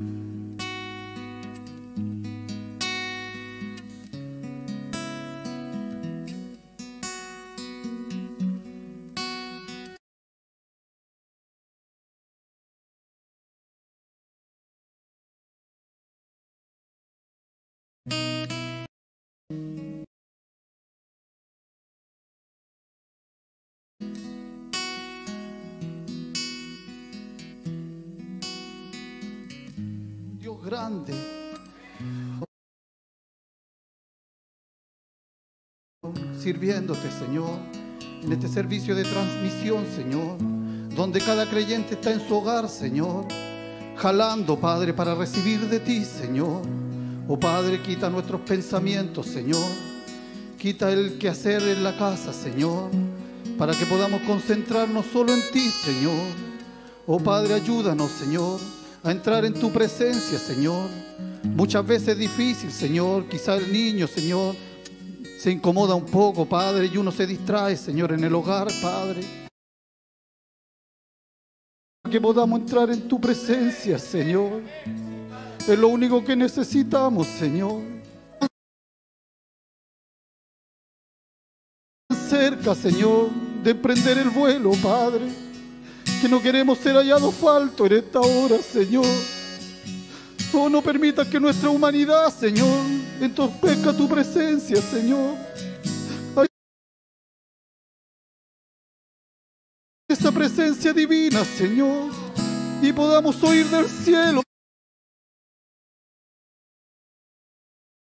Dios grande. Sirviéndote, Señor, en este servicio de transmisión, Señor, donde cada creyente está en su hogar, Señor, jalando, Padre, para recibir de ti, Señor. Oh Padre, quita nuestros pensamientos, Señor. Quita el quehacer en la casa, Señor, para que podamos concentrarnos solo en ti, Señor. Oh Padre, ayúdanos, Señor, a entrar en tu presencia, Señor. Muchas veces es difícil, Señor. Quizá el niño, Señor, se incomoda un poco, Padre, y uno se distrae, Señor, en el hogar, Padre. Que podamos entrar en tu presencia, Señor. Es lo único que necesitamos, Señor. Cerca, Señor, de emprender el vuelo, Padre. Que no queremos ser hallados falto en esta hora, Señor. Oh, no permita que nuestra humanidad, Señor, entorpezca tu presencia, Señor. Ay, Esa presencia divina, Señor, y podamos oír del cielo.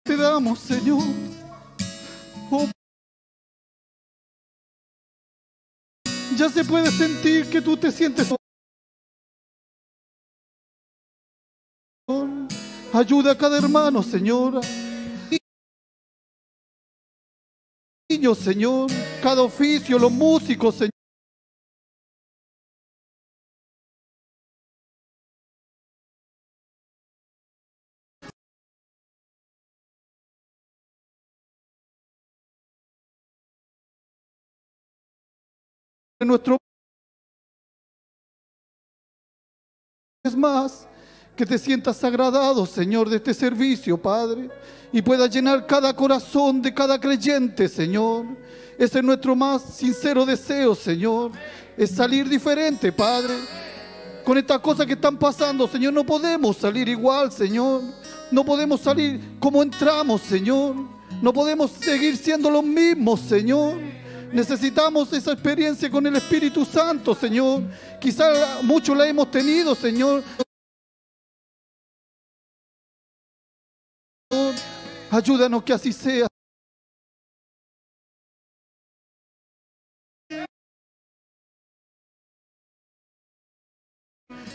Te damos, Señor. Oh, ya se puede sentir que tú te sientes. Ayuda a cada hermano, Señor. Niños, Señor. Cada oficio, los músicos, Señor. Nuestro es más que te sientas agradado, Señor, de este servicio, Padre, y pueda llenar cada corazón de cada creyente, Señor. Ese es nuestro más sincero deseo, Señor, es salir diferente, Padre. Con estas cosas que están pasando, Señor, no podemos salir igual, Señor. No podemos salir como entramos, Señor. No podemos seguir siendo los mismos, Señor. Necesitamos esa experiencia con el Espíritu Santo, Señor. Quizá muchos la hemos tenido, Señor. Ayúdanos que así sea.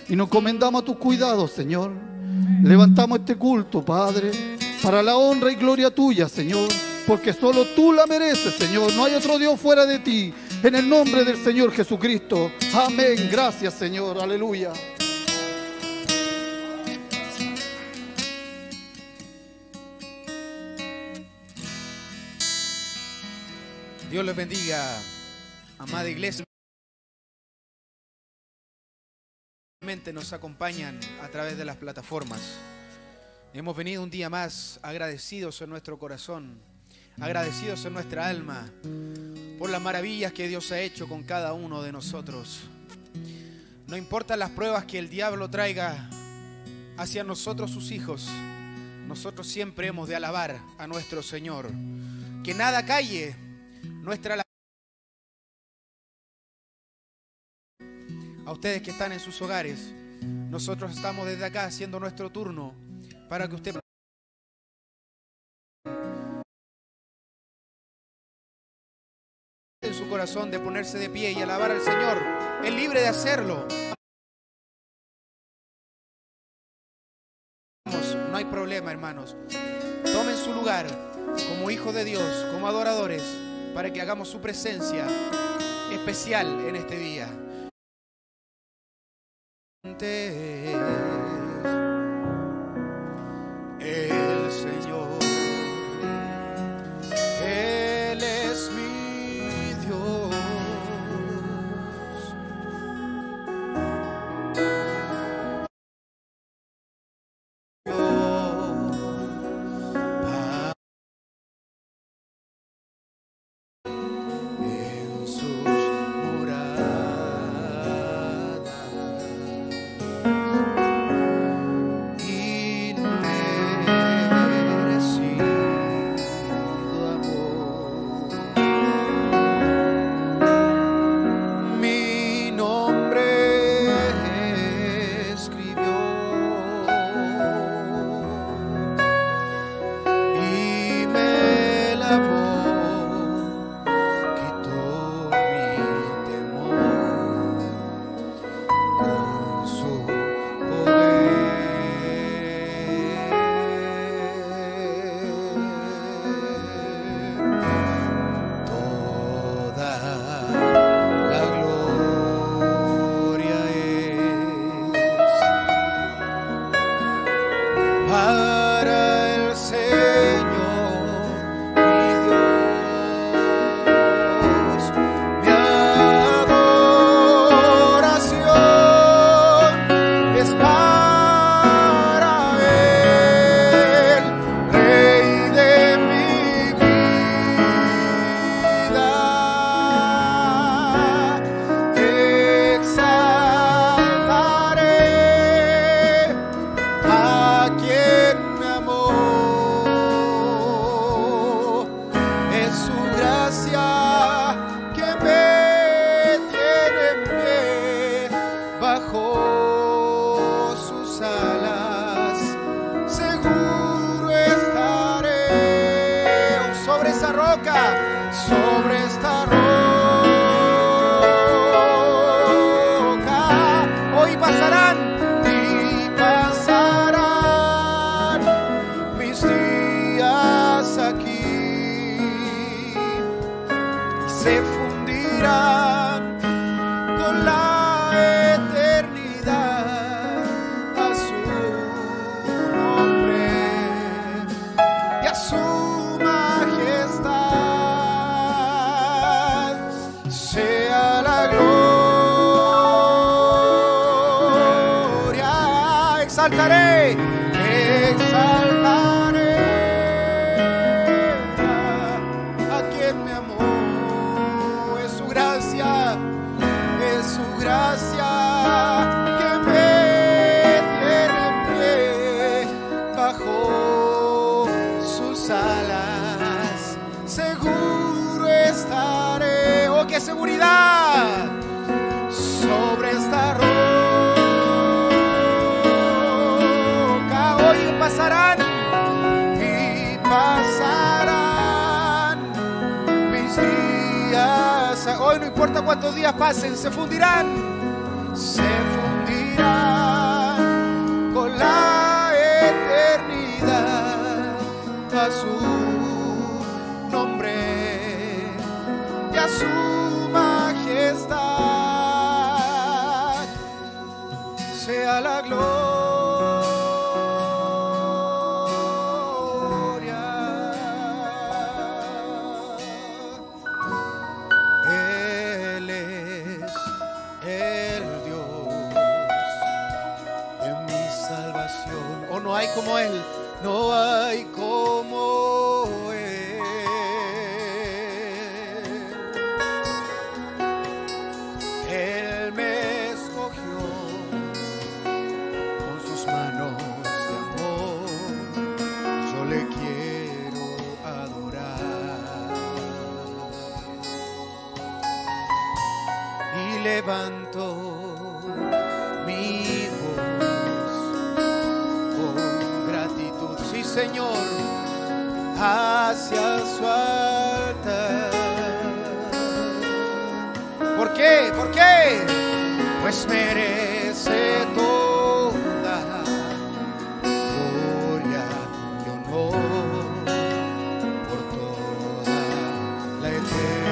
Y nos comendamos a tus cuidados, Señor. Levantamos este culto, Padre, para la honra y gloria tuya, Señor. Porque solo tú la mereces, Señor. No hay otro Dios fuera de ti. En el nombre del Señor Jesucristo. Amén. Gracias, Señor. Aleluya. Dios les bendiga, amada iglesia. Nos acompañan a través de las plataformas. Hemos venido un día más agradecidos en nuestro corazón, agradecidos en nuestra alma por las maravillas que Dios ha hecho con cada uno de nosotros. No importan las pruebas que el diablo traiga hacia nosotros sus hijos, nosotros siempre hemos de alabar a nuestro Señor. Que nada calle nuestra alabanza. A ustedes que están en sus hogares, nosotros estamos desde acá haciendo nuestro turno para que usted corazón de ponerse de pie y alabar al Señor. Es libre de hacerlo. No hay problema, hermanos. Tomen su lugar como hijos de Dios, como adoradores, para que hagamos su presencia especial en este día. ¿Por qué? Pues merece toda gloria y honor por toda la eternidad.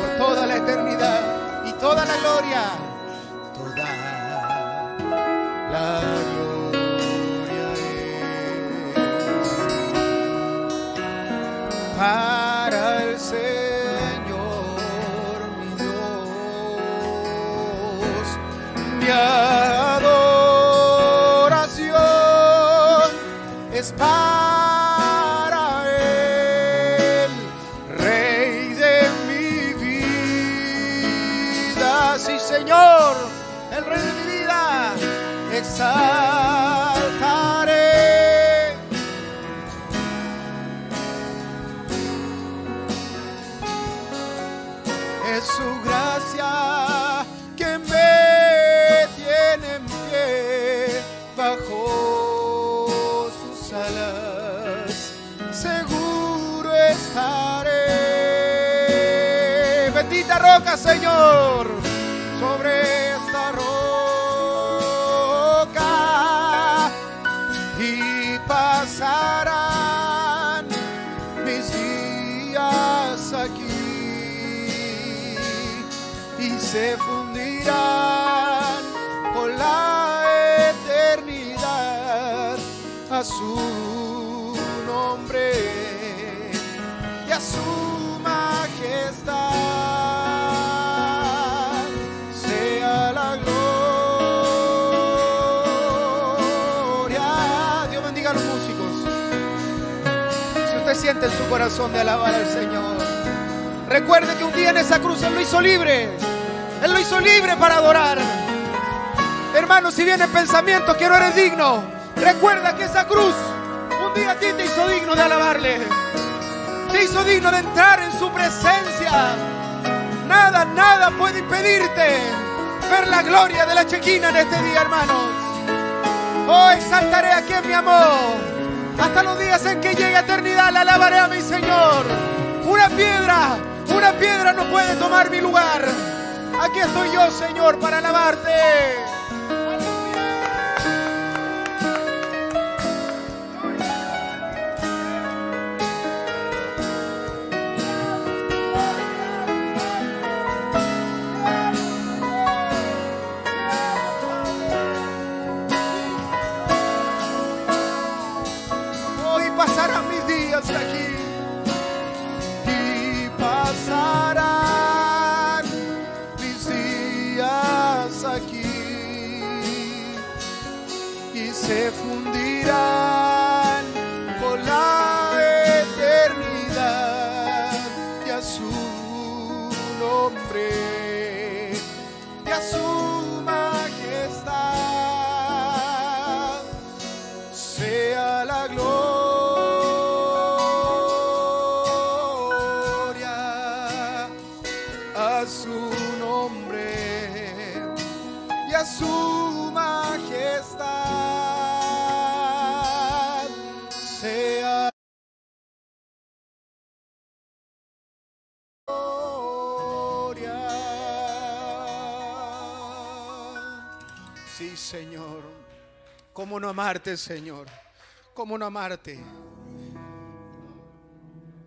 Por toda la eternidad y toda la gloria. En su corazón de alabar al Señor, recuerde que un día en esa cruz Él lo hizo libre. Él lo hizo libre para adorar. Hermano, si viene pensamiento que no eres digno, recuerda que esa cruz un día a ti te hizo digno de alabarle. Te hizo digno de entrar en su presencia. Nada, nada puede impedirte ver la gloria de la chequina en este día, hermanos. Oh, exaltaré a quien me amó. Hasta los días en que llegue eternidad, le alabaré a mi Señor. Una piedra, una piedra no puede tomar mi lugar. Aquí estoy yo, Señor, para alabarte. ¿Cómo no amarte, Señor? ¿Cómo no amarte?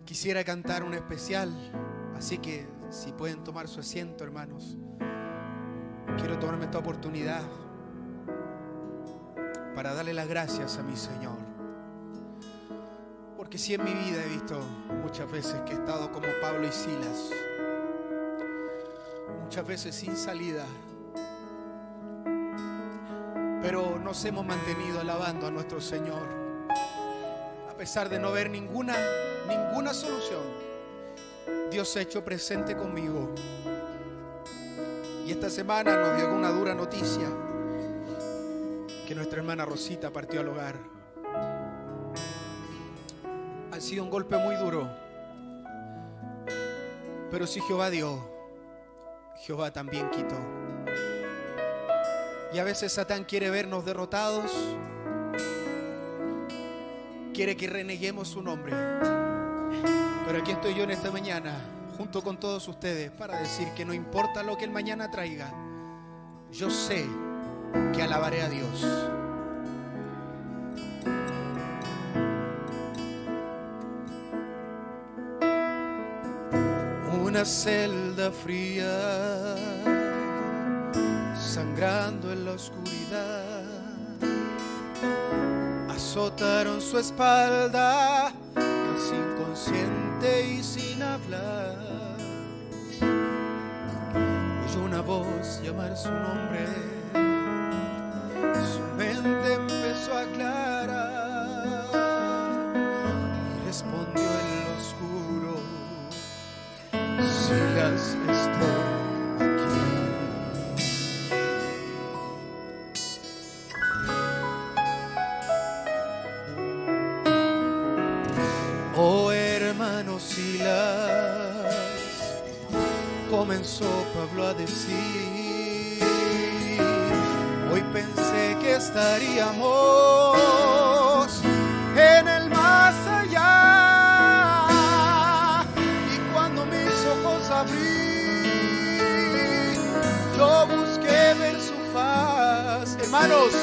Quisiera cantar un especial, así que si pueden tomar su asiento, hermanos. Quiero tomarme esta oportunidad para darle las gracias a mi Señor. Porque si en mi vida he visto muchas veces que he estado como Pablo y Silas, muchas veces sin salida, pero nos hemos mantenido alabando a nuestro Señor, a pesar de no ver ninguna, ninguna solución. Dios se ha hecho presente conmigo. Y esta semana nos dio una dura noticia, que nuestra hermana Rosita partió al hogar. Ha sido un golpe muy duro, pero si Jehová dio, Jehová también quitó. Y a veces Satán quiere vernos derrotados, quiere que reneguemos su nombre. Pero aquí estoy yo en esta mañana, junto con todos ustedes, para decir que no importa lo que el mañana traiga, yo sé que alabaré a Dios. Una celda fría sangrando en la oscuridad. Azotaron su espalda, casi inconsciente y sin hablar. Oyó una voz llamar su nombre, su mente empezó a aclarar y respondió en lo oscuro, Silas, estoy comenzó Pablo a decir, hoy pensé que estaríamos en el más allá y cuando mis ojos abrí, yo busqué ver su faz, hermanos,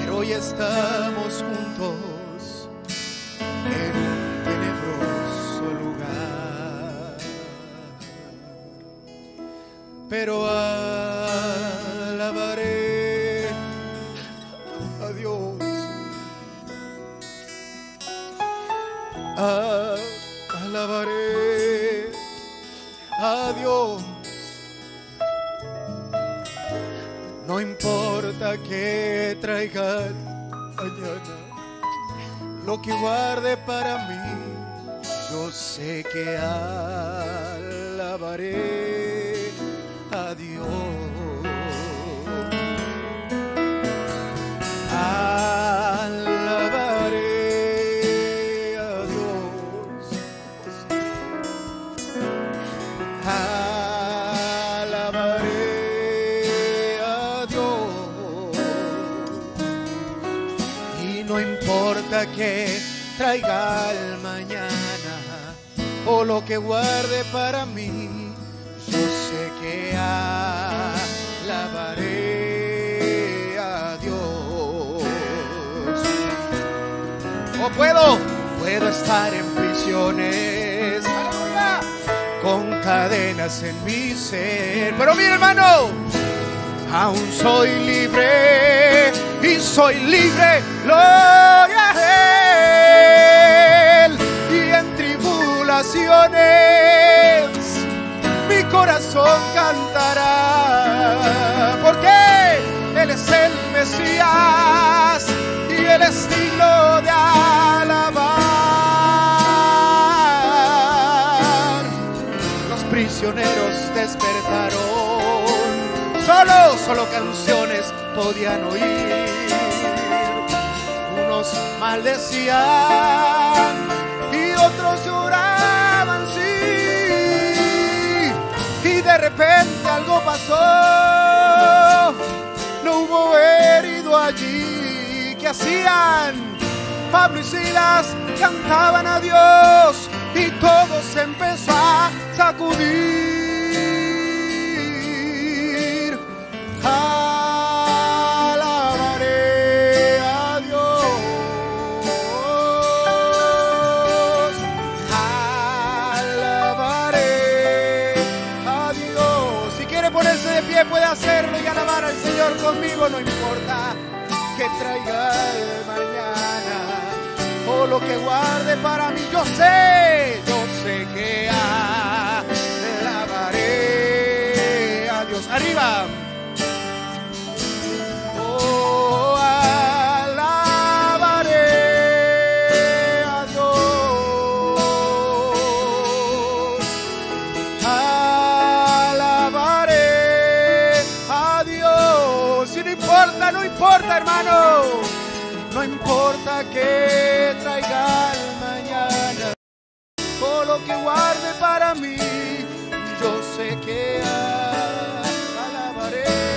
pero hoy estamos juntos pero alabaré a Dios. Alabaré a Dios. No importa que traiga mañana, lo que guarde para mí, yo sé que alabaré a Dios. Alabaré a Dios. Alabaré a Dios. Y no importa que traiga el mañana o lo que guarde para mí, alabaré a Dios. O puedo, puedo estar en prisiones, con cadenas en mi ser. Pero mi hermano, aún soy libre y soy libre, gloria a Él. Y en tribulaciones mi corazón cantará, porque Él es el Mesías y Él es digno de alabar. Los prisioneros despertaron, solo, solo canciones podían oír. Unos maldecían repente algo pasó, no hubo herido allí. ¿Qué hacían? Pablo y Silas cantaban a Dios y todo se empezó a sacudir. Traiga mañana o lo que guarde para mí. Yo sé, yo sé que alabaré a Dios. Arriba. Que traiga el mañana o lo que guarde para mí. Yo sé que alabaré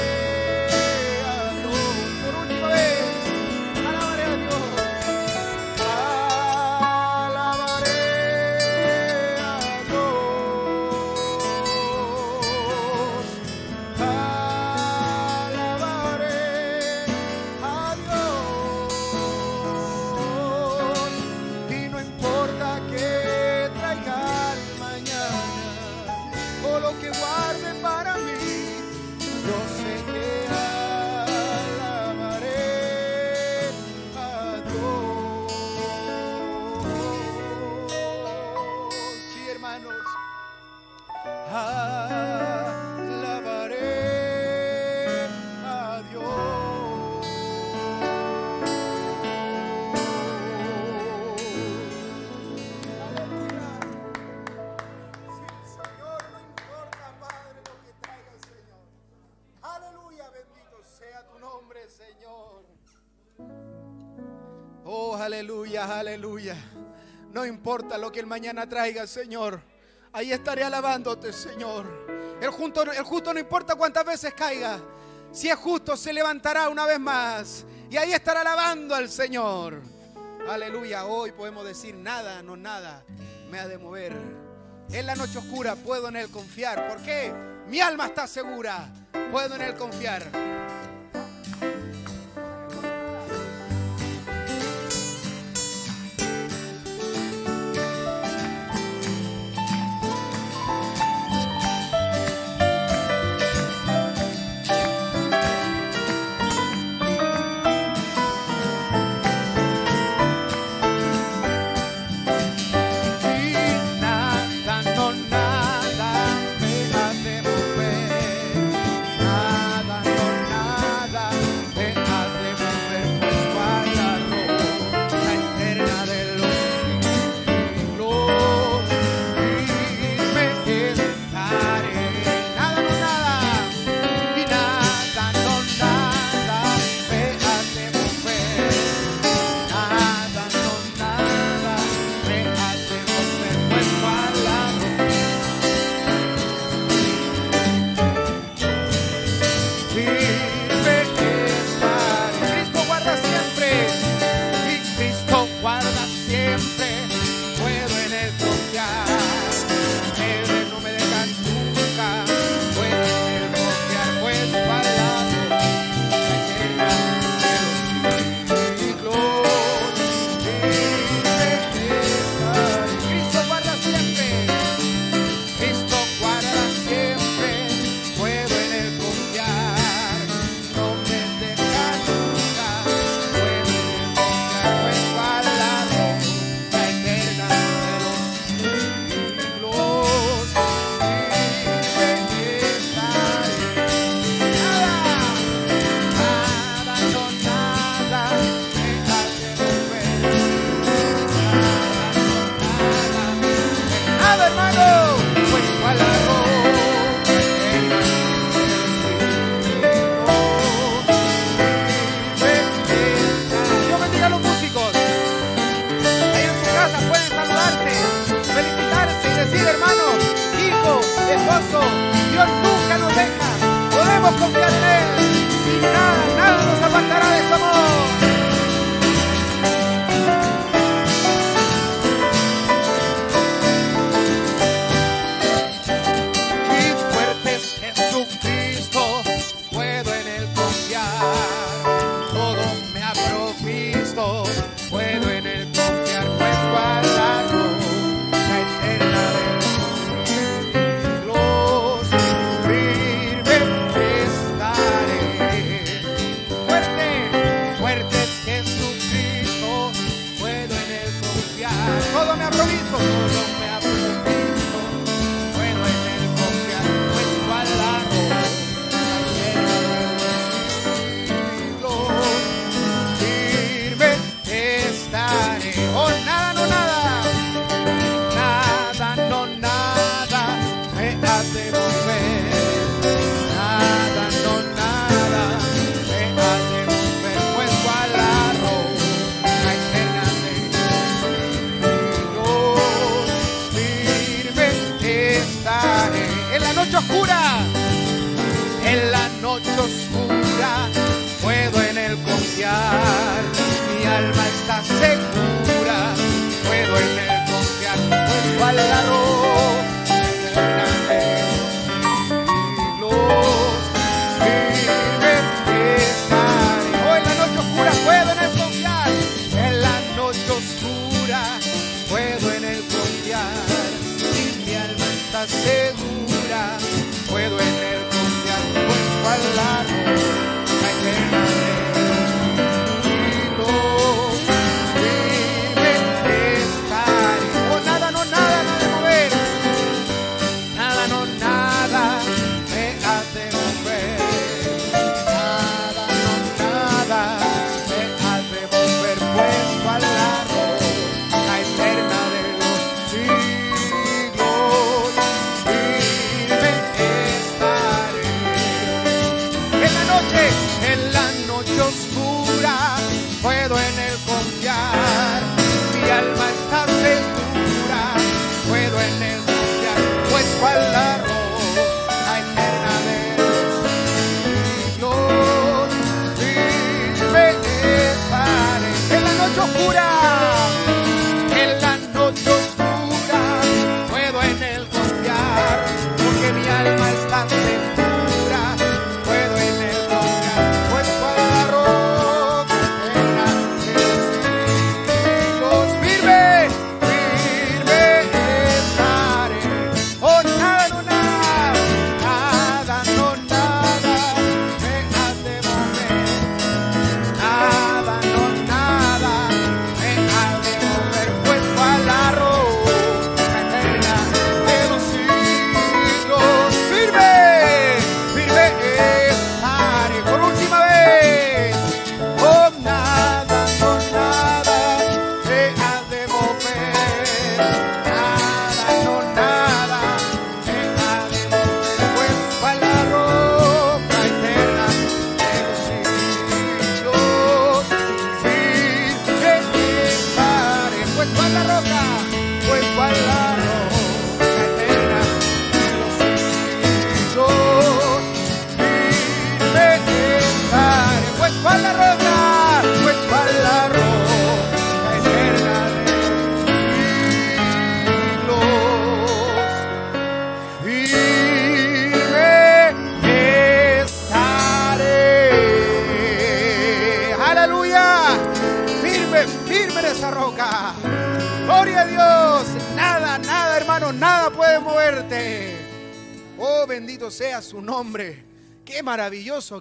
aleluya, aleluya. No importa lo que el mañana traiga, Señor. Ahí estaré alabándote, Señor. El justo, el justo no importa cuántas veces caiga. Si es justo, se levantará una vez más. Y ahí estará alabando al Señor. Aleluya. Hoy podemos decir nada, no nada me ha de mover. En la noche oscura puedo en Él confiar. ¿Por qué? Mi alma está segura. Puedo en Él confiar.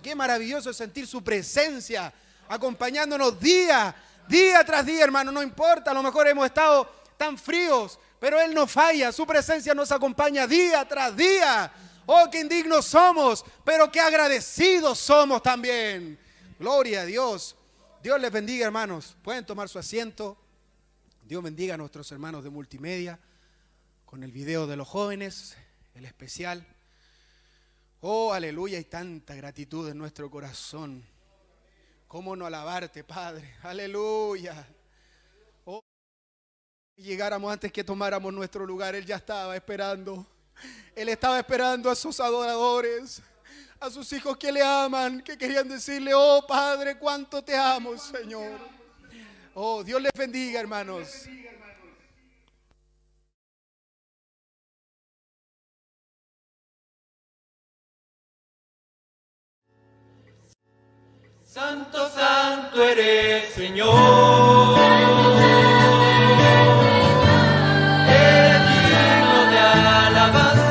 qué maravilloso es sentir su presencia acompañándonos día, día tras día, hermano. No importa, a lo mejor hemos estado tan fríos, pero Él no falla, su presencia nos acompaña día tras día. Oh, qué indignos somos, pero qué agradecidos somos también. Gloria a Dios. Dios les bendiga, hermanos. Pueden tomar su asiento. Dios bendiga a nuestros hermanos de multimedia con el video de los jóvenes, el especial. Oh, aleluya, hay tanta gratitud en nuestro corazón. ¿Cómo no alabarte, Padre? Aleluya. Oh, llegáramos antes que tomáramos nuestro lugar, Él ya estaba esperando. Él estaba esperando a sus adoradores, a sus hijos que le aman, que querían decirle, oh Padre, cuánto te amo, Señor. Oh, Dios les bendiga, hermanos. Santo, santo eres, Señor. Eres digno de alabanza.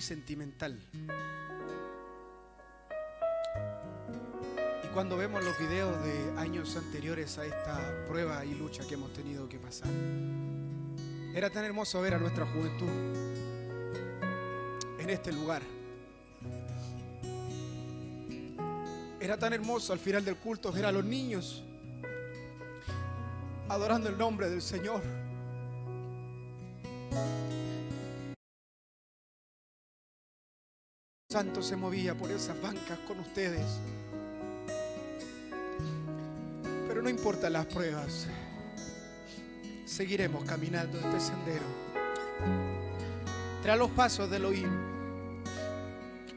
sentimental. Y cuando vemos los videos de años anteriores a esta prueba y lucha que hemos tenido que pasar, era tan hermoso ver a nuestra juventud en este lugar. Era tan hermoso al final del culto ver a los niños adorando el nombre del Señor. Santo se movía por esas bancas con ustedes. Pero no importa las pruebas, seguiremos caminando este sendero. Tras los pasos de Elohim.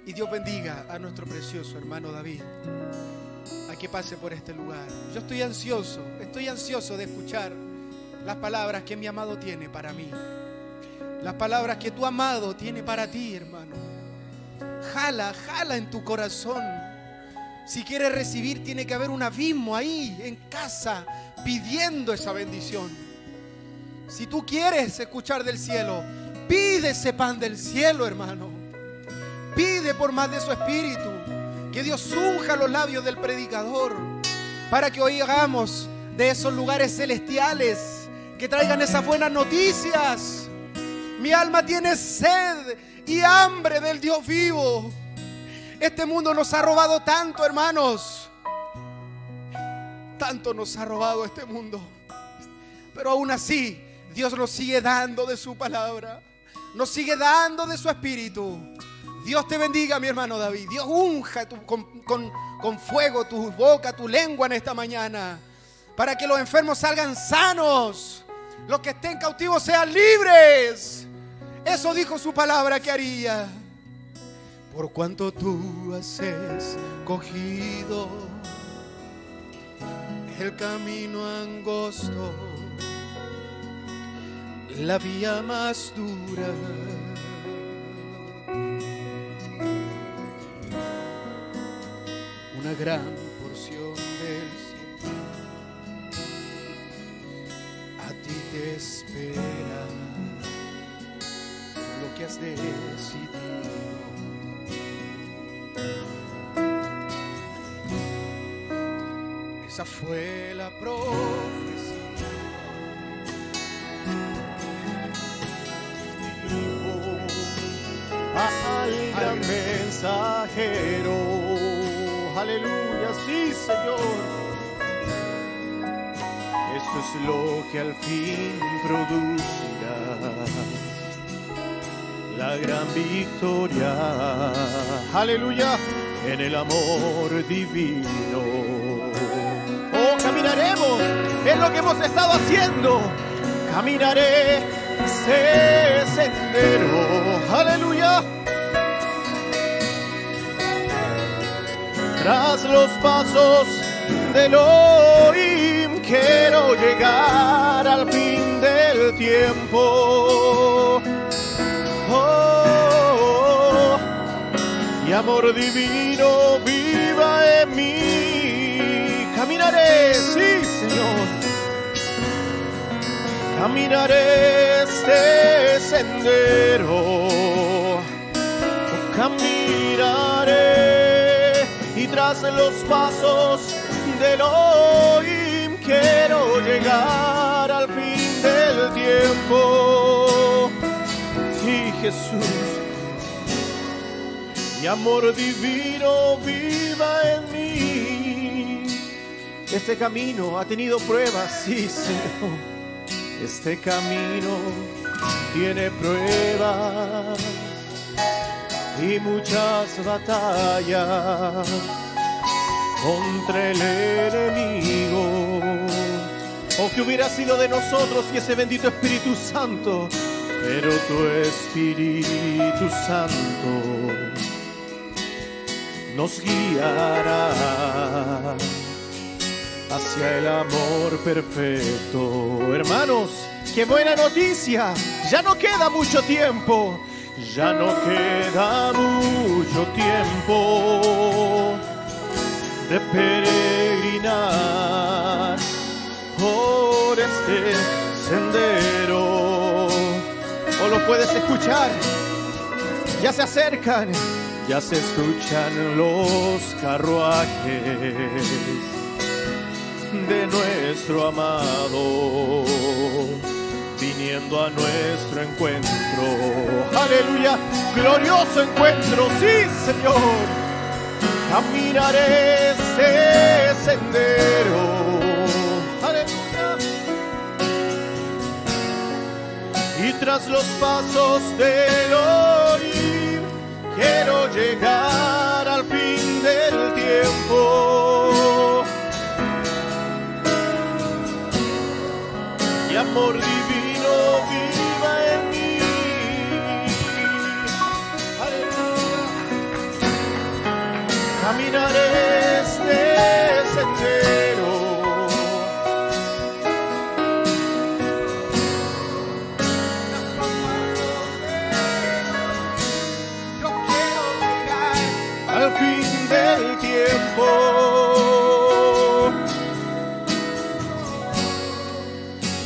Y Dios bendiga a nuestro precioso hermano David a que pase por este lugar. Yo estoy ansioso, estoy ansioso de escuchar las palabras que mi amado tiene para mí. Las palabras que tu amado tiene para ti, hermano. Jala, jala en tu corazón. Si quieres recibir, tiene que haber un abismo ahí, en casa, pidiendo esa bendición. Si tú quieres escuchar del cielo, pide ese pan del cielo, hermano. Pide por más de su espíritu. Que Dios unja los labios del predicador para que oigamos de esos lugares celestiales que traigan esas buenas noticias. Mi alma tiene sed y hambre del Dios vivo. Este mundo nos ha robado tanto, hermanos. Tanto nos ha robado este mundo. Pero aún así, Dios nos sigue dando de su palabra. Nos sigue dando de su espíritu. Dios te bendiga, mi hermano David. Dios unja tu- con, con- con fuego tu boca, tu lengua en esta mañana. Para que los enfermos salgan sanos. Los que estén cautivos sean libres. Eso dijo su palabra que haría. Por cuanto tú has escogido el camino angosto, la vía más dura. Una gran porción del cielo a ti te espera que has. Esa fue la profecía. al gran mensajero. Aleluya, sí, Señor. Eso es lo que al fin producirá la gran victoria. Aleluya, en el amor divino. Oh, caminaremos, es lo que hemos estado haciendo. Caminaré ese sendero. Aleluya. Tras los pasos del Elohim quiero llegar al fin del tiempo. Amor divino viva en mí. Caminaré, sí, Señor. Caminaré este sendero. Caminaré y tras los pasos del Elohim quiero llegar al fin del tiempo. Sí, Jesús. Mi amor divino viva en mí. Este camino ha tenido pruebas, sí, Señor. Este camino tiene pruebas y muchas batallas contra el enemigo. O que hubiera sido de nosotros y ese bendito Espíritu Santo, pero tu Espíritu Santo nos guiará hacia el amor perfecto. Hermanos, qué buena noticia. Ya no queda mucho tiempo. Ya no queda mucho tiempo de peregrinar por este sendero. O lo puedes escuchar. Ya se acercan. Ya se escuchan los carruajes de nuestro amado, viniendo a nuestro encuentro. Aleluya, glorioso encuentro, sí Señor. Caminaré este sendero. Aleluya. Y tras los pasos del Elohim, quiero llegar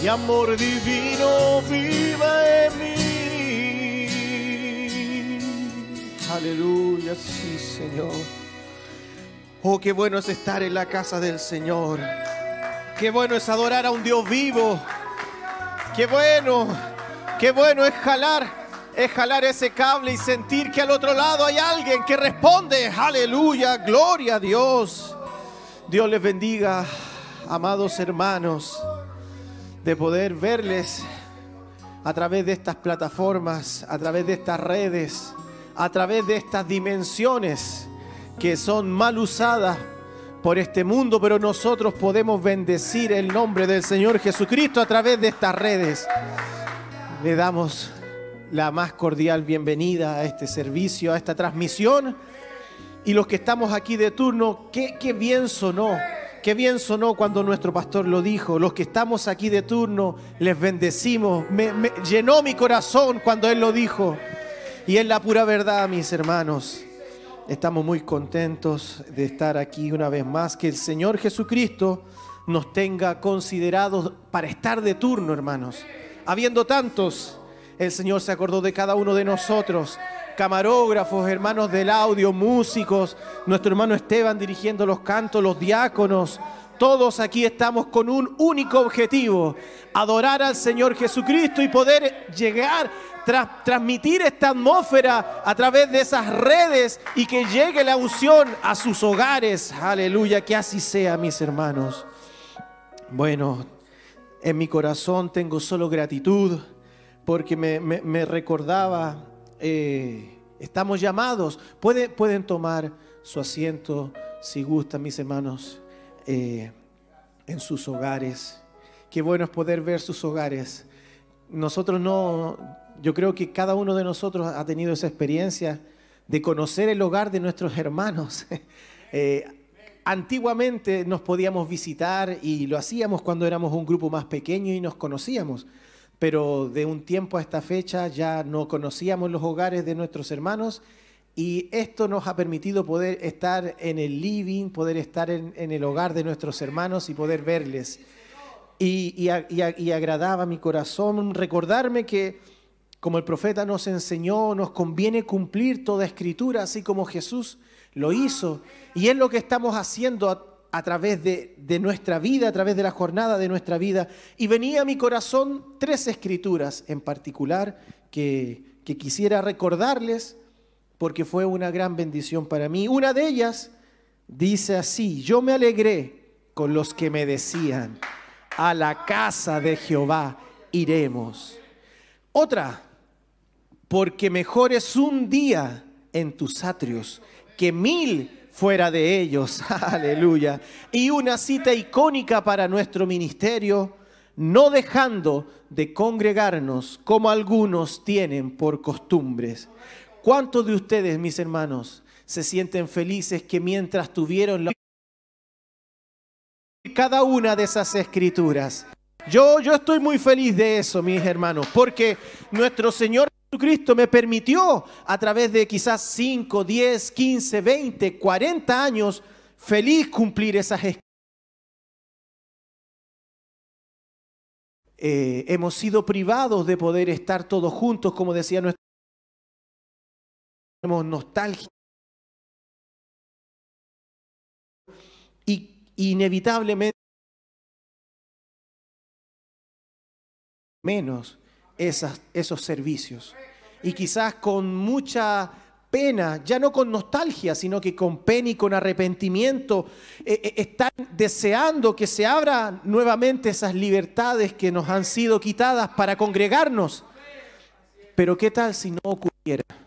Y amor divino viva en mí. Aleluya, sí, Señor. Oh, qué bueno es estar en la casa del Señor. Qué bueno es adorar a un Dios vivo. Qué bueno, qué bueno es jalar, es jalar ese cable y sentir que al otro lado hay alguien que responde. Aleluya, gloria a Dios. Dios les bendiga, amados hermanos, de poder verles a través de estas plataformas, a través de estas redes, a través de estas dimensiones que son mal usadas por este mundo, pero nosotros podemos bendecir el nombre del Señor Jesucristo a través de estas redes. Le damos la más cordial bienvenida a este servicio, a esta transmisión. Y los que estamos aquí de turno, qué, bien sonó, qué bien sonó cuando nuestro pastor lo dijo. Los que estamos aquí de turno, les bendecimos. Me, llenó mi corazón cuando él lo dijo. Y es la pura verdad, mis hermanos. Estamos muy contentos de estar aquí una vez más. Que el Señor Jesucristo nos tenga considerados para estar de turno, hermanos. Habiendo tantos, el Señor se acordó de cada uno de nosotros. Camarógrafos, hermanos del audio, músicos, nuestro hermano Esteban dirigiendo los cantos, los diáconos. Todos aquí estamos con un único objetivo, adorar al Señor Jesucristo y poder llegar, tra- transmitir esta atmósfera a través de esas redes y que llegue la unción a sus hogares. Aleluya, que así sea, mis hermanos. Bueno, en mi corazón tengo solo gratitud porque me, recordaba, eh, estamos llamados, Puede- pueden tomar su asiento si gustan, mis hermanos, eh, en sus hogares. Qué bueno es poder ver sus hogares. Nosotros no, yo creo que cada uno de nosotros ha tenido esa experiencia de conocer el hogar de nuestros hermanos. Eh, antiguamente nos podíamos visitar y lo hacíamos cuando éramos un grupo más pequeño y nos conocíamos, pero de un tiempo a esta fecha ya no conocíamos los hogares de nuestros hermanos y esto nos ha permitido poder estar en el living, poder estar en, el hogar de nuestros hermanos y poder verles. Y agradaba mi corazón recordarme que, como el profeta nos enseñó, nos conviene cumplir toda escritura, así como Jesús lo hizo. Y es lo que estamos haciendo a, través de, de nuestra vida, a través de la jornada de nuestra vida. Y venía a mi corazón tres escrituras en particular que, que quisiera recordarles porque fue una gran bendición para mí. Una de ellas dice así, yo me alegré con los que me decían, a la casa de Jehová iremos. Otra, porque mejor es un día en tus atrios que mil fuera de ellos. Aleluya. Y una cita icónica para nuestro ministerio, no dejando de congregarnos como algunos tienen por costumbres. ¿Cuántos de ustedes, mis hermanos, se sienten felices que mientras tuvieron la cada una de esas escrituras. Yo, yo estoy muy feliz de eso, mis hermanos, porque nuestro Señor Jesucristo me permitió a través de quizás 5, 10, 15, 20, 40 años feliz cumplir esas. Eh, hemos sido privados de poder estar todos juntos, como decía nuestro tenemos nostalgia. Y inevitablemente menos esos servicios. Y quizás con mucha pena, ya no con nostalgia, sino que con pena y con arrepentimiento, eh, eh, están deseando que se abran nuevamente esas libertades que nos han sido quitadas para congregarnos. Pero ¿qué tal si no ocurriera? ¿Qué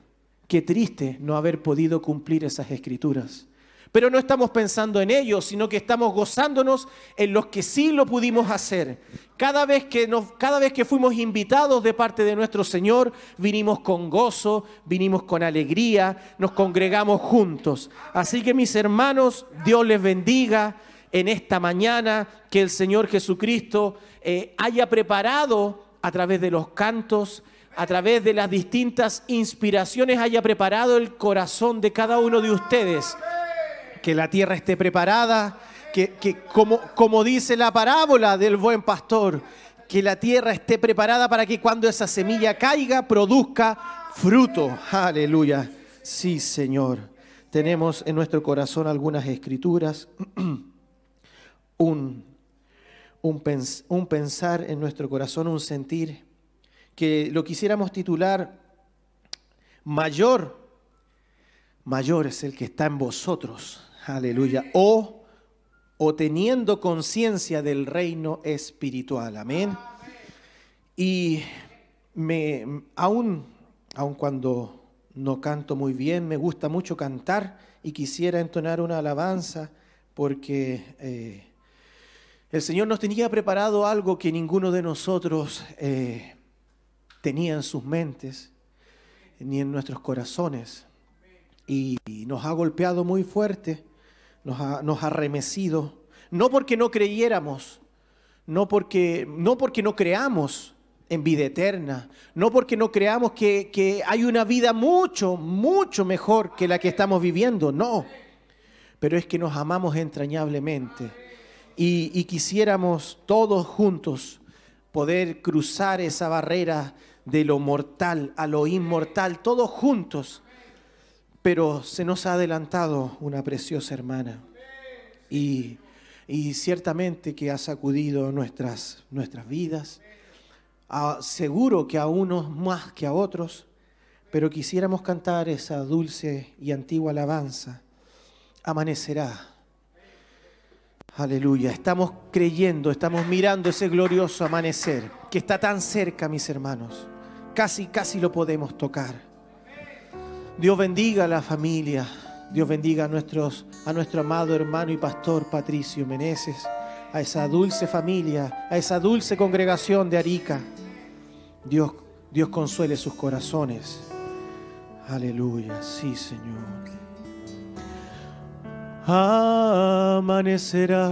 qué triste no haber podido cumplir esas escrituras. Pero no estamos pensando en ello, sino que estamos gozándonos en los que sí lo pudimos hacer. Cada vez que, nos, cada vez que fuimos invitados de parte de nuestro Señor, vinimos con gozo, vinimos con alegría, nos congregamos juntos. Así que mis hermanos, Dios les bendiga en esta mañana, que el Señor Jesucristo eh, haya preparado a través de los cantos, a través de las distintas inspiraciones, haya preparado el corazón de cada uno de ustedes que la tierra esté preparada, que, que como, como dice la parábola del buen pastor, que la tierra esté preparada para que cuando esa semilla caiga produzca fruto. Aleluya. Sí, Señor. Tenemos en nuestro corazón algunas escrituras, un, un, un pensar en nuestro corazón, un sentir, que lo quisiéramos titular mayor mayor es el que está en vosotros. Aleluya. O, o teniendo conciencia del reino espiritual. Amén. Y me, aún, aun cuando no canto muy bien, me gusta mucho cantar y quisiera entonar una alabanza porque eh, el Señor nos tenía preparado algo que ninguno de nosotros eh, tenía en sus mentes ni en nuestros corazones y nos ha golpeado muy fuerte, nos ha, nos remecido, no porque no creyéramos, no porque, no porque no creamos en vida eterna, no porque no creamos que, que hay una vida mucho, mucho mejor que la que estamos viviendo, no, pero es que nos amamos entrañablemente y quisiéramos todos juntos poder cruzar esa barrera de lo mortal a lo inmortal, todos juntos pero se nos ha adelantado una preciosa hermana y, ciertamente que ha sacudido nuestras, nuestras vidas, a- seguro que a unos más que a otros, pero quisiéramos cantar esa dulce y antigua alabanza. Amanecerá. Aleluya. Estamos creyendo, estamos mirando ese glorioso amanecer que está tan cerca, mis hermanos. Casi, casi lo podemos tocar. Dios bendiga a la familia. Dios bendiga a, nuestros, nuestro amado hermano y pastor Patricio Meneses, a esa dulce familia, a esa dulce congregación de Arica. Dios, Dios consuele sus corazones. Aleluya, sí, Señor. Amanecerá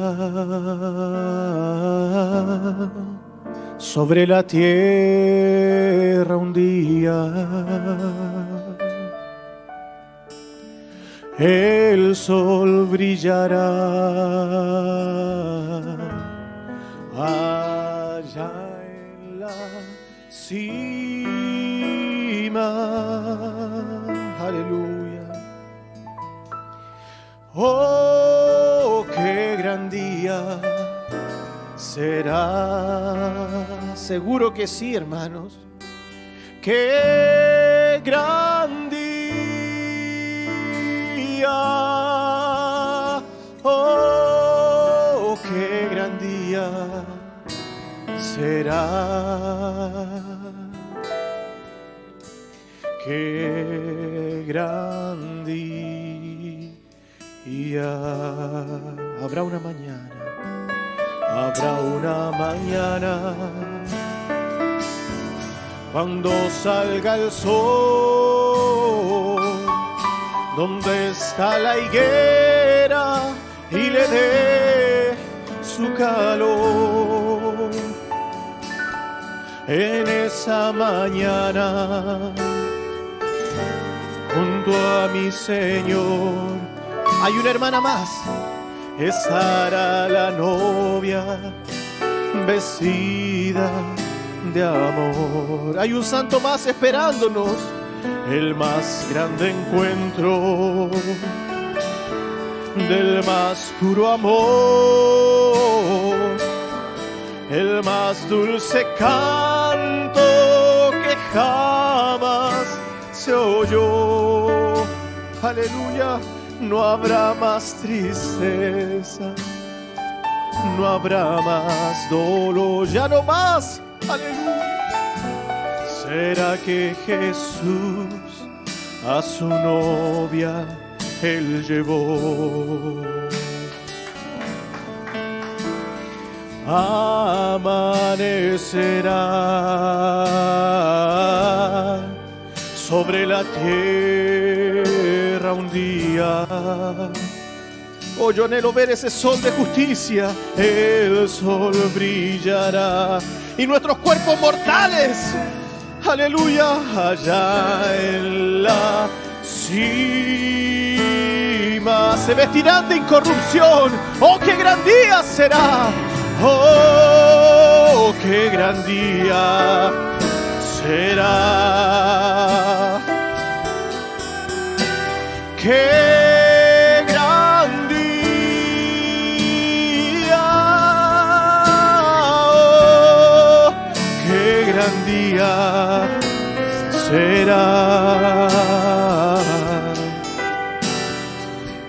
sobre la tierra un día. El sol brillará allá en la cima. Aleluya. Oh, qué gran día será. Seguro que sí, hermanos. Qué gran Oh, qué gran día será. Qué gran día. Habrá una mañana. Habrá una mañana cuando salga el sol, donde está la higuera y le dé su calor. En esa mañana, junto a mi Señor, hay una hermana más, estará la novia vestida de amor. Hay un santo más esperándonos, el más grande encuentro del más puro amor, el más dulce canto que jamás se oyó. Aleluya, no habrá más tristeza no habrá más dolor, ya no más. Aleluya. ¿Será que Jesús a su novia él llevó. Amanecerá sobre la tierra un día. Oh, yo anhelo ver ese sol de justicia. El sol brillará y nuestros cuerpos mortales, aleluya, allá en la cima se vestirán de incorrupción. Oh, qué gran día será. Oh, qué gran día será. Qué día será.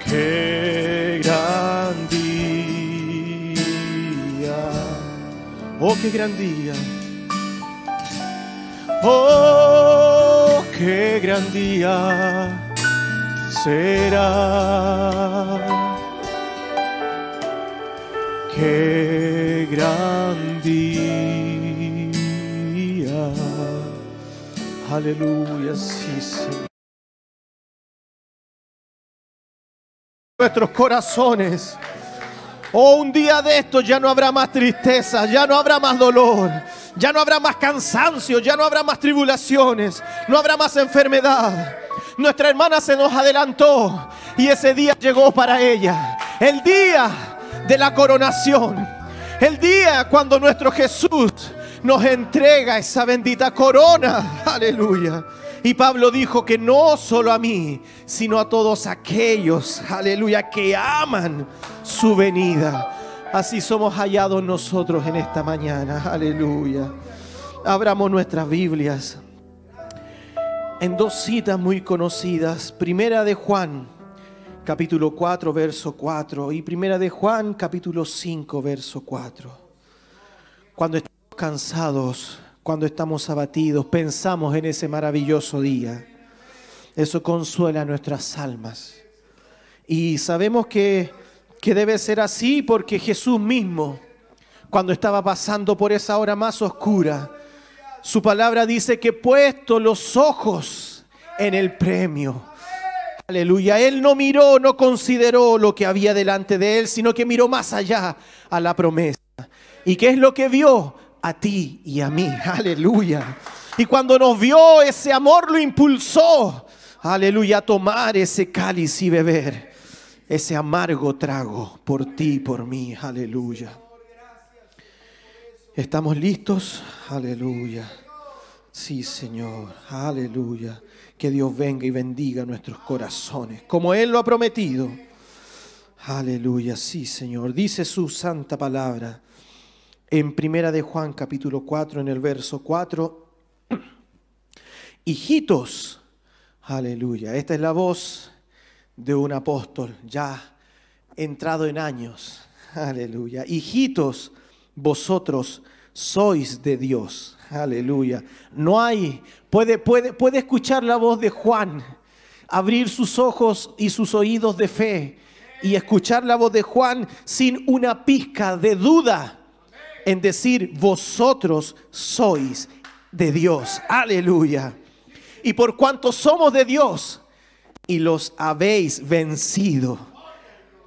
Qué gran día. Oh, qué gran día. Oh, qué gran día será. Qué gran Aleluya, sí, Señor. Nuestros corazones. Oh, un día de esto ya no habrá más tristeza, ya no habrá más dolor, ya no habrá más cansancio, ya no habrá más tribulaciones, no habrá más enfermedad. Nuestra hermana se nos adelantó y ese día llegó para ella. El día de la coronación. El día cuando nuestro Jesús nos entrega esa bendita corona. Aleluya. Y Pablo dijo que no solo a mí, sino a todos aquellos, aleluya, que aman su venida. Así somos hallados nosotros en esta mañana. Aleluya. Abramos nuestras Biblias en dos citas muy conocidas. Primera de Juan, capítulo 4, verso 4. Y primera de Juan, capítulo 5, verso 4. Cuando cansados, cuando estamos abatidos, pensamos en ese maravilloso día. Eso consuela nuestras almas. Y sabemos que, que debe ser así porque Jesús mismo, cuando estaba pasando por esa hora más oscura, su palabra dice que puesto los ojos en el premio. Aleluya. Él no miró, no consideró lo que había delante de él, sino que miró más allá a la promesa. ¿Y qué es lo que vio? A ti y a mí. Aleluya. Y cuando nos vio, ese amor lo impulsó. Aleluya, a tomar ese cáliz y beber ese amargo trago por ti y por mí. Aleluya. ¿Estamos listos? Aleluya. Sí, Señor. Aleluya. Que Dios venga y bendiga nuestros corazones, como Él lo ha prometido. Aleluya. Sí, Señor. Dice su santa palabra en Primera de Juan capítulo 4 en el verso 4. Hijitos. Aleluya. Esta es la voz de un apóstol ya entrado en años. Aleluya. Hijitos, vosotros sois de Dios. Aleluya. No hay, puede, puede, puede escuchar la voz de Juan, abrir sus ojos y sus oídos de fe y escuchar la voz de Juan sin una pizca de duda en decir, vosotros sois de Dios. Aleluya. Y por cuanto somos de Dios y los habéis vencido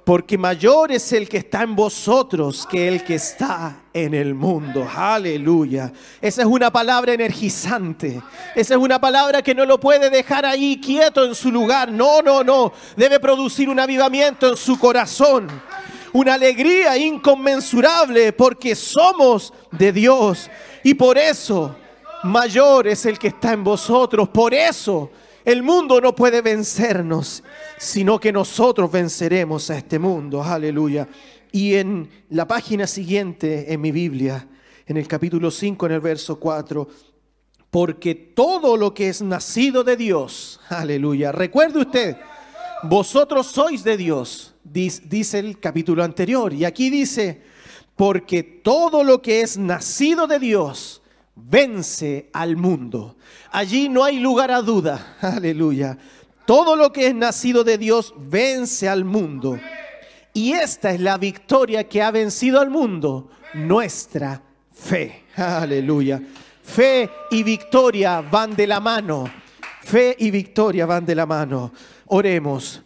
porque mayor es el que está en vosotros que el que está en el mundo. Aleluya. Esa es una palabra energizante. Esa es una palabra que no lo puede dejar ahí quieto en su lugar. No, no, no. Debe producir un avivamiento en su corazón. Una alegría inconmensurable porque somos de Dios. Y por eso mayor es el que está en vosotros. Por eso el mundo no puede vencernos, sino que nosotros venceremos a este mundo. Aleluya. Y en la página siguiente en mi Biblia, en el capítulo 5, en el verso 4, porque todo lo que es nacido de Dios, aleluya. Recuerde usted, vosotros sois de Dios, dice el capítulo anterior. Y aquí dice, porque todo lo que es nacido de Dios, vence al mundo. Allí no hay lugar a duda, aleluya. Todo lo que es nacido de Dios vence al mundo. Y esta es la victoria que ha vencido al mundo, nuestra fe. Aleluya. Fe y victoria van de la mano. Fe y victoria van de la mano. Oremos.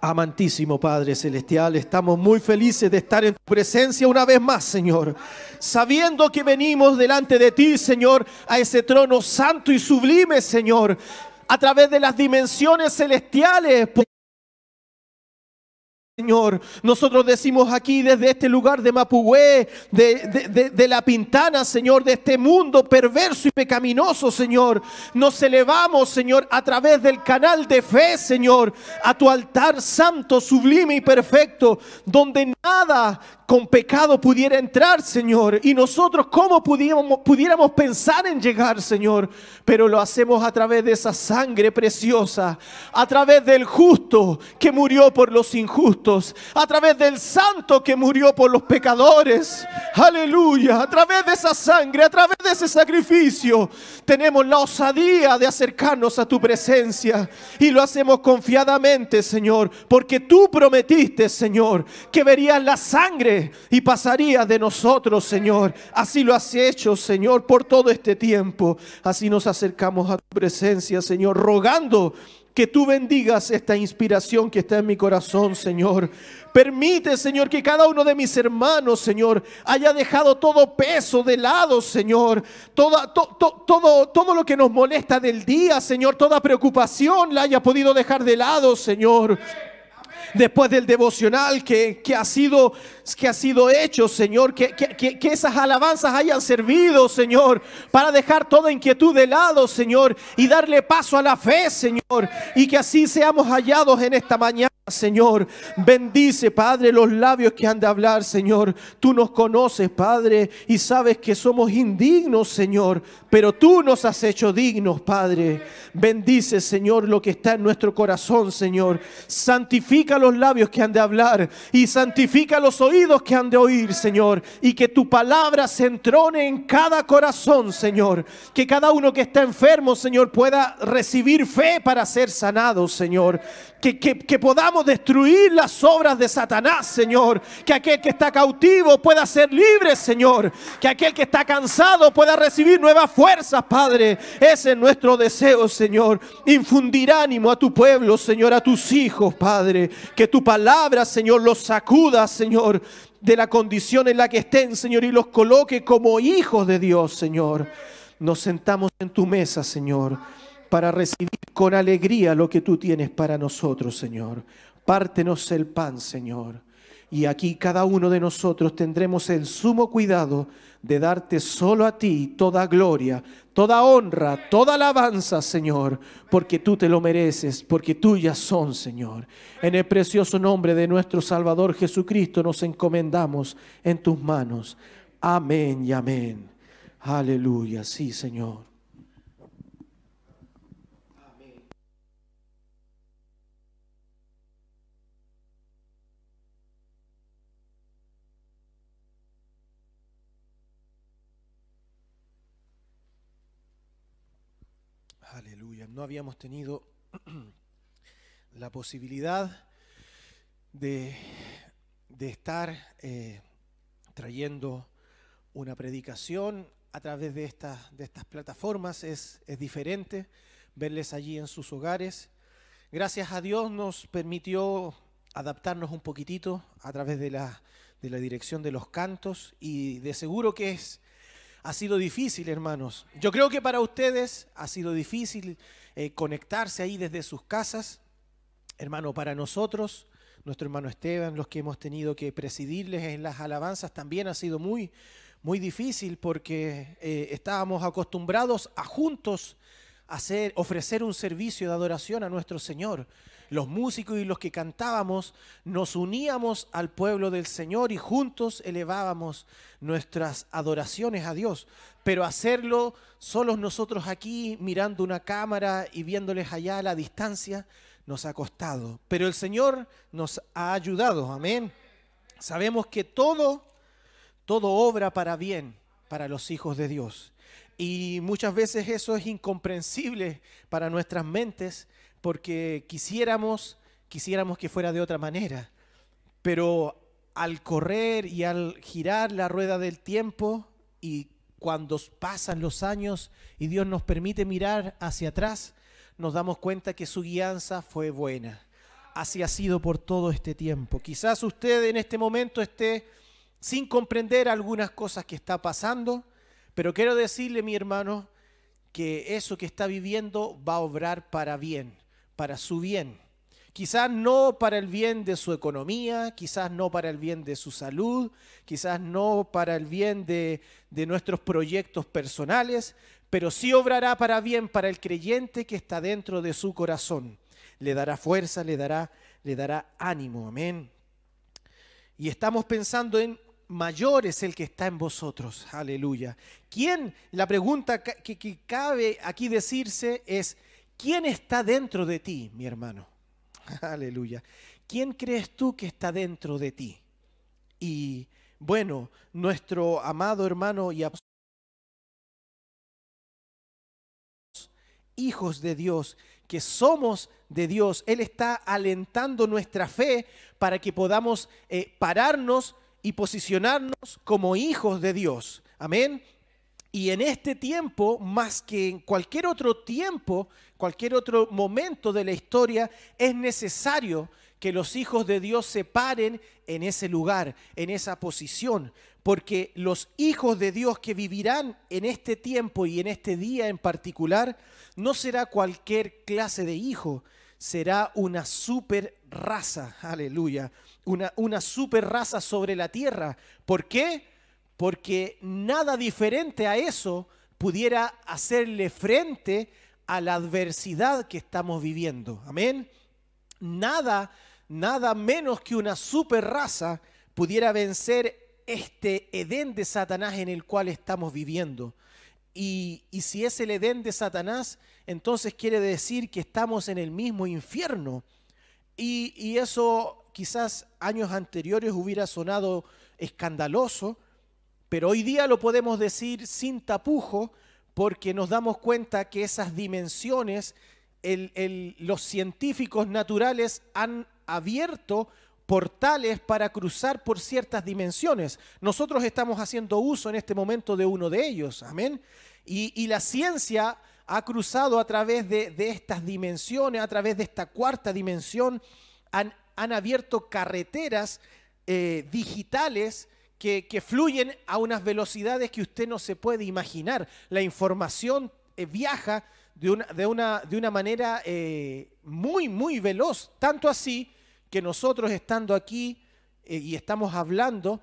Amantísimo Padre Celestial, estamos muy felices de estar en tu presencia una vez más, Señor. Sabiendo que venimos delante de ti, Señor, a ese trono santo y sublime, Señor, a través de las dimensiones celestiales. Señor, nosotros decimos aquí desde este lugar de Mapuhue, de, la Pintana, Señor, de este mundo perverso y pecaminoso, Señor. Nos elevamos, Señor, a través del canal de fe, Señor, a tu altar santo, sublime y perfecto, donde nada con pecado pudiera entrar, Señor. Y nosotros, ¿cómo pudiéramos pensar en llegar, Señor? Pero lo hacemos a través de esa sangre preciosa, a través del justo que murió por los injustos, a través del santo que murió por los pecadores. Aleluya, a través de esa sangre, a través de ese sacrificio, tenemos la osadía de acercarnos a tu presencia y lo hacemos confiadamente, Señor, porque tú prometiste, Señor, que verías la sangre y pasarías de nosotros, Señor. Así lo has hecho, Señor, por todo este tiempo. Así nos acercamos a tu presencia, Señor, rogando que tú bendigas esta inspiración que está en mi corazón, Señor. Permite, Señor, que cada uno de mis hermanos, Señor, haya dejado todo peso de lado, Señor. Toda- to- to- todo, todo lo que nos molesta del día, Señor, toda preocupación la haya podido dejar de lado, Señor después del devocional que, que ha, sido, que ha sido hecho, Señor, que, que- que- esas alabanzas hayan servido, Señor, para dejar toda inquietud de lado, Señor, y darle paso a la fe, Señor, y que así seamos hallados en esta mañana. Señor, bendice, Padre, los labios que han de hablar, Señor. Tú nos conoces, Padre, y sabes que somos indignos, Señor, pero tú nos has hecho dignos, Padre. Bendice, Señor, lo que está en nuestro corazón, Señor. Santifica los labios que han de hablar y santifica los oídos que han de oír, Señor. Y que tu palabra se entrone en cada corazón, Señor. Que cada uno que está enfermo, Señor, pueda recibir fe para ser sanado, Señor. Que, que- que podamos destruir las obras de Satanás, Señor. Que aquel que está cautivo pueda ser libre, Señor. Que aquel que está cansado pueda recibir nuevas fuerzas, Padre. Ese es nuestro deseo, Señor. Infundir ánimo a tu pueblo, Señor, a tus hijos, Padre. Que tu palabra, Señor, los sacuda, Señor, de la condición en la que estén, Señor, y los coloque como hijos de Dios, Señor. Nos sentamos en tu mesa, Señor, para recibir con alegría lo que tú tienes para nosotros, Señor. Pártenos el pan, Señor. Y aquí cada uno de nosotros tendremos el sumo cuidado de darte solo a ti toda gloria, toda honra, toda alabanza, Señor, porque tú te lo mereces, porque tuyas son, Señor. En el precioso nombre de nuestro Salvador Jesucristo nos encomendamos en tus manos. Amén y amén. Aleluya, sí, Señor. No habíamos tenido la posibilidad de, de estar eh, trayendo una predicación a través de, de estas plataformas. Es, es diferente verles allí en sus hogares. Gracias a Dios nos permitió adaptarnos un poquitito a través de la, de la dirección de los cantos y de seguro que es ha sido difícil, hermanos. Yo creo que para ustedes ha sido difícil eh, conectarse ahí desde sus casas. Hermano, para nosotros, nuestro hermano Esteban, los que hemos tenido que presidirles en las alabanzas, también ha sido muy, muy difícil porque eh, estábamos acostumbrados a juntos hacer, ofrecer un servicio de adoración a nuestro Señor. Los músicos y los que cantábamos nos uníamos al pueblo del Señor y juntos elevábamos nuestras adoraciones a Dios. Pero hacerlo solos nosotros aquí mirando una cámara y viéndoles allá a la distancia nos ha costado. Pero el Señor nos ha ayudado, amén. Sabemos que todo, todo obra para bien para los hijos de Dios. Y muchas veces eso es incomprensible para nuestras mentes porque quisiéramos, quisiéramos que fuera de otra manera. Pero al correr y al girar la rueda del tiempo y cuando pasan los años y Dios nos permite mirar hacia atrás, nos damos cuenta que su guianza fue buena. Así ha sido por todo este tiempo. Quizás usted en este momento esté sin comprender algunas cosas que está pasando, pero quiero decirle, mi hermano, que eso que está viviendo va a obrar para bien, para su bien. Quizás no para el bien de su economía, quizás no para el bien de su salud, quizás no para el bien de, de nuestros proyectos personales, pero sí obrará para bien para el creyente que está dentro de su corazón. Le dará fuerza, le dará, le dará ánimo, amén. Y estamos pensando en mayor es el que está en vosotros, aleluya. ¿Quién? La pregunta que, que cabe aquí decirse es, ¿quién está dentro de ti, mi hermano? Aleluya. ¿Quién crees tú que está dentro de ti? Y bueno, nuestro amado hermano y hijos de Dios, que somos de Dios. Él está alentando nuestra fe para que podamos eh, pararnos y posicionarnos como hijos de Dios. Amén. Y en este tiempo, más que en cualquier otro tiempo, cualquier otro momento de la historia, es necesario que los hijos de Dios se paren en ese lugar, en esa posición, porque los hijos de Dios que vivirán en este tiempo y en este día en particular, no será cualquier clase de hijo, será una super raza, aleluya, una, una super raza sobre la tierra. ¿Por qué? Porque nada diferente a eso pudiera hacerle frente a la adversidad que estamos viviendo. Amén. Nada, nada menos que una super raza pudiera vencer este Edén de Satanás en el cual estamos viviendo. Y, y, si es el Edén de Satanás, entonces quiere decir que estamos en el mismo infierno. Y, y eso quizás años anteriores hubiera sonado escandaloso, pero hoy día lo podemos decir sin tapujo porque nos damos cuenta que esas dimensiones los científicos naturales han abierto portales para cruzar por ciertas dimensiones. Nosotros estamos haciendo uso en este momento de uno de ellos, amén. Y, la ciencia ha cruzado a través de, estas dimensiones, a través de esta cuarta dimensión, han, han abierto carreteras eh, digitales que, fluyen a unas velocidades que usted no se puede imaginar. La información eh, viaja de una, de una, de una manera eh, muy, muy veloz, tanto así que nosotros estando aquí eh, y estamos hablando,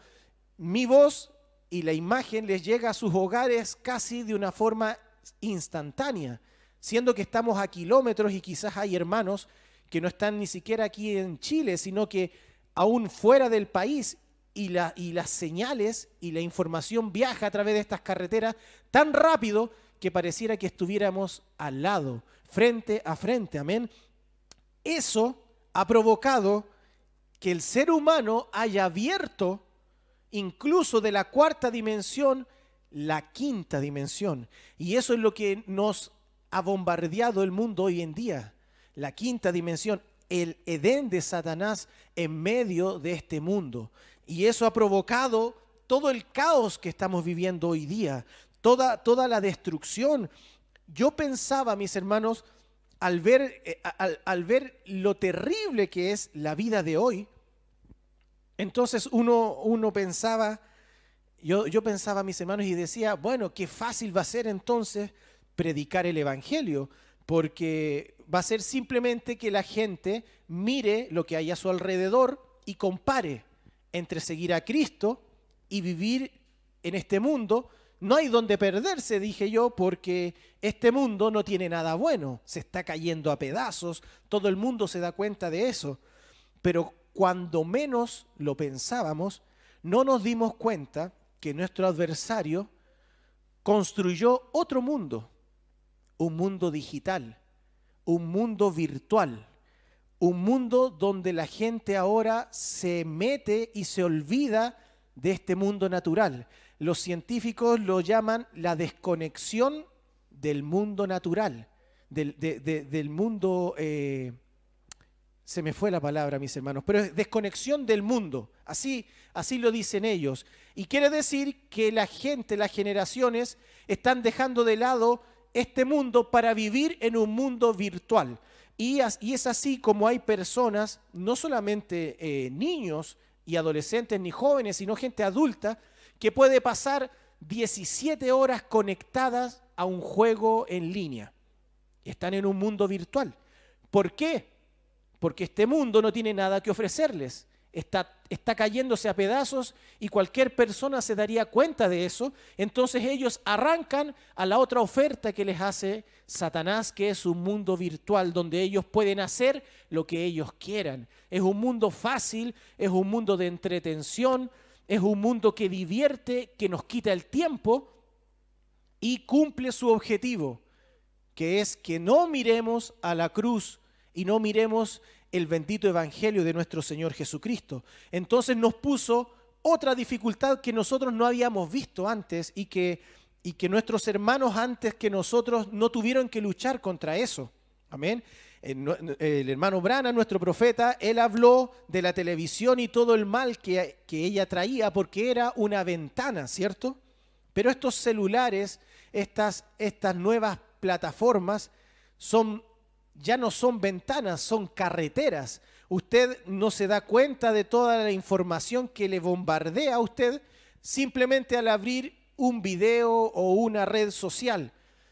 mi voz y la imagen les llega a sus hogares casi de una forma instantánea, siendo que estamos a kilómetros y quizás hay hermanos que no están ni siquiera aquí en Chile, sino que aún fuera del país y, la, y las señales y la información viaja a través de estas carreteras tan rápido que pareciera que estuviéramos al lado, frente a frente, amén. Eso ha provocado que el ser humano haya abierto incluso de la cuarta dimensión la quinta dimensión. Y eso es lo que nos ha bombardeado el mundo hoy en día. La quinta dimensión, el Edén de Satanás en medio de este mundo. Y eso ha provocado todo el caos que estamos viviendo hoy día, toda, toda la destrucción. Yo pensaba, mis hermanos, al ver, eh, al, al, ver lo terrible que es la vida de hoy, entonces uno, uno pensaba, yo, yo pensaba, mis hermanos, y decía, bueno, qué fácil va a ser entonces predicar el Evangelio, porque va a ser simplemente que la gente mire lo que hay a su alrededor y compare entre seguir a Cristo y vivir en este mundo. No hay donde perderse, dije yo, porque este mundo no tiene nada bueno, se está cayendo a pedazos, todo el mundo se da cuenta de eso. Pero cuando menos lo pensábamos, no nos dimos cuenta que nuestro adversario construyó otro mundo, un mundo digital, un mundo virtual, un mundo donde la gente ahora se mete y se olvida de este mundo natural los científicos lo llaman la desconexión del mundo natural, del, de- de- del mundo, eh, se me fue la palabra, mis hermanos, pero es desconexión del mundo. Así, así lo dicen ellos. Y quiere decir que la gente, las generaciones, están dejando de lado este mundo para vivir en un mundo virtual. Y, es así como hay personas, no solamente eh, niños y adolescentes ni jóvenes, sino gente adulta, que puede pasar 17 horas conectadas a un juego en línea. Están en un mundo virtual. ¿Por qué? Porque este mundo no tiene nada que ofrecerles. Está, está cayéndose a pedazos y cualquier persona se daría cuenta de eso. Entonces ellos arrancan a la otra oferta que les hace Satanás, que es un mundo virtual donde ellos pueden hacer lo que ellos quieran. Es un mundo fácil, es un mundo de entretención, es un mundo que divierte, que nos quita el tiempo y cumple su objetivo, que es que no miremos a la cruz y no miremos el bendito evangelio de nuestro Señor Jesucristo. Entonces nos puso otra dificultad que nosotros no habíamos visto antes y que, y que nuestros hermanos antes que nosotros no tuvieron que luchar contra eso. Amén. El, no- el hermano Brana, nuestro profeta, él habló de la televisión y todo el mal que, que ella traía porque era una ventana, ¿cierto? Pero estos celulares, estas, estas nuevas plataformas, son, ya no son ventanas, son carreteras. Usted no se da cuenta de toda la información que le bombardea a usted simplemente al abrir un video o una red social.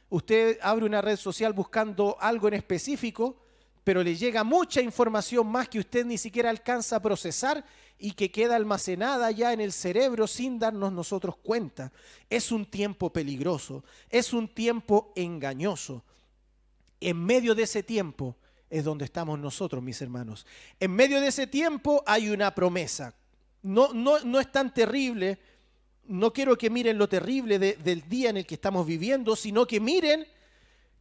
Usted abre una red social buscando algo en específico, pero le llega mucha información más que usted ni siquiera alcanza a procesar y que queda almacenada ya en el cerebro sin darnos nosotros cuenta. Es un tiempo peligroso, es un tiempo engañoso. En medio de ese tiempo es donde estamos nosotros, mis hermanos. En medio de ese tiempo hay una promesa. No, no, no es tan terrible. No quiero que miren lo terrible de- del día en el que estamos viviendo, sino que miren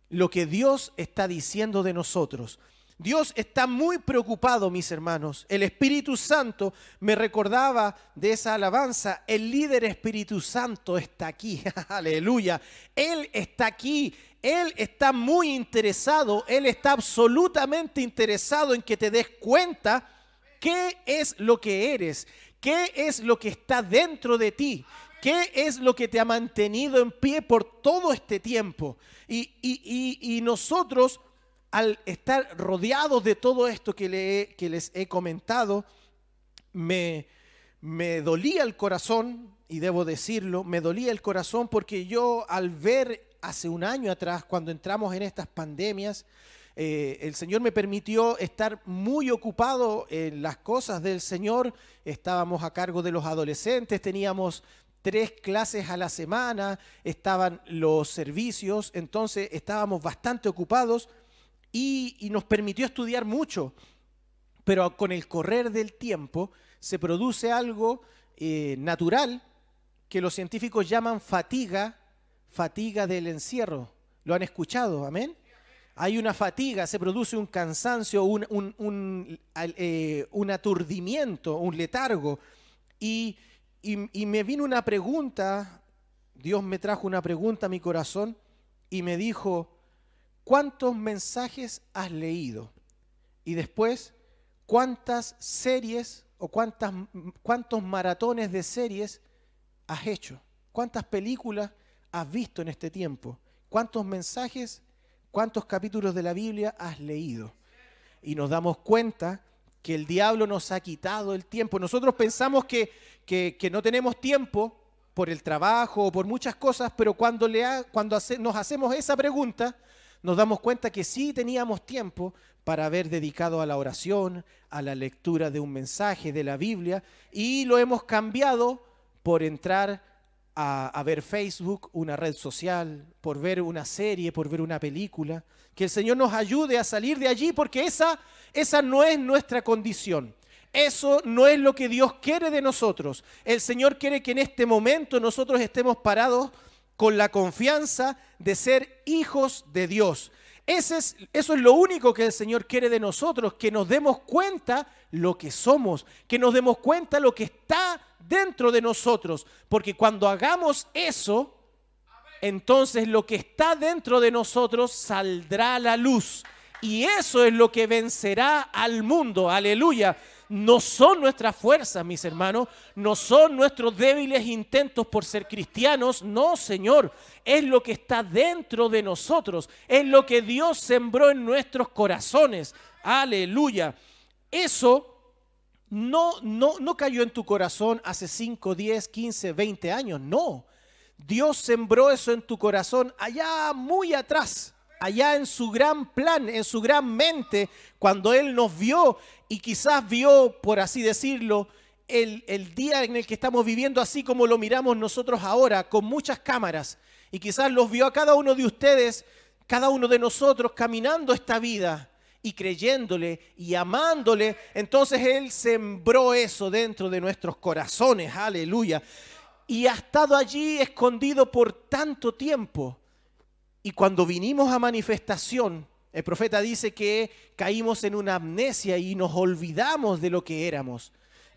lo que Dios está diciendo de nosotros. Dios está muy preocupado, mis hermanos. El Espíritu Santo me recordaba de esa alabanza. El líder Espíritu Santo está aquí. Aleluya. Él está aquí. Él está muy interesado. Él está absolutamente interesado en que te des cuenta qué es lo que eres, qué es lo que está dentro de ti, qué es lo que te ha mantenido en pie por todo este tiempo. Y, nosotros, al estar rodeados de todo esto que, que les he comentado, me, me dolía el corazón, y debo decirlo, me dolía el corazón porque yo al ver hace un año atrás, cuando entramos en estas pandemias, eh, el Señor me permitió estar muy ocupado en las cosas del Señor. Estábamos a cargo de los adolescentes, teníamos tres clases a la semana, estaban los servicios, entonces estábamos bastante ocupados y, nos permitió estudiar mucho. Pero con el correr del tiempo se produce algo eh, natural que los científicos llaman fatiga, fatiga del encierro. ¿Lo han escuchado? Amén. Hay una fatiga, se produce un cansancio, un, un- eh, un aturdimiento, un letargo. Y, y- y me vino una pregunta, Dios me trajo una pregunta a mi corazón y me dijo, ¿cuántos mensajes has leído? Y después, ¿cuántas series o cuántas, cuántos maratones de series has hecho? ¿Cuántas películas has visto en este tiempo? ¿Cuántos mensajes, cuántos capítulos de la Biblia has leído? Y nos damos cuenta que el diablo nos ha quitado el tiempo. Nosotros pensamos que, que- no tenemos tiempo por el trabajo o por muchas cosas, pero cuando, le ha- cuando nos hacemos esa pregunta, nos damos cuenta que sí teníamos tiempo para haber dedicado a la oración, a la lectura de un mensaje de la Biblia, y lo hemos cambiado por entrar a, ver Facebook, una red social, por ver una serie, por ver una película. Que el Señor nos ayude a salir de allí porque esa, esa no es nuestra condición. Eso no es lo que Dios quiere de nosotros. El Señor quiere que en este momento nosotros estemos parados con la confianza de ser hijos de Dios. Ese es, eso es lo único que el Señor quiere de nosotros, que nos demos cuenta lo que somos, que nos demos cuenta lo que está dentro de nosotros, porque cuando hagamos eso, entonces lo que está dentro de nosotros saldrá a la luz. Y eso es lo que vencerá al mundo. Aleluya. No son nuestras fuerzas, mis hermanos, no son nuestros débiles intentos por ser cristianos, no, Señor, es lo que está dentro de nosotros, es lo que Dios sembró en nuestros corazones. Aleluya. Eso no, no, no cayó en tu corazón hace 5, 10, 15, 20 años, no. Dios sembró eso en tu corazón allá muy atrás, allá en su gran plan, en su gran mente, cuando Él nos vio y quizás vio, por así decirlo, el, el, día en el que estamos viviendo, así como lo miramos nosotros ahora, con muchas cámaras, y quizás los vio a cada uno de ustedes, cada uno de nosotros caminando esta vida y creyéndole y amándole, entonces Él sembró eso dentro de nuestros corazones, aleluya, y ha estado allí escondido por tanto tiempo. Y cuando vinimos a manifestación, el profeta dice que caímos en una amnesia y nos olvidamos de lo que éramos.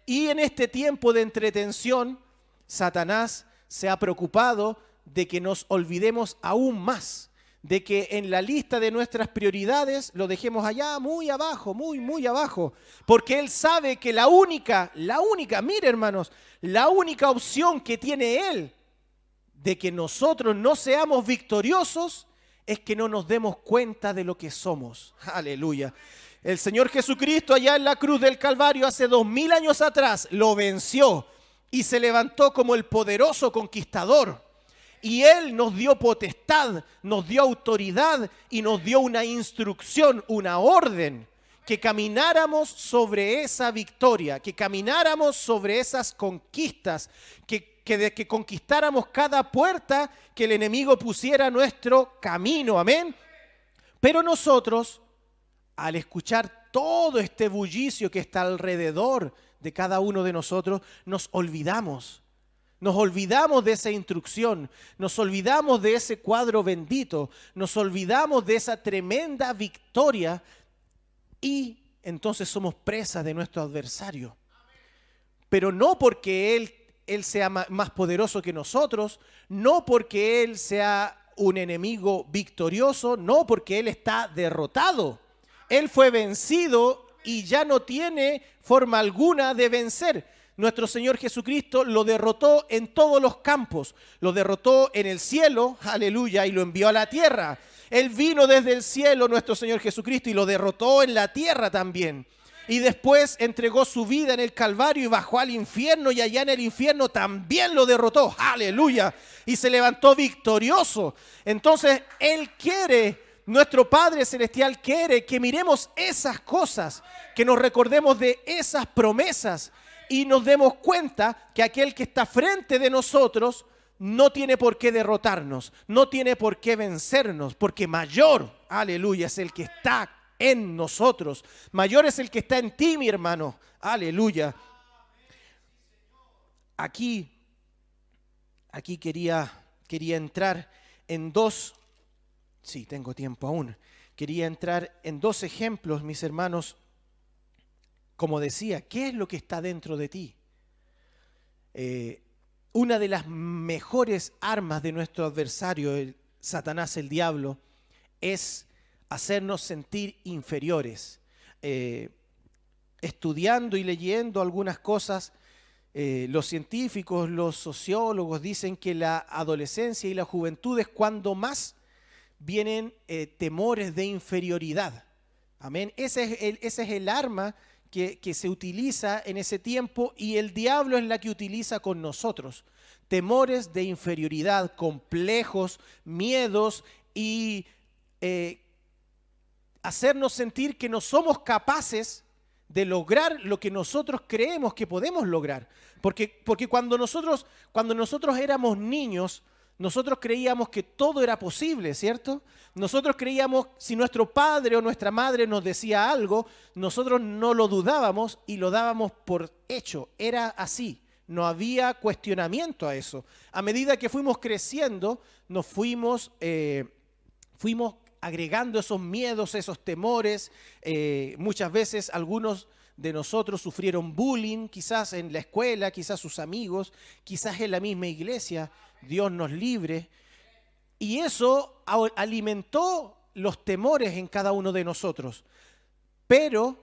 Y en este tiempo de entretención, Satanás se ha preocupado de que nos olvidemos aún más, de que en la lista de nuestras prioridades lo dejemos allá muy abajo, muy, muy abajo, porque él sabe que la única, la única, mire hermanos, la única opción que tiene él de que nosotros no seamos victoriosos es que no nos demos cuenta de lo que somos. Aleluya. El Señor Jesucristo allá en la cruz del Calvario hace dos mil años atrás lo venció y se levantó como el poderoso conquistador. Y Él nos dio potestad, nos dio autoridad y nos dio una instrucción, una orden, que camináramos sobre esa victoria, que camináramos sobre esas conquistas, que que, de, que conquistáramos cada puerta que el enemigo pusiera nuestro camino. Amén. Pero nosotros, al escuchar todo este bullicio que está alrededor de cada uno de nosotros, nos olvidamos. Nos olvidamos de esa instrucción, nos olvidamos de ese cuadro bendito, nos olvidamos de esa tremenda victoria y entonces somos presa de nuestro adversario. Pero no porque Él él sea más poderoso que nosotros, no porque Él sea un enemigo victorioso, no porque Él está derrotado. Él fue vencido y ya no tiene forma alguna de vencer. Nuestro Señor Jesucristo lo derrotó en todos los campos. Lo derrotó en el cielo, aleluya, y lo envió a la tierra. Él vino desde el cielo, nuestro Señor Jesucristo, y lo derrotó en la tierra también y después entregó su vida en el Calvario y bajó al infierno y allá en el infierno también lo derrotó. Aleluya. Y se levantó victorioso. Entonces Él quiere, nuestro Padre Celestial quiere que miremos esas cosas, que nos recordemos de esas promesas y nos demos cuenta que aquel que está frente de nosotros no tiene por qué derrotarnos, no tiene por qué vencernos, porque mayor, aleluya, es el que está en nosotros. Mayor es el que está en ti, mi hermano. Aleluya. Aquí, aquí quería, quería entrar en dos, sí, tengo tiempo aún. Quería entrar en dos ejemplos, mis hermanos. Como decía, ¿qué es lo que está dentro de ti? Eh, una de las mejores armas de nuestro adversario, el Satanás, el diablo, es hacernos sentir inferiores. Eh, estudiando y leyendo algunas cosas, eh, los científicos, los sociólogos dicen que la adolescencia y la juventud es cuando más vienen temores de inferioridad. Amén. Ese ese es el arma que, se utiliza en ese tiempo y el diablo es la que utiliza con nosotros. Temores de inferioridad, complejos, miedos y hacernos sentir que no somos capaces de lograr lo que nosotros creemos que podemos lograr. Porque, porque cuando, nosotros, cuando nosotros éramos niños, nosotros creíamos que todo era posible, ¿cierto? Nosotros creíamos, si nuestro padre o nuestra madre nos decía algo, nosotros no lo dudábamos y lo dábamos por hecho. Era así, no había cuestionamiento a eso. A medida que fuimos creciendo, nos fuimos, eh, fuimos agregando esos miedos, esos temores. Eh, muchas veces algunos de nosotros sufrieron bullying, quizás en la escuela, quizás sus amigos, quizás en la misma iglesia. Dios nos libre. Y eso alimentó los temores en cada uno de nosotros. Pero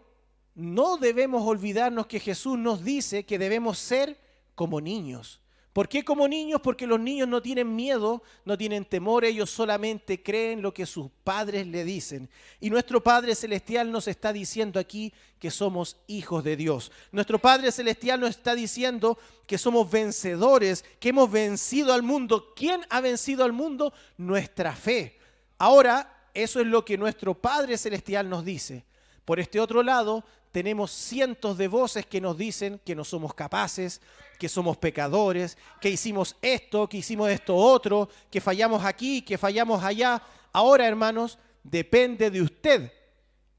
no debemos olvidarnos que Jesús nos dice que debemos ser como niños. ¿Por qué como niños? Porque los niños no tienen miedo, no tienen temor, ellos solamente creen lo que sus padres le dicen. Y nuestro Padre Celestial nos está diciendo aquí que somos hijos de Dios. Nuestro Padre Celestial nos está diciendo que somos vencedores, que hemos vencido al mundo. ¿Quién ha vencido al mundo? Nuestra fe. Ahora, eso es lo que nuestro Padre Celestial nos dice. Por este otro lado, tenemos cientos de voces que nos dicen que no somos capaces, que somos pecadores, que hicimos esto, que hicimos esto otro, que fallamos aquí, que fallamos allá. Ahora, hermanos, depende de usted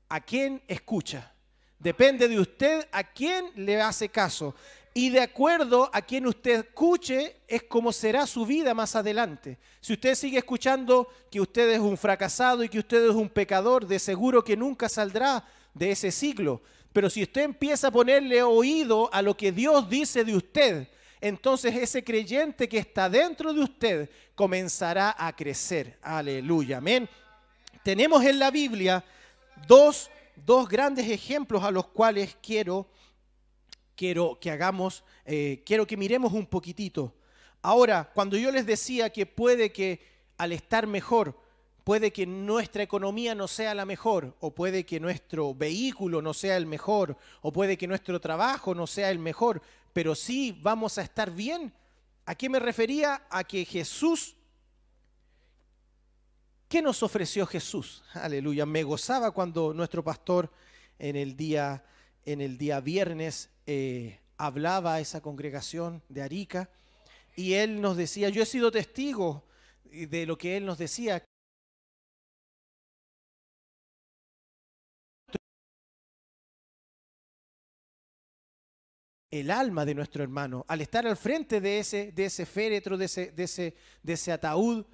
a quién escucha. Depende de usted a quién le hace caso. Y de acuerdo a quien usted escuche, es como será su vida más adelante. Si usted sigue escuchando que usted es un fracasado y que usted es un pecador, de seguro que nunca saldrá de ese ciclo. Pero si usted empieza a ponerle oído a lo que Dios dice de usted, entonces ese creyente que está dentro de usted comenzará a crecer. Aleluya, amén. Tenemos en la Biblia dos, dos grandes ejemplos a los cuales quiero, quiero que hagamos, eh, quiero que miremos un poquitito. Ahora, cuando yo les decía que puede que al estar mejor, puede que nuestra economía no sea la mejor, o puede que nuestro vehículo no sea el mejor, o puede que nuestro trabajo no sea el mejor, pero sí vamos a estar bien. ¿A qué me refería? A que Jesús ¿Qué nos ofreció Jesús? Aleluya. Me gozaba cuando nuestro pastor en el día, en el día viernes eh, hablaba a esa congregación de Arica y él nos decía, yo he sido testigo de lo que él nos decía. El alma de nuestro hermano, al estar al frente de ese, de ese féretro, de ese, de, ese, de ese ataúd,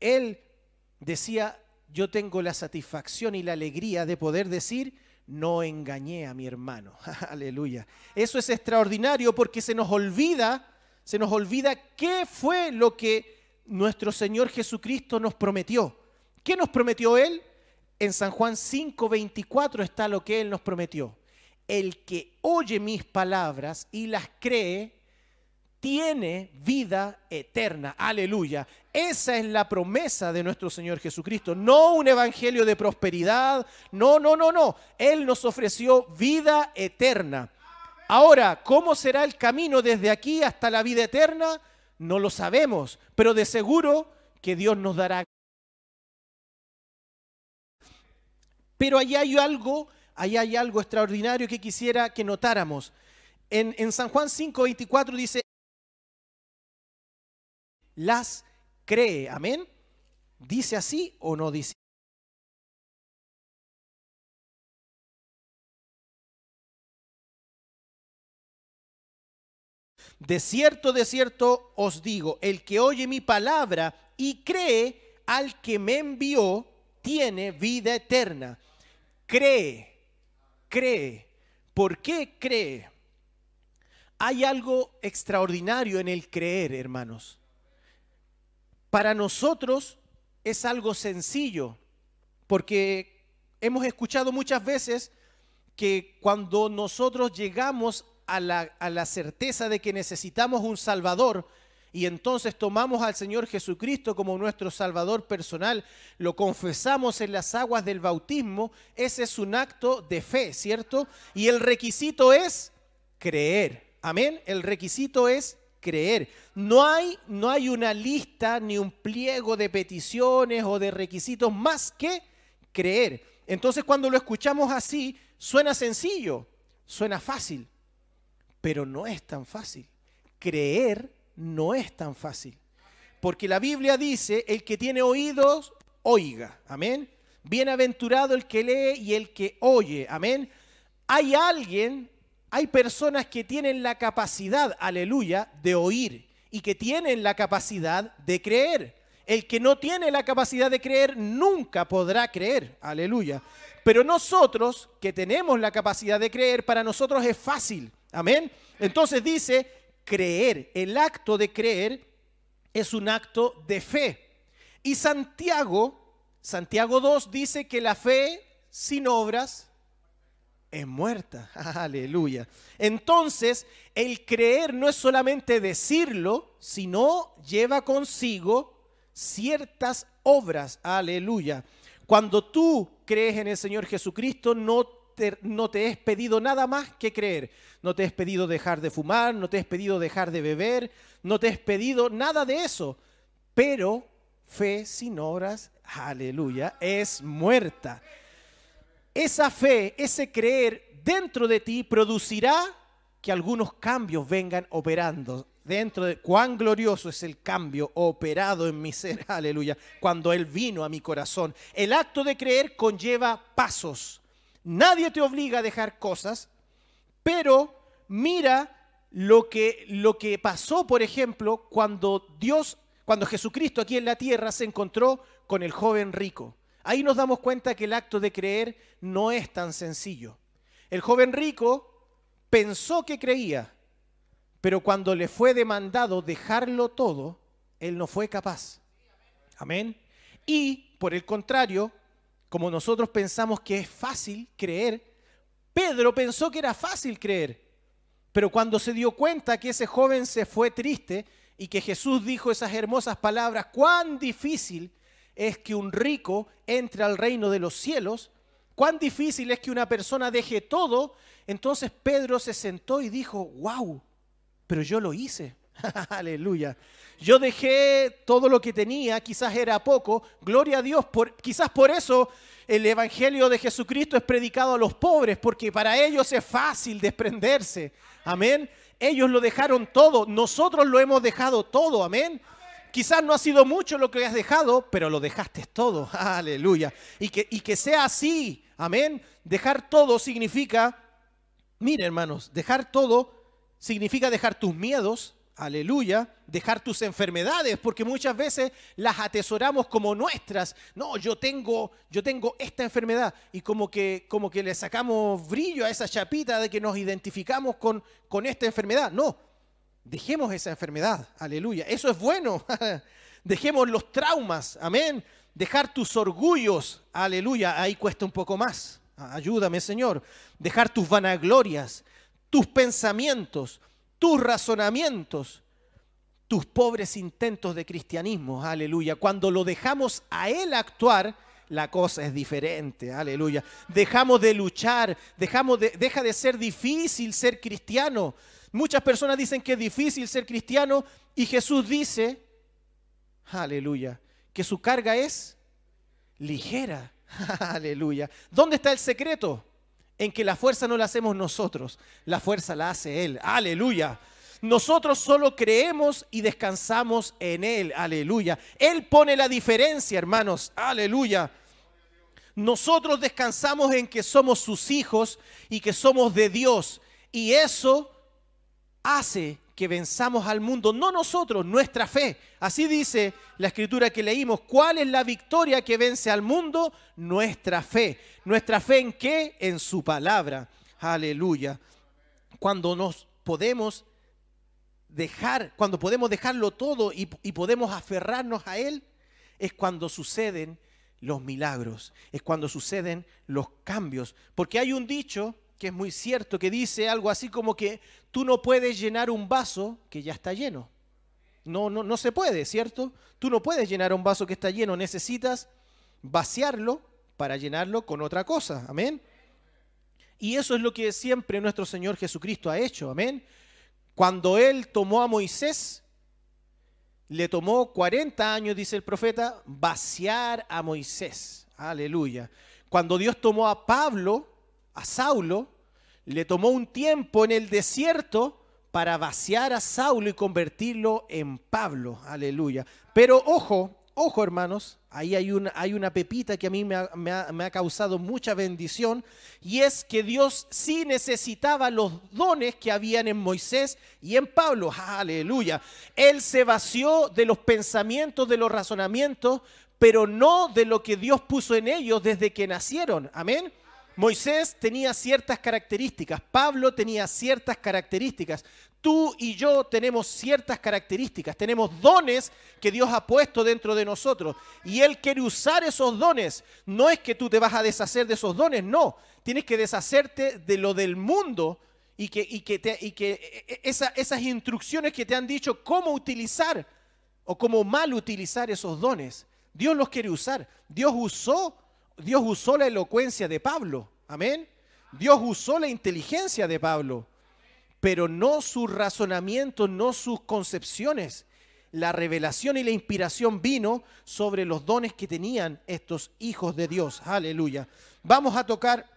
él decía, yo tengo la satisfacción y la alegría de poder decir, no engañé a mi hermano. Aleluya. Eso es extraordinario porque se nos olvida, se nos olvida qué fue lo que nuestro Señor Jesucristo nos prometió. ¿Qué nos prometió Él? En San Juan 5:24 está lo que Él nos prometió. El que oye mis palabras y las cree, tiene vida eterna. Aleluya. Esa es la promesa de nuestro Señor Jesucristo. No un evangelio de prosperidad. No, no, no, no. Él nos ofreció vida eterna. Ahora, ¿cómo será el camino desde aquí hasta la vida eterna? No lo sabemos, pero de seguro que Dios nos dará. Pero allí hay algo, allí hay algo extraordinario que quisiera que notáramos. En, San Juan 5:24 dice, las cree. Amén. ¿Dice así o no dice? De cierto, de cierto os digo, el que oye mi palabra y cree al que me envió, tiene vida eterna. Cree, cree. ¿Por qué cree? Hay algo extraordinario en el creer, hermanos. Para nosotros es algo sencillo, porque hemos escuchado muchas veces que cuando nosotros llegamos a la, a la, certeza de que necesitamos un Salvador y entonces tomamos al Señor Jesucristo como nuestro Salvador personal, lo confesamos en las aguas del bautismo, ese es un acto de fe, ¿cierto? Y el requisito es creer, amén, el requisito es creer. No hay, no hay una lista ni un pliego de peticiones o de requisitos más que creer. Entonces cuando lo escuchamos así, suena sencillo, suena fácil, pero no es tan fácil. Creer no es tan fácil. Porque la Biblia dice, el que tiene oídos, oiga. Amén. Bienaventurado el que lee y el que oye. Amén. Hay alguien hay personas que tienen la capacidad, aleluya, de oír y que tienen la capacidad de creer. El que no tiene la capacidad de creer nunca podrá creer, aleluya. Pero nosotros que tenemos la capacidad de creer, para nosotros es fácil, amén. Entonces dice, creer, el acto de creer es un acto de fe. Y Santiago, Santiago 2 dice que la fe sin obras es muerta. Aleluya. Entonces, el creer no es solamente decirlo, sino lleva consigo ciertas obras. Aleluya. Cuando tú crees en el Señor Jesucristo, no no te es pedido nada más que creer. No te es pedido dejar de fumar, no te es pedido dejar de beber, no te es pedido nada de eso. Pero fe sin obras, aleluya, es muerta. Esa fe, ese creer dentro de ti producirá que algunos cambios vengan operando. Dentro de cuán glorioso es el cambio operado en mi ser, aleluya, cuando Él vino a mi corazón. El acto de creer conlleva pasos. Nadie te obliga a dejar cosas, pero mira lo que, lo que pasó, por ejemplo, cuando Dios, cuando Jesucristo aquí en la tierra se encontró con el joven rico. Ahí nos damos cuenta que el acto de creer no es tan sencillo. El joven rico pensó que creía, pero cuando le fue demandado dejarlo todo, él no fue capaz. Amén. Y por el contrario, como nosotros pensamos que es fácil creer, Pedro pensó que era fácil creer. Pero cuando se dio cuenta que ese joven se fue triste y que Jesús dijo esas hermosas palabras, cuán difícil es que un rico entre al reino de los cielos, cuán difícil es que una persona deje todo, entonces Pedro se sentó y dijo, wow, pero yo lo hice. Aleluya. Yo dejé todo lo que tenía, quizás era poco. Gloria a Dios, por, quizás por eso el Evangelio de Jesucristo es predicado a los pobres, porque para ellos es fácil desprenderse. Amén. Ellos lo dejaron todo, nosotros lo hemos dejado todo. Amén. Quizás no ha sido mucho lo que has dejado, pero lo dejaste todo. Aleluya. Y que, y que sea así. Amén. Dejar todo significa, mire hermanos, dejar todo significa dejar tus miedos, aleluya, dejar tus enfermedades, porque muchas veces las atesoramos como nuestras. No, yo tengo, yo tengo esta enfermedad y como que, como que le sacamos brillo a esa chapita de que nos identificamos con, con esta enfermedad. No, dejemos esa enfermedad, aleluya. Eso es bueno. Dejemos los traumas, amén. Dejar tus orgullos, aleluya. Ahí cuesta un poco más. Ayúdame, Señor. Dejar tus vanaglorias, tus pensamientos, tus razonamientos, tus pobres intentos de cristianismo, aleluya. Cuando lo dejamos a Él actuar, la cosa es diferente, aleluya. Dejamos de luchar, dejamos de, deja de ser difícil ser cristiano. Muchas personas dicen que es difícil ser cristiano y Jesús dice, aleluya, que su carga es ligera, aleluya. ¿Dónde está el secreto? En que la fuerza no la hacemos nosotros, la fuerza la hace Él. Aleluya. Nosotros solo creemos y descansamos en Él. Aleluya. Él pone la diferencia, hermanos. Aleluya. Nosotros descansamos en que somos sus hijos y que somos de Dios. Y eso hace que venzamos al mundo, no nosotros, nuestra fe. Así dice la escritura que leímos. ¿Cuál es la victoria que vence al mundo? Nuestra fe. ¿Nuestra fe en qué? En su palabra. Aleluya. Cuando nos podemos dejar, cuando podemos dejarlo todo y, y podemos aferrarnos a Él, es cuando suceden los milagros, es cuando suceden los cambios. Porque hay un dicho que es muy cierto, que dice algo así como que tú no puedes llenar un vaso que ya está lleno. No, no, no se puede, ¿cierto? Tú no puedes llenar un vaso que está lleno, necesitas vaciarlo para llenarlo con otra cosa, amén. Y eso es lo que siempre nuestro Señor Jesucristo ha hecho, amén. Cuando Él tomó a Moisés, le tomó 40 años, dice el profeta, vaciar a Moisés, aleluya. Cuando Dios tomó a Pablo, a Saulo, le tomó un tiempo en el desierto para vaciar a Saulo y convertirlo en Pablo. Aleluya. Pero ojo, ojo hermanos, ahí hay una, pepita que a mí me, ha, me ha, causado mucha bendición y es que Dios sí necesitaba los dones que habían en Moisés y en Pablo. Aleluya. Él se vació de los pensamientos, de los razonamientos, pero no de lo que Dios puso en ellos desde que nacieron. Amén. Moisés tenía ciertas características, Pablo tenía ciertas características, tú y yo tenemos ciertas características, tenemos dones que Dios ha puesto dentro de nosotros y Él quiere usar esos dones. No es que tú te vas a deshacer de esos dones, no, tienes que deshacerte de lo del mundo y que, y que, te- y que e- e- esa- esas instrucciones que te han dicho cómo utilizar o cómo mal utilizar esos dones. Dios los quiere usar. Dios usó, Dios usó la elocuencia de Pablo. Amén. Dios usó la inteligencia de Pablo, pero no sus razonamientos, no sus concepciones. La revelación y la inspiración vino sobre los dones que tenían estos hijos de Dios. Aleluya. Vamos a tocar,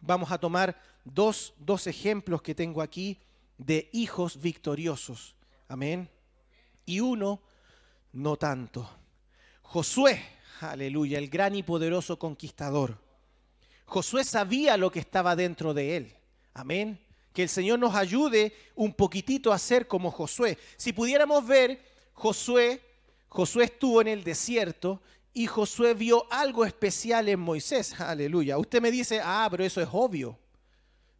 vamos a tomar dos, dos ejemplos que tengo aquí de hijos victoriosos. Amén y uno no tanto. Josué, aleluya, el gran y poderoso conquistador. Josué sabía lo que estaba dentro de él. Amén. Que el Señor nos ayude un poquitito a ser como Josué. Si pudiéramos ver, Josué, Josué estuvo en el desierto y Josué vio algo especial en Moisés. Aleluya. Usted me dice, ah, pero eso es obvio.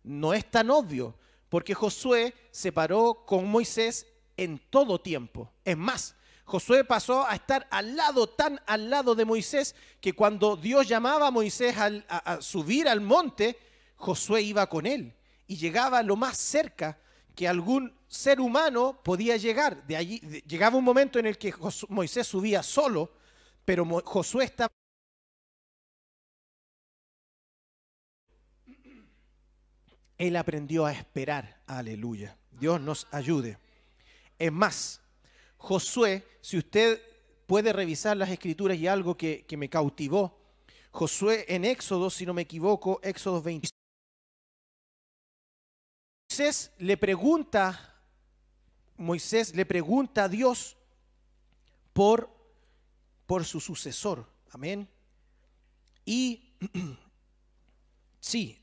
No es tan obvio, porque Josué se paró con Moisés en todo tiempo. Es más, Josué pasó a estar al lado, tan al lado de Moisés, que cuando Dios llamaba a Moisés a, subir al monte, Josué iba con él y llegaba lo más cerca que algún ser humano podía llegar. De allí llegaba un momento en el que Moisés subía solo, pero Josué estaba Él aprendió a esperar. Aleluya. Dios nos ayude. Es más, Josué, si usted puede revisar las escrituras y algo que, me cautivó, Josué en Éxodo, si no me equivoco, Éxodo 20. Moisés le pregunta, Moisés le pregunta a Dios por, por su sucesor. Amén. Y sí,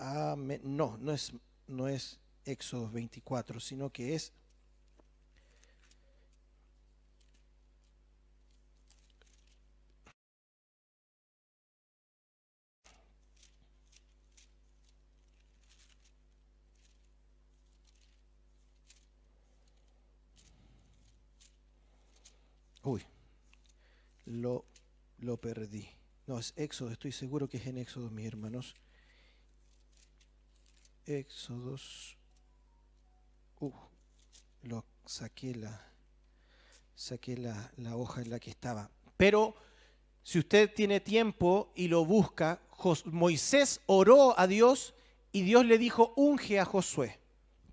Amén. No, no es, no es Éxodo 24, sino que es... Uy, lo, lo perdí. No, es Éxodo, estoy seguro que es en Éxodo, mis hermanos. Éxodos. Uh, lo saqué la saqué la, la hoja en la que estaba. Pero si usted tiene tiempo y lo busca, Moisés oró a Dios y Dios le dijo, unge a Josué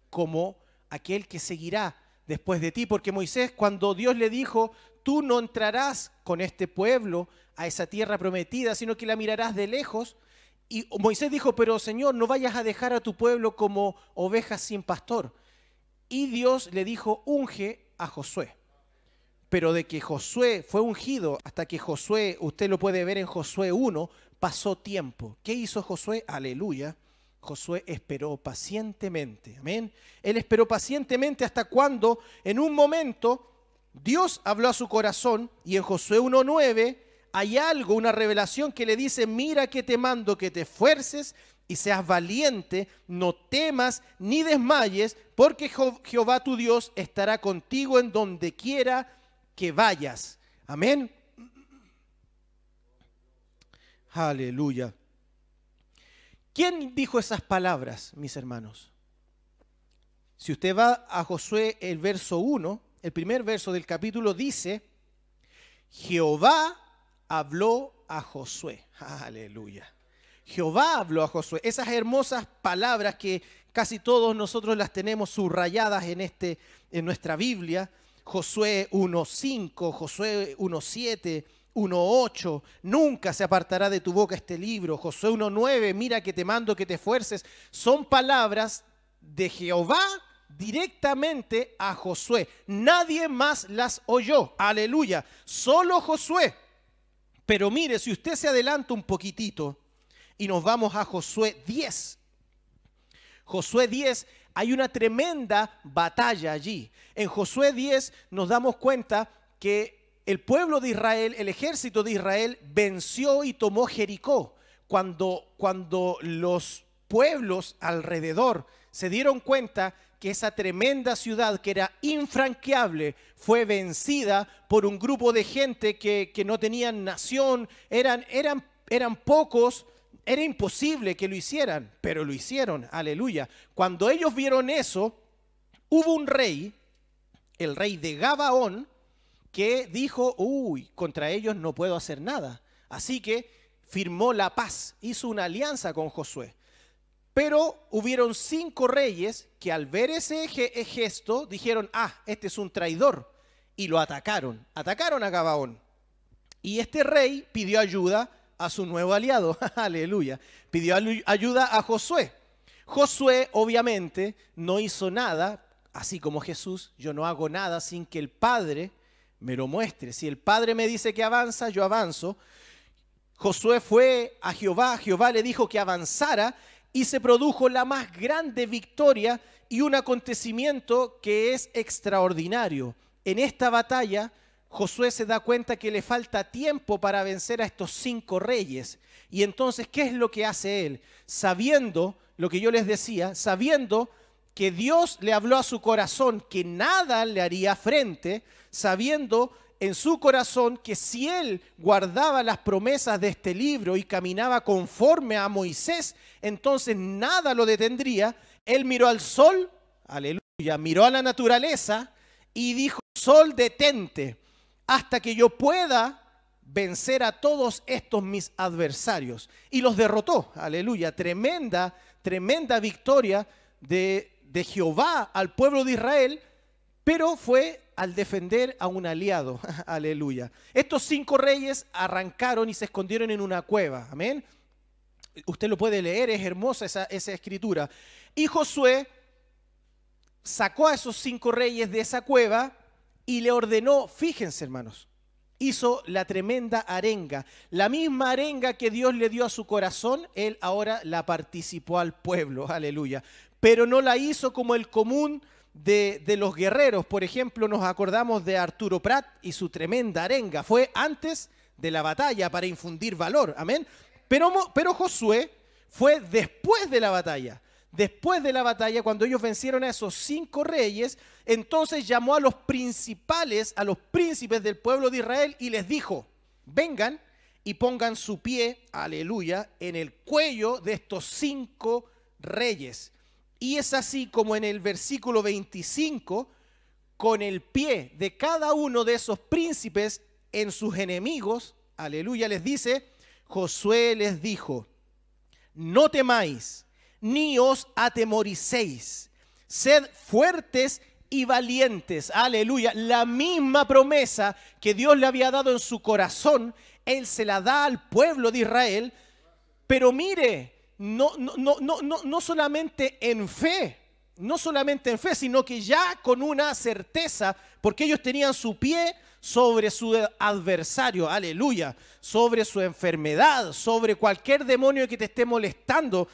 como aquel que seguirá después de ti, porque Moisés cuando Dios le dijo, tú no entrarás con este pueblo a esa tierra prometida, sino que la mirarás de lejos, y Moisés dijo, pero Señor, no vayas a dejar a tu pueblo como ovejas sin pastor. Y Dios le dijo, unge a Josué. Pero de que Josué fue ungido hasta que Josué, usted lo puede ver en Josué 1, pasó tiempo. ¿Qué hizo Josué? Aleluya. Josué esperó pacientemente. Amén. Él esperó pacientemente hasta cuando en un momento Dios habló a su corazón y en Josué 1.9 hay algo, una revelación que le dice, mira que te mando que te esfuerces y seas valiente, no temas ni desmayes, porque Jehová tu Dios estará contigo en donde quiera que vayas. Amén. Aleluya. ¿Quién dijo esas palabras, mis hermanos? Si usted va a Josué, el verso 1, el primer verso del capítulo dice, Jehová habló a Josué. Aleluya. Jehová habló a Josué. Esas hermosas palabras que casi todos nosotros las tenemos subrayadas en, este, en nuestra Biblia. Josué 1.5, Josué 1.7, 1.8. Nunca se apartará de tu boca este libro. Josué 1.9, mira que te mando que te esfuerces. Son palabras de Jehová directamente a Josué. Nadie más las oyó. Aleluya. Solo Josué. Pero mire, si usted se adelanta un poquitito y nos vamos a Josué 10. Josué 10, hay una tremenda batalla allí. En Josué 10 nos damos cuenta que el pueblo de Israel, el ejército de Israel venció y tomó Jericó. Cuando, cuando los pueblos alrededor se dieron cuenta que esa tremenda ciudad que era infranqueable fue vencida por un grupo de gente que, que no tenían nación, eran, eran, eran pocos, era imposible que lo hicieran, pero lo hicieron, aleluya. Cuando ellos vieron eso, hubo un rey, el rey de Gabaón, que dijo, uy, contra ellos no puedo hacer nada. Así que firmó la paz, hizo una alianza con Josué. Pero hubieron cinco reyes que al ver ese gesto dijeron, ah, este es un traidor. Y lo atacaron, atacaron a Gabaón. Y este rey pidió ayuda a su nuevo aliado, aleluya, pidió ayuda a Josué. Josué obviamente no hizo nada, así como Jesús, yo no hago nada sin que el Padre me lo muestre. Si el Padre me dice que avanza, yo avanzo. Josué fue a Jehová, Jehová le dijo que avanzara y se produjo la más grande victoria y un acontecimiento que es extraordinario. En esta batalla, Josué se da cuenta que le falta tiempo para vencer a estos cinco reyes. Y entonces, ¿qué es lo que hace él? Sabiendo lo que yo les decía, sabiendo que Dios le habló a su corazón que nada le haría frente, sabiendo en su corazón que si él guardaba las promesas de este libro y caminaba conforme a Moisés, entonces nada lo detendría. Él miró al sol, aleluya, miró a la naturaleza y dijo, sol detente hasta que yo pueda vencer a todos estos mis adversarios. Y los derrotó, aleluya, tremenda, tremenda victoria de, de Jehová al pueblo de Israel, pero fue al defender a un aliado. Aleluya. Estos cinco reyes arrancaron y se escondieron en una cueva. Amén. Usted lo puede leer, es hermosa esa, esa escritura. Y Josué sacó a esos cinco reyes de esa cueva y le ordenó, fíjense hermanos, hizo la tremenda arenga. La misma arenga que Dios le dio a su corazón, él ahora la participó al pueblo, aleluya. Pero no la hizo como el común de, los guerreros. Por ejemplo, nos acordamos de Arturo Prat y su tremenda arenga. Fue antes de la batalla para infundir valor. Amén. Pero, pero Josué fue después de la batalla. Después de la batalla, cuando ellos vencieron a esos cinco reyes, entonces llamó a los principales, a los príncipes del pueblo de Israel y les dijo, vengan y pongan su pie, aleluya, en el cuello de estos cinco reyes. Y es así como en el versículo 25, con el pie de cada uno de esos príncipes en sus enemigos, aleluya, les dice, Josué les dijo, no temáis, ni os atemoricéis, sed fuertes y valientes, aleluya. La misma promesa que Dios le había dado en su corazón, Él se la da al pueblo de Israel, pero mire, no, no, no, no, no solamente en fe, no solamente en fe, sino que ya con una certeza, porque ellos tenían su pie sobre su adversario, aleluya, sobre su enfermedad, sobre cualquier demonio que te esté molestando.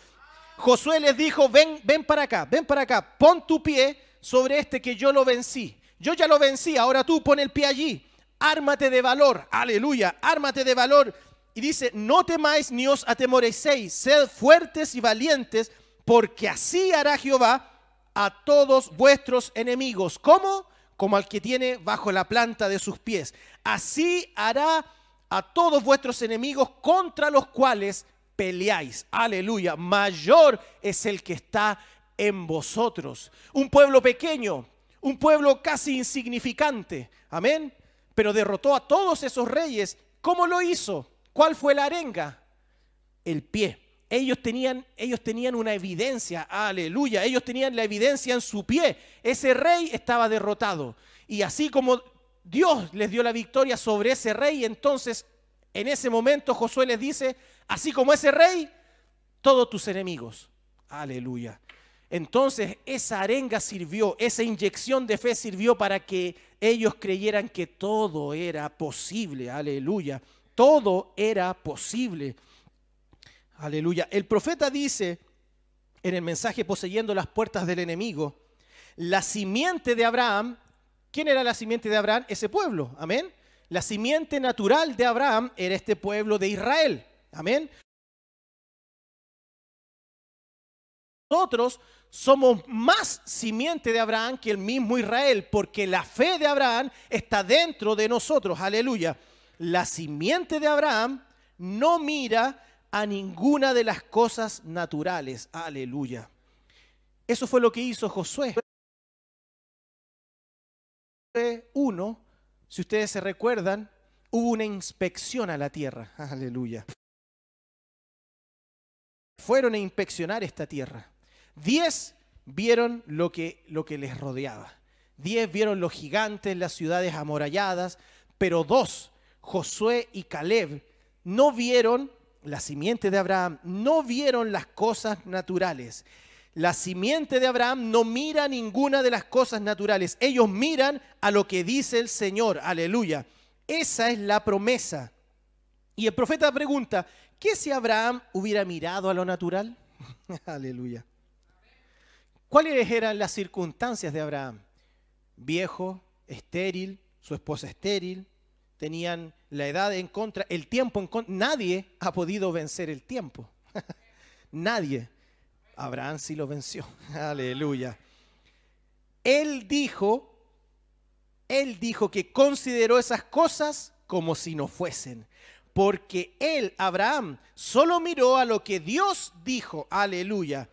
Josué les dijo, ven, ven para acá, ven para acá, pon tu pie sobre este que yo lo vencí. Yo ya lo vencí, ahora tú pon el pie allí. Ármate de valor, aleluya, ármate de valor y dice, no temáis ni os atemorecéis, sed fuertes y valientes, porque así hará Jehová a todos vuestros enemigos. ¿Cómo? Como al que tiene bajo la planta de sus pies. Así hará a todos vuestros enemigos contra los cuales peleáis. Aleluya. Mayor es el que está en vosotros. Un pueblo pequeño, un pueblo casi insignificante. Amén. Pero derrotó a todos esos reyes. ¿Cómo lo hizo? ¿Cuál fue la arenga? El pie. Ellos tenían, ellos tenían una evidencia, aleluya, ellos tenían la evidencia en su pie. Ese rey estaba derrotado. Y así como Dios les dio la victoria sobre ese rey, entonces en ese momento Josué les dice, así como ese rey, todos tus enemigos. Aleluya. Entonces esa arenga sirvió, esa inyección de fe sirvió para que ellos creyeran que todo era posible. Aleluya todo era posible. Aleluya. El profeta dice en el mensaje poseyendo las puertas del enemigo, la simiente de Abraham, ¿quién era la simiente de Abraham? Ese pueblo, amén. La simiente natural de Abraham era este pueblo de Israel. Amén. Nosotros somos más simiente de Abraham que el mismo Israel, porque la fe de Abraham está dentro de nosotros. Aleluya. La simiente de Abraham no mira a ninguna de las cosas naturales. Aleluya. Eso fue lo que hizo Josué. 1, si ustedes se recuerdan, hubo una inspección a la tierra. Aleluya. Fueron a inspeccionar esta tierra. Diez vieron lo que, lo que les rodeaba. Diez vieron los gigantes, las ciudades amuralladas, pero dos, Josué y Caleb, no vieron la simiente de Abraham, no vieron las cosas naturales. La simiente de Abraham no mira ninguna de las cosas naturales. Ellos miran a lo que dice el Señor. Aleluya. Esa es la promesa. Y el profeta pregunta, ¿qué si Abraham hubiera mirado a lo natural? Aleluya. ¿Cuáles eran las circunstancias de Abraham? Viejo, estéril, su esposa estéril, tenían la edad en contra, el tiempo en contra. Nadie ha podido vencer el tiempo. Nadie. Abraham sí lo venció. Aleluya. Él dijo, él dijo que consideró esas cosas como si no fuesen. Porque él, Abraham, solo miró a lo que Dios dijo. Aleluya.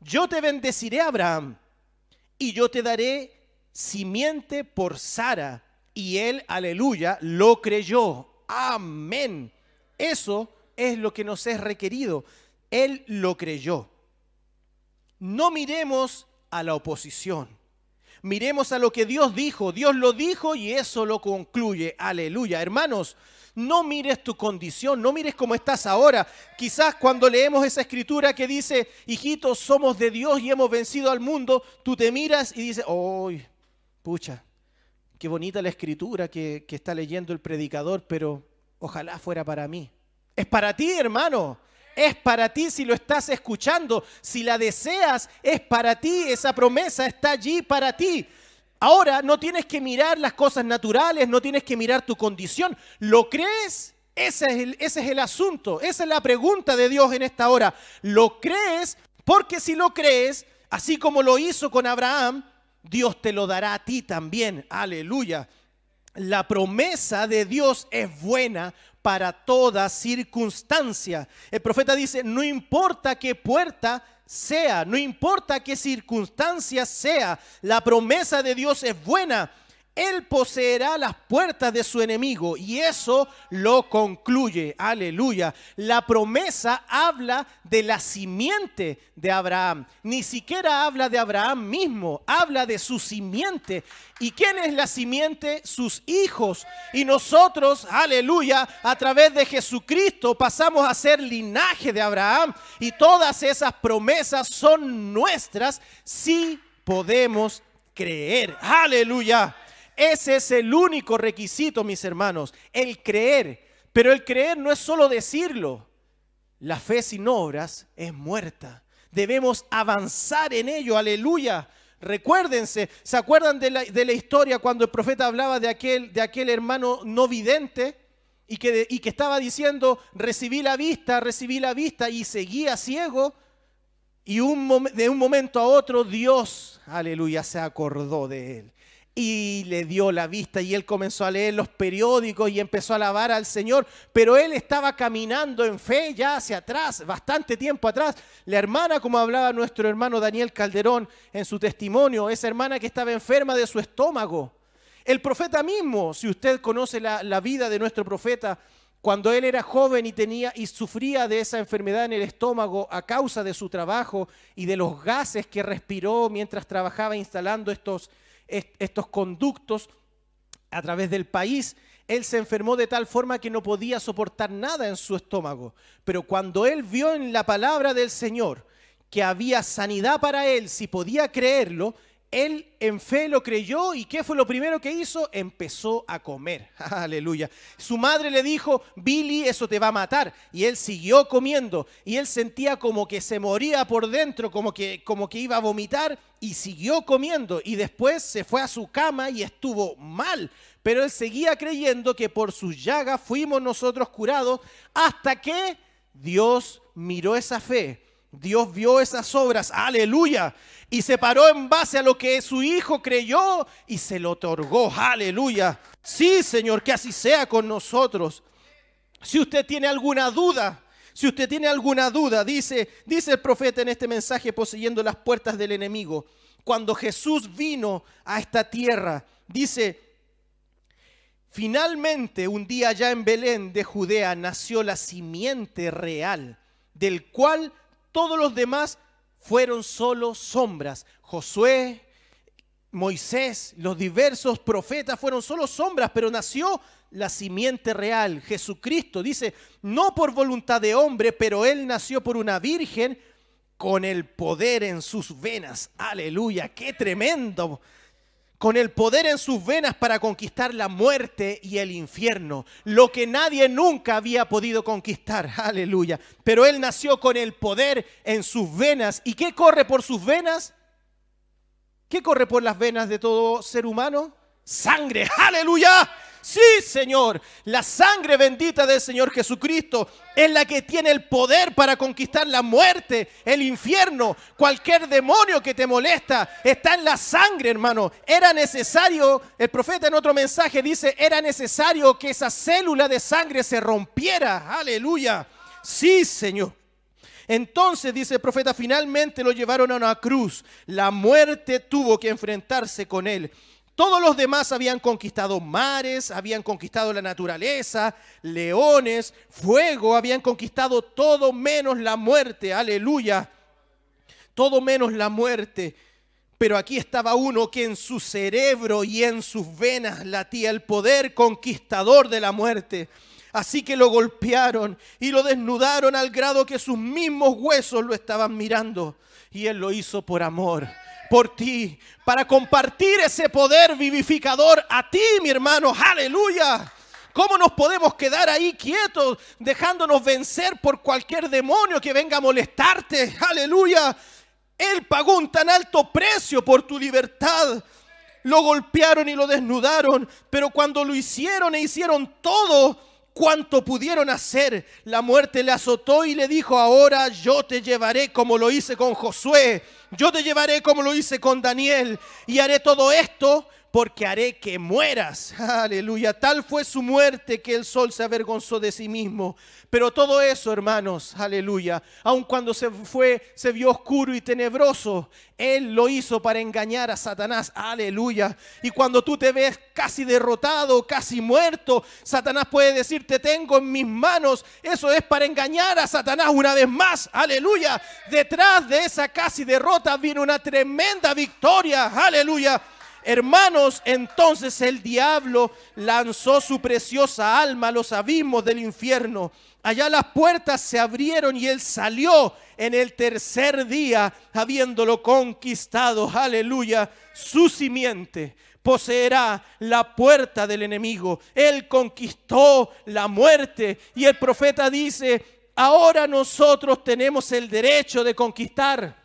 Yo te bendeciré, Abraham, y yo te daré simiente por Sara. Y él, aleluya, lo creyó. Amén. Eso es lo que nos es requerido. Él lo creyó. No miremos a la oposición. Miremos a lo que Dios dijo. Dios lo dijo y eso lo concluye. Aleluya. Hermanos, no mires tu condición, no mires cómo estás ahora. Quizás cuando leemos esa escritura que dice, hijitos, somos de Dios y hemos vencido al mundo, tú te miras y dices, ¡ay, pucha! Qué bonita la escritura que, que está leyendo el predicador, pero ojalá fuera para mí. Es para ti, hermano. Es para ti si lo estás escuchando. Si la deseas, es para ti. Esa promesa está allí para ti. Ahora no tienes que mirar las cosas naturales, no tienes que mirar tu condición. ¿Lo crees? Ese es, el, asunto, esa es la pregunta de Dios en esta hora. ¿Lo crees? Porque si lo crees, así como lo hizo con Abraham, Dios te lo dará a ti también. Aleluya. La promesa de Dios es buena para toda circunstancia. El profeta dice, no importa qué puerta sea, no importa qué circunstancia sea, la promesa de Dios es buena. Él poseerá las puertas de su enemigo y eso lo concluye. Aleluya. La promesa habla de la simiente de Abraham. Ni siquiera habla de Abraham mismo, habla de su simiente. ¿Y quién es la simiente? Sus hijos. Y nosotros, aleluya, a través de Jesucristo pasamos a ser linaje de Abraham. Y todas esas promesas son nuestras si podemos creer. Aleluya. Ese es el único requisito, mis hermanos, el creer. Pero el creer no es solo decirlo. La fe sin obras es muerta. Debemos avanzar en ello, aleluya. Recuérdense, ¿se acuerdan de la, de la historia cuando el profeta hablaba de aquel, de aquel hermano no vidente? Y que, y que estaba diciendo, recibí la vista, recibí la vista y seguía ciego. Y de un momento a otro Dios, aleluya, se acordó de él y le dio la vista y él comenzó a leer los periódicos y empezó a alabar al Señor, pero él estaba caminando en fe ya hacia atrás, bastante tiempo atrás. La hermana, como hablaba nuestro hermano Daniel Calderón en su testimonio, esa hermana que estaba enferma de su estómago. El profeta mismo, si usted conoce la, la vida de nuestro profeta, cuando él era joven y tenía y sufría de esa enfermedad en el estómago a causa de su trabajo y de los gases que respiró mientras trabajaba instalando estos estos conductos a través del país, él se enfermó de tal forma que no podía soportar nada en su estómago. Pero cuando él vio en la palabra del Señor que había sanidad para él, si podía creerlo, Él en fe lo creyó y ¿qué fue lo primero que hizo? Empezó a comer. Aleluya. Su madre le dijo, Billy, eso te va a matar. Y él siguió comiendo y él sentía como que se moría por dentro, como que, como que iba a vomitar y siguió comiendo. Y después se fue a su cama y estuvo mal. Pero él seguía creyendo que por sus llagas fuimos nosotros curados hasta que Dios miró esa fe. Dios vio esas obras, aleluya, y se paró en base a lo que su hijo creyó y se lo otorgó, aleluya. Sí, Señor, que así sea con nosotros. Si usted tiene alguna duda, si usted tiene alguna duda, dice, dice el profeta en este mensaje poseyendo las puertas del enemigo, cuando Jesús vino a esta tierra, dice, finalmente un día ya en Belén de Judea nació la simiente real, del cual todos los demás fueron solo sombras. Josué, Moisés, los diversos profetas fueron solo sombras, pero nació la simiente real, Jesucristo. Dice, no por voluntad de hombre, pero él nació por una virgen con el poder en sus venas. Aleluya, qué tremendo con el poder en sus venas para conquistar la muerte y el infierno, lo que nadie nunca había podido conquistar, aleluya. Pero él nació con el poder en sus venas. ¿Y qué corre por sus venas? ¿Qué corre por las venas de todo ser humano? Sangre, aleluya. Sí, Señor, la sangre bendita del Señor Jesucristo es la que tiene el poder para conquistar la muerte, el infierno, cualquier demonio que te molesta, está en la sangre, hermano. Era necesario, el profeta en otro mensaje dice, era necesario que esa célula de sangre se rompiera. Aleluya. Sí, Señor. Entonces, dice el profeta, finalmente lo llevaron a una cruz. La muerte tuvo que enfrentarse con él. Todos los demás habían conquistado mares, habían conquistado la naturaleza, leones, fuego, habían conquistado todo menos la muerte, aleluya, todo menos la muerte. Pero aquí estaba uno que en su cerebro y en sus venas latía el poder conquistador de la muerte. Así que lo golpearon y lo desnudaron al grado que sus mismos huesos lo estaban mirando. Y él lo hizo por amor por ti, para compartir ese poder vivificador a ti, mi hermano. Aleluya. ¿Cómo nos podemos quedar ahí quietos, dejándonos vencer por cualquier demonio que venga a molestarte? Aleluya. Él pagó un tan alto precio por tu libertad. Lo golpearon y lo desnudaron, pero cuando lo hicieron e hicieron todo, cuanto pudieron hacer. La muerte le azotó y le dijo, ahora yo te llevaré como lo hice con Josué, yo te llevaré como lo hice con Daniel y haré todo esto porque haré que mueras. Aleluya. Tal fue su muerte que el sol se avergonzó de sí mismo. Pero todo eso, hermanos, aleluya, aun cuando se fue, se vio oscuro y tenebroso, él lo hizo para engañar a Satanás. Aleluya. Y cuando tú te ves casi derrotado, casi muerto, Satanás puede decir, te tengo en mis manos. Eso es para engañar a Satanás una vez más. Aleluya. Detrás de esa casi derrota viene una tremenda victoria. Aleluya. Hermanos, entonces el diablo lanzó su preciosa alma a los abismos del infierno. Allá las puertas se abrieron y él salió en el tercer día, habiéndolo conquistado. Aleluya. Su simiente poseerá la puerta del enemigo. Él conquistó la muerte. Y el profeta dice, ahora nosotros tenemos el derecho de conquistar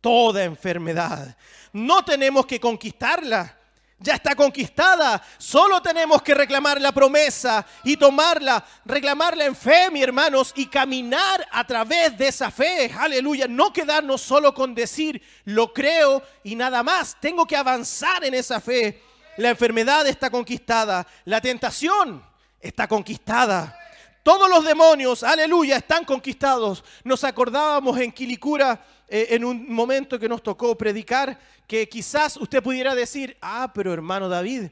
toda enfermedad. No tenemos que conquistarla. Ya está conquistada. Solo tenemos que reclamar la promesa y tomarla, reclamarla en fe, mi hermanos, y caminar a través de esa fe. Aleluya. No quedarnos solo con decir, lo creo y nada más. Tengo que avanzar en esa fe. La enfermedad está conquistada. La tentación está conquistada. Todos los demonios, aleluya, están conquistados. Nos acordábamos en Quilicura eh, en un momento que nos tocó predicar, que quizás usted pudiera decir, ah, pero hermano David,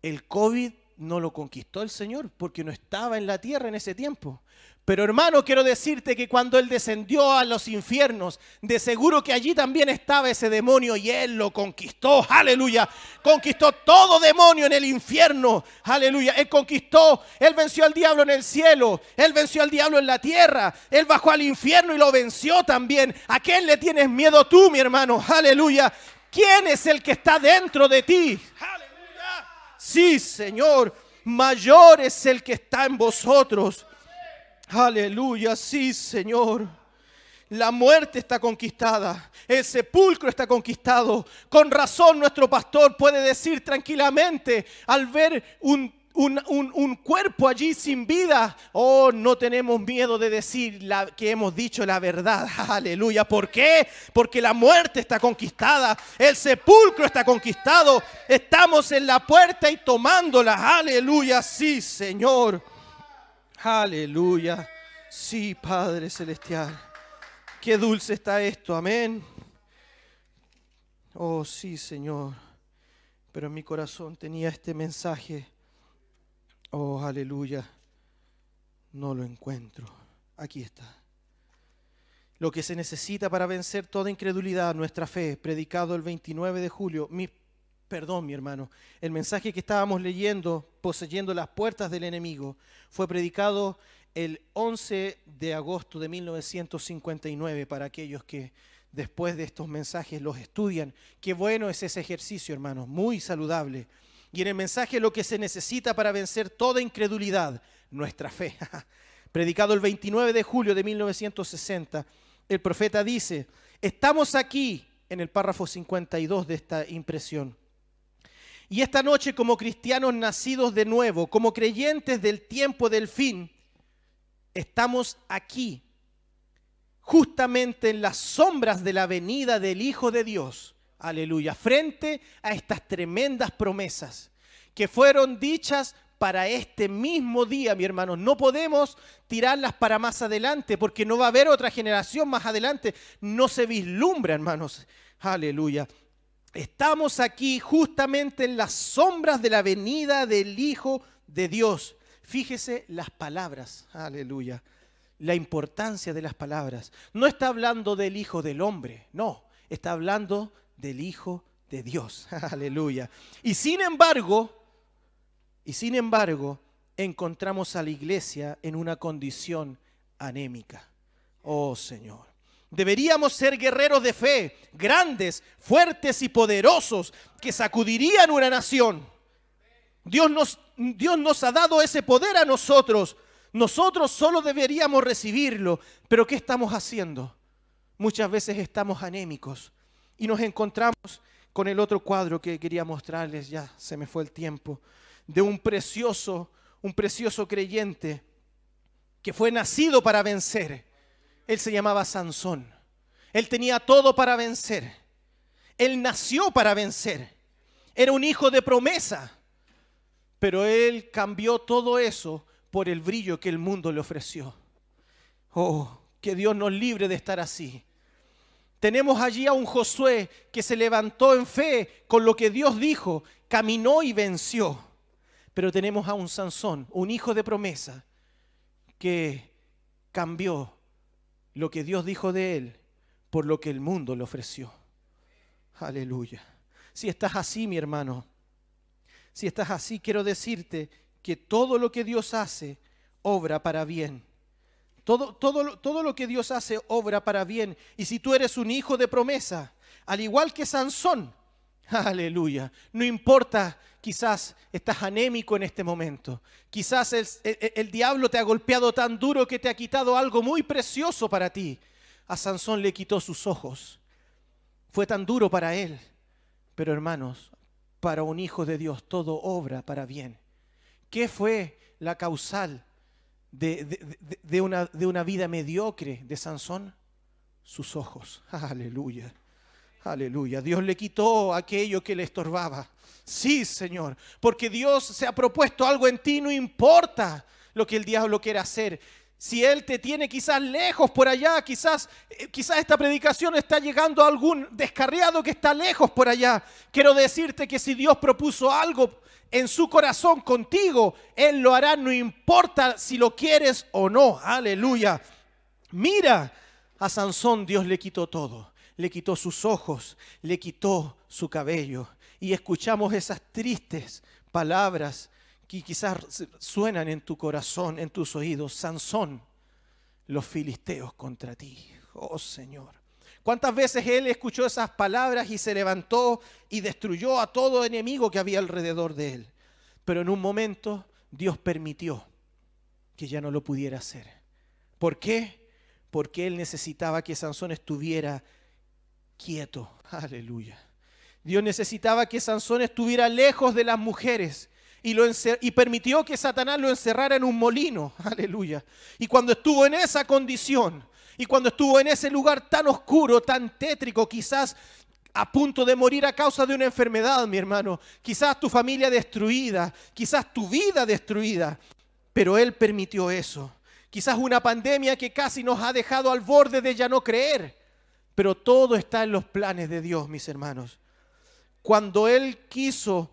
el COVID no lo conquistó el Señor porque no estaba en la tierra en ese tiempo. Pero hermano, quiero decirte que cuando Él descendió a los infiernos, de seguro que allí también estaba ese demonio y Él lo conquistó. Aleluya. Conquistó todo demonio en el infierno. Aleluya. Él conquistó. Él venció al diablo en el cielo. Él venció al diablo en la tierra. Él bajó al infierno y lo venció también. ¿A quién le tienes miedo tú, mi hermano? Aleluya. ¿Quién es el que está dentro de ti? Aleluya. Sí, Señor, mayor es el que está en vosotros. Aleluya, sí, Señor. La muerte está conquistada, el sepulcro está conquistado. Con razón nuestro pastor puede decir tranquilamente al ver un, un- un- un cuerpo allí sin vida, oh, no tenemos miedo de decir que hemos dicho la verdad. Aleluya. ¿Por qué? Porque la muerte está conquistada, el sepulcro está conquistado. Estamos en la puerta y tomándola. Aleluya. Sí, Señor. Aleluya. Sí, Padre Celestial. Qué dulce está esto, amén. Oh, sí, Señor. Pero en mi corazón tenía este mensaje. Oh, aleluya. No lo encuentro. Aquí está. Lo que se necesita para vencer toda incredulidad, nuestra fe, predicado el 29 de julio. Mi, perdón, mi hermano. El mensaje que estábamos leyendo, poseyendo las puertas del enemigo, fue predicado el 11 de agosto de 1959 para aquellos que después de estos mensajes los estudian. Qué bueno es ese ejercicio, hermanos, muy saludable. Y en el mensaje lo que se necesita para vencer toda incredulidad, nuestra fe. Predicado el 29 de julio de 1960, el profeta dice, estamos aquí en el párrafo 52 de esta impresión. Y esta noche como cristianos nacidos de nuevo, como creyentes del tiempo del fin, estamos aquí, justamente en las sombras de la venida del Hijo de Dios. Aleluya, frente a estas tremendas promesas que fueron dichas para este mismo día, mi hermano. No podemos tirarlas para más adelante porque no va a haber otra generación más adelante. No se vislumbra, hermanos. Aleluya. Estamos aquí justamente en las sombras de la venida del Hijo de Dios. Fíjese las palabras. Aleluya. La importancia de las palabras. No está hablando del Hijo del Hombre, no. Está hablando del Hijo de Dios. Aleluya. Y sin embargo, y sin embargo, encontramos a la iglesia en una condición anémica. Oh Señor. Deberíamos ser guerreros de fe, grandes, fuertes y poderosos, que sacudirían una nación. Dios nos, Dios nos ha dado ese poder a nosotros. Nosotros solo deberíamos recibirlo. Pero ¿qué estamos haciendo? Muchas veces estamos anémicos y nos encontramos con el otro cuadro que quería mostrarles, ya se me fue el tiempo, de un precioso, un precioso creyente que fue nacido para vencer. Él se llamaba Sansón. Él tenía todo para vencer. Él nació para vencer. Era un hijo de promesa. Pero él cambió todo eso por el brillo que el mundo le ofreció. Oh, que Dios nos libre de estar así. Tenemos allí a un Josué que se levantó en fe con lo que Dios dijo, caminó y venció. Pero tenemos a un Sansón, un hijo de promesa, que cambió lo que Dios dijo de él por lo que el mundo le ofreció. Aleluya. Si estás así, mi hermano, si estás así, quiero decirte que todo lo que Dios hace obra para bien. Todo, todo, todo lo que Dios hace obra para bien. Y si tú eres un hijo de promesa, al igual que Sansón, aleluya, no importa, quizás estás anémico en este momento. Quizás el, diablo te ha golpeado tan duro que te ha quitado algo muy precioso para ti. A Sansón le quitó sus ojos. Fue tan duro para él. Pero hermanos, para un hijo de Dios todo obra para bien. ¿Qué fue la causal de, una, de una vida mediocre de Sansón? Sus ojos. Aleluya. Aleluya. Dios le quitó aquello que le estorbaba. Sí, Señor. Porque Dios se ha propuesto algo en ti, no importa lo que el diablo quiera hacer. Si Él te tiene quizás lejos por allá, quizás, eh, quizás esta predicación está llegando a algún descarriado que está lejos por allá. Quiero decirte que si Dios propuso algo en su corazón contigo, Él lo hará, no importa si lo quieres o no. Aleluya. Mira, a Sansón Dios le quitó todo. Le quitó sus ojos, le quitó su cabello. Y escuchamos esas tristes palabras que quizás suenan en tu corazón, en tus oídos. Sansón, los filisteos contra ti. Oh Señor. ¿Cuántas veces él escuchó esas palabras y se levantó y destruyó a todo enemigo que había alrededor de él? Pero en un momento Dios permitió que ya no lo pudiera hacer. ¿Por qué? Porque él necesitaba que Sansón estuviera quieto. Aleluya. Dios necesitaba que Sansón estuviera lejos de las mujeres y, lo y permitió que Satanás lo encerrara en un molino. Aleluya. Y cuando estuvo en esa condición y cuando estuvo en ese lugar tan oscuro, tan tétrico, quizás a punto de morir a causa de una enfermedad, mi hermano, quizás tu familia destruida, quizás tu vida destruida, pero Él permitió eso. Quizás una pandemia que casi nos ha dejado al borde de ya no creer. Pero todo está en los planes de Dios, mis hermanos. Cuando Él quiso,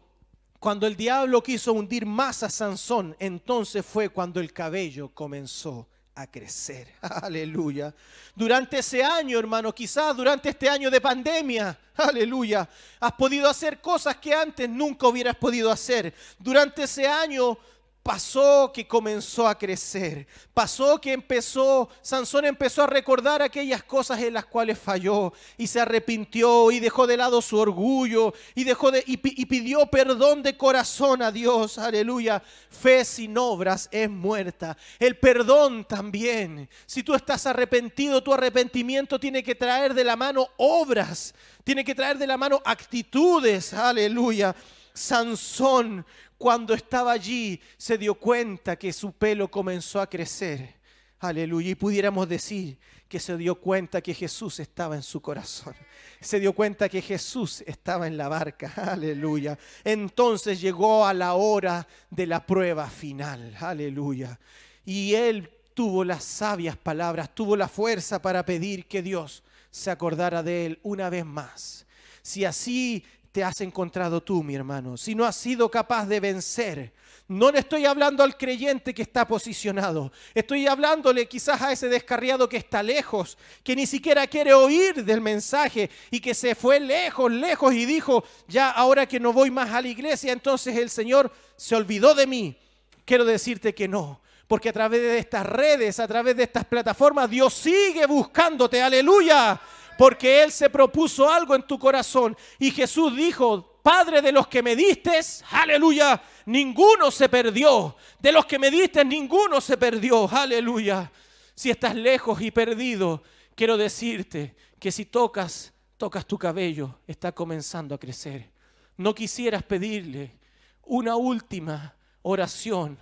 cuando el diablo quiso hundir más a Sansón, entonces fue cuando el cabello comenzó a crecer. Aleluya. Durante ese año, hermano, quizás durante este año de pandemia, aleluya, has podido hacer cosas que antes nunca hubieras podido hacer. Durante ese año pasó que comenzó a crecer. Pasó que empezó, Sansón empezó a recordar aquellas cosas en las cuales falló y se arrepintió y dejó de lado su orgullo y dejó de y, pi- y pidió perdón de corazón a Dios. Aleluya. Fe sin obras es muerta. El perdón también. Si tú estás arrepentido, tu arrepentimiento tiene que traer de la mano obras, tiene que traer de la mano actitudes. Aleluya. Sansón, cuando estaba allí, se dio cuenta que su pelo comenzó a crecer. Aleluya. Y pudiéramos decir que se dio cuenta que Jesús estaba en su corazón. Se dio cuenta que Jesús estaba en la barca. Aleluya. Entonces llegó a la hora de la prueba final. Aleluya. Y él tuvo las sabias palabras, tuvo la fuerza para pedir que Dios se acordara de él una vez más. Si así te has encontrado tú, mi hermano, si no has sido capaz de vencer, no le estoy hablando al creyente que está posicionado, estoy hablándole quizás a ese descarriado que está lejos, que ni siquiera quiere oír del mensaje y que se fue lejos, lejos y dijo, ya ahora que no voy más a la iglesia, entonces el Señor se olvidó de mí. Quiero decirte que no, porque a través de estas redes, a través de estas plataformas, Dios sigue buscándote, aleluya porque Él se propuso algo en tu corazón. Y Jesús dijo, Padre de los que me diste, aleluya, ninguno se perdió. De los que me diste, ninguno se perdió, aleluya. Si estás lejos y perdido, quiero decirte que si tocas, tocas tu cabello, está comenzando a crecer. No quisieras pedirle una última oración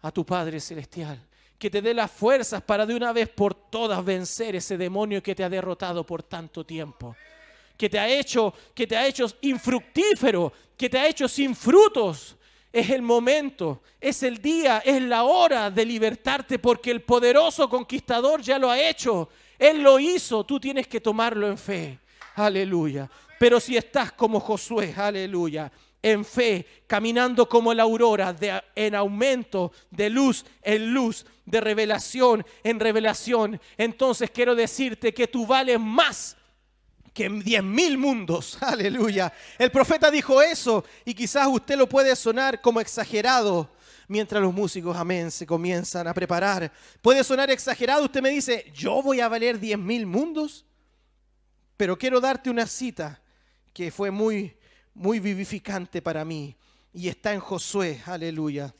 a tu Padre Celestial que te dé las fuerzas para de una vez por todas vencer ese demonio que te ha derrotado por tanto tiempo, que te ha hecho, que te ha hecho infructífero, que te ha hecho sin frutos. Es el momento, es el día, es la hora de libertarte porque el poderoso conquistador ya lo ha hecho. Él lo hizo, tú tienes que tomarlo en fe. Aleluya. Pero si estás como Josué, aleluya, en fe, caminando como la aurora, de- en aumento de luz en luz, de revelación en revelación, entonces quiero decirte que tú vales más que diez mil mundos. Aleluya. El profeta dijo eso y quizás usted lo puede sonar como exagerado. Mientras los músicos, amén, se comienzan a preparar. Puede sonar exagerado. Usted me dice, ¿yo voy a valer diez mil mundos? Pero quiero darte una cita que fue muy, muy vivificante para mí. Y está en Josué, aleluya.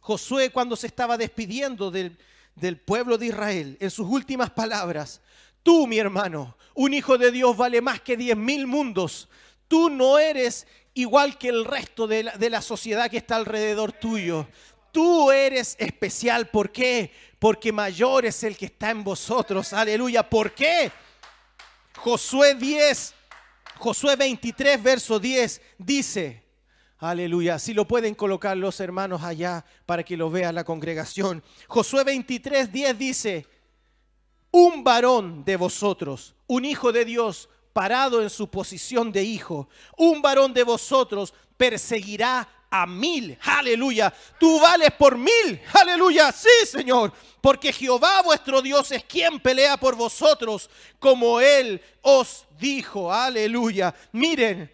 Josué cuando se estaba despidiendo del, del pueblo de Israel, en sus últimas palabras, tú mi hermano, un hijo de Dios vale más que diez mil mundos. Tú no eres igual que el resto de la, de la sociedad que está alrededor tuyo. Tú eres especial. ¿Por qué? Porque mayor es el que está en vosotros. Aleluya. ¿Por qué? Josué 10, Josué 23, verso 10 dice, aleluya, si lo pueden colocar los hermanos allá para que lo vea la congregación. Josué 23, 10 dice, un varón de vosotros, un hijo de Dios parado en su posición de hijo, un varón de vosotros perseguirá a mil, aleluya, tú vales por mil, aleluya, sí Señor, porque Jehová vuestro Dios es quien pelea por vosotros, como Él os dijo, aleluya. Miren,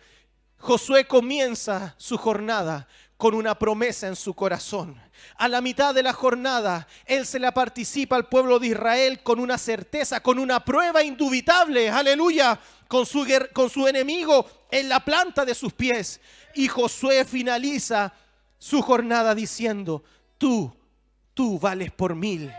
Josué comienza su jornada con una promesa en su corazón. A la mitad de la jornada, Él se la participa al pueblo de Israel con una certeza, con una prueba indubitable, aleluya, con su, con su enemigo en la planta de sus pies. Y Josué finaliza su jornada diciendo, tú, tú vales por mil.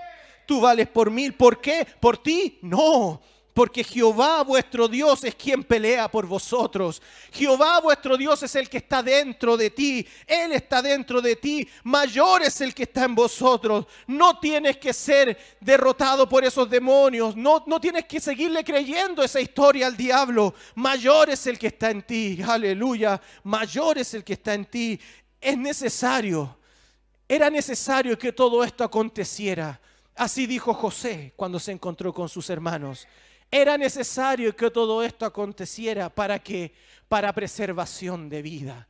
Tú vales por mil. ¿Por qué? ¿Por ti? No. Porque Jehová vuestro Dios es quien pelea por vosotros. Jehová vuestro Dios es el que está dentro de ti. Él está dentro de ti. Mayor es el que está en vosotros. No tienes que ser derrotado por esos demonios. No, no tienes que seguirle creyendo esa historia al diablo. Mayor es el que está en ti. Aleluya. Mayor es el que está en ti. Es necesario. Era necesario que todo esto aconteciera. Así dijo José cuando se encontró con sus hermanos. Era necesario que todo esto aconteciera para que para preservación de vida.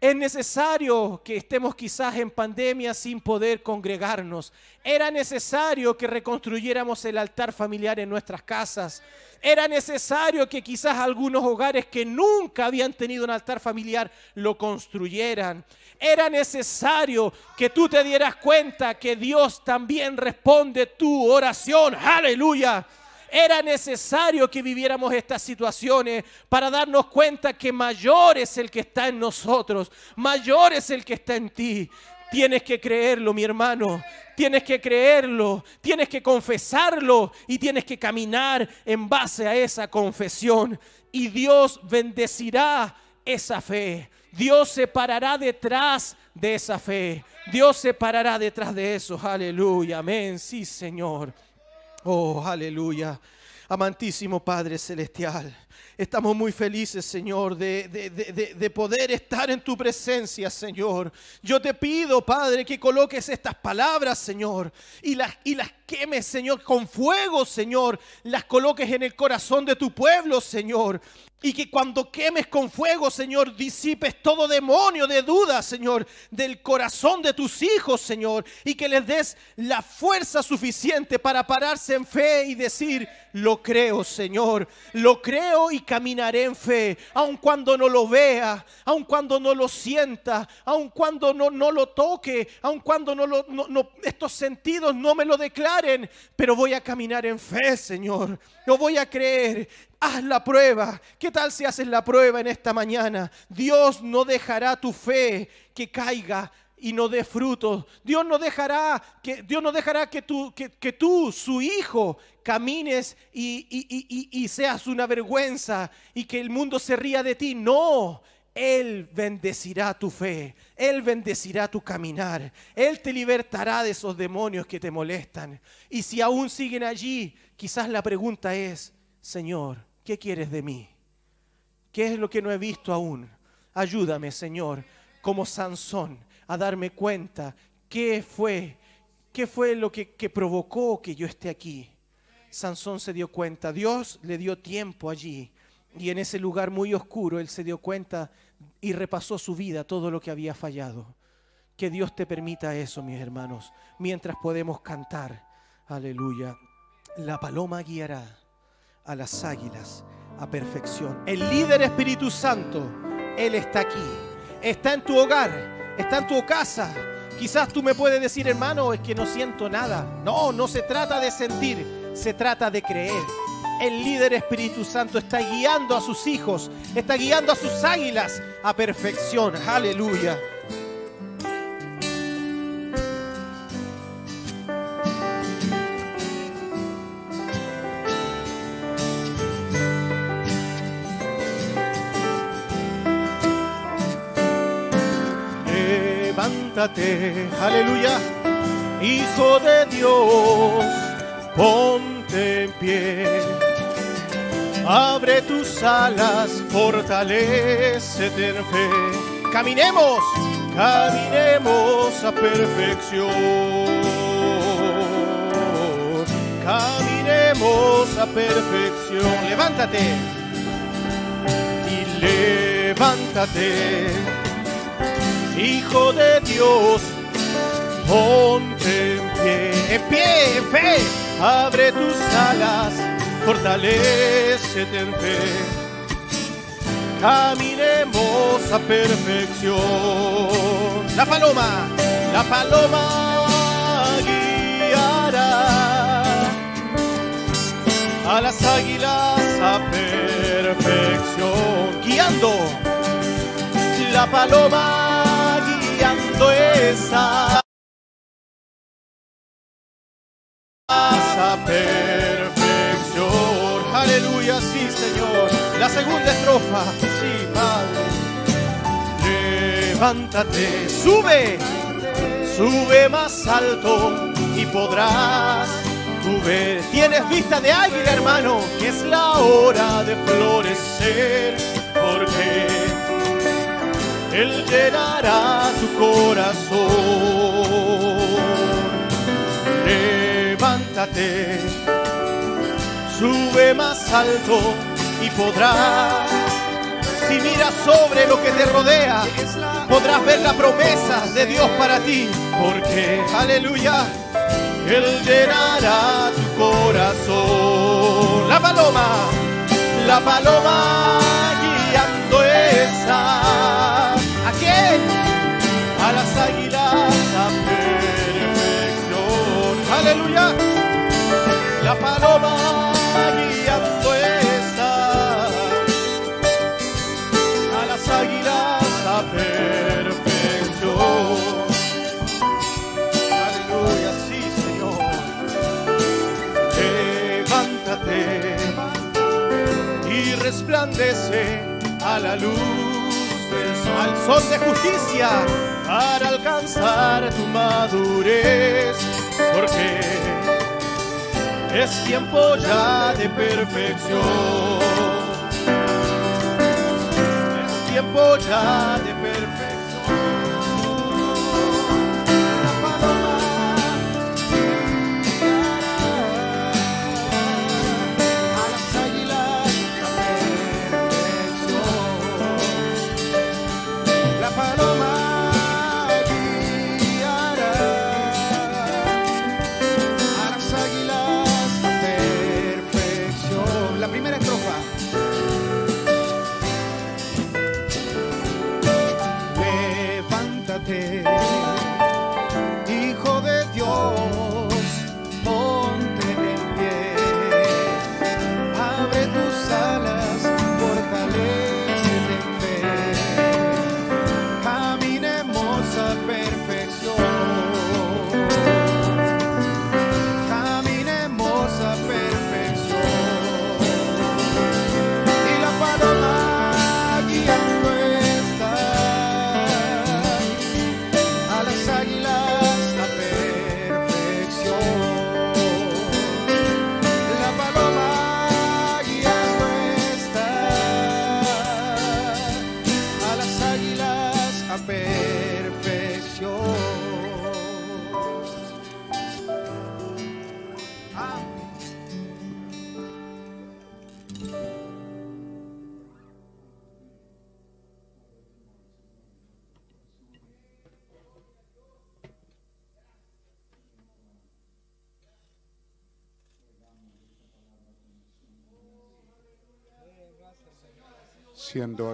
Es necesario que estemos quizás en pandemia sin poder congregarnos. Era necesario que reconstruyéramos el altar familiar en nuestras casas. Era necesario que quizás algunos hogares que nunca habían tenido un altar familiar lo construyeran. Era necesario que tú te dieras cuenta que Dios también responde tu oración. Aleluya. Era necesario que viviéramos estas situaciones para darnos cuenta que mayor es el que está en nosotros, mayor es el que está en ti. Tienes que creerlo, mi hermano. Tienes que creerlo, tienes que confesarlo y tienes que caminar en base a esa confesión. Y Dios bendecirá esa fe. Dios se parará detrás de esa fe. Dios se parará detrás de eso. Aleluya. Amén. Sí, Señor. Oh, aleluya. Amantísimo Padre Celestial, estamos muy felices, Señor, de, de- de- de- de poder estar en tu presencia, Señor. Yo te pido, Padre, que coloques estas palabras, Señor, y las, y las quemes, Señor, con fuego, Señor. Las coloques en el corazón de tu pueblo, Señor. Y que cuando quemes con fuego, Señor, disipes todo demonio de duda, Señor, del corazón de tus hijos, Señor. Y que les des la fuerza suficiente para pararse en fe y decir, lo creo, Señor. Lo creo y caminaré en fe. Aun cuando no lo vea, aun cuando no lo sienta, aun cuando no, no lo toque, aun cuando no lo, no- no- estos sentidos no me lo declaren. Pero voy a caminar en fe, Señor. Lo voy a creer. Haz la prueba. ¿Qué tal si haces la prueba en esta mañana? Dios no dejará tu fe que caiga y no dé frutos. Dios no dejará que Dios no dejará que tú, que, que tú, su hijo, camines y, y- y- y- y seas una vergüenza y que el mundo se ría de ti. No. Él bendecirá tu fe, Él bendecirá tu caminar, Él te libertará de esos demonios que te molestan. Y si aún siguen allí, quizás la pregunta es, Señor, ¿qué quieres de mí? ¿Qué es lo que no he visto aún? Ayúdame, Señor, como Sansón, a darme cuenta qué fue, qué fue lo que, que provocó que yo esté aquí. Sansón se dio cuenta, Dios le dio tiempo allí y en ese lugar muy oscuro él se dio cuenta y repasó su vida, todo lo que había fallado. Que Dios te permita eso, mis hermanos, mientras podemos cantar. Aleluya. La paloma guiará a las águilas a perfección. El líder Espíritu Santo, Él está aquí. Está en tu hogar, está en tu casa. Quizás tú me puedes decir, hermano, es que no siento nada. No, no se trata de sentir, se trata de creer. El líder Espíritu Santo está guiando a sus hijos, está guiando a sus águilas a perfección. Aleluya. Levántate, aleluya, Hijo de Dios, ponte en pie. Abre tus alas, fortalécete en fe. Caminemos, caminemos a perfección. Caminemos a perfección. Levántate y levántate. Hijo de Dios, ponte en pie, en pie, en fe, abre tus alas, fortalécete en fe. caminemos a perfección. La paloma, la paloma guiará a las águilas a perfección, guiando. La paloma guiando esa perfección. Aleluya, sí, Señor. La segunda estrofa, sí, Padre. Levántate, sube, sube más alto y podrás tú ver. Tienes vista de águila, hermano, que es la hora de florecer, porque Él llenará tu corazón. Levántate, sube más alto y podrás, si miras sobre lo que te rodea, podrás ver la promesa de Dios para ti, porque, aleluya, Él llenará tu corazón. La paloma, la paloma guiando esa, las águilas a perfección. Aleluya. La paloma guiando está a las águilas a perfección. Aleluya, sí, Señor. Levántate y resplandece a la luz al sol de justicia para alcanzar tu madurez, porque es tiempo ya de perfección. Es tiempo ya de perfección.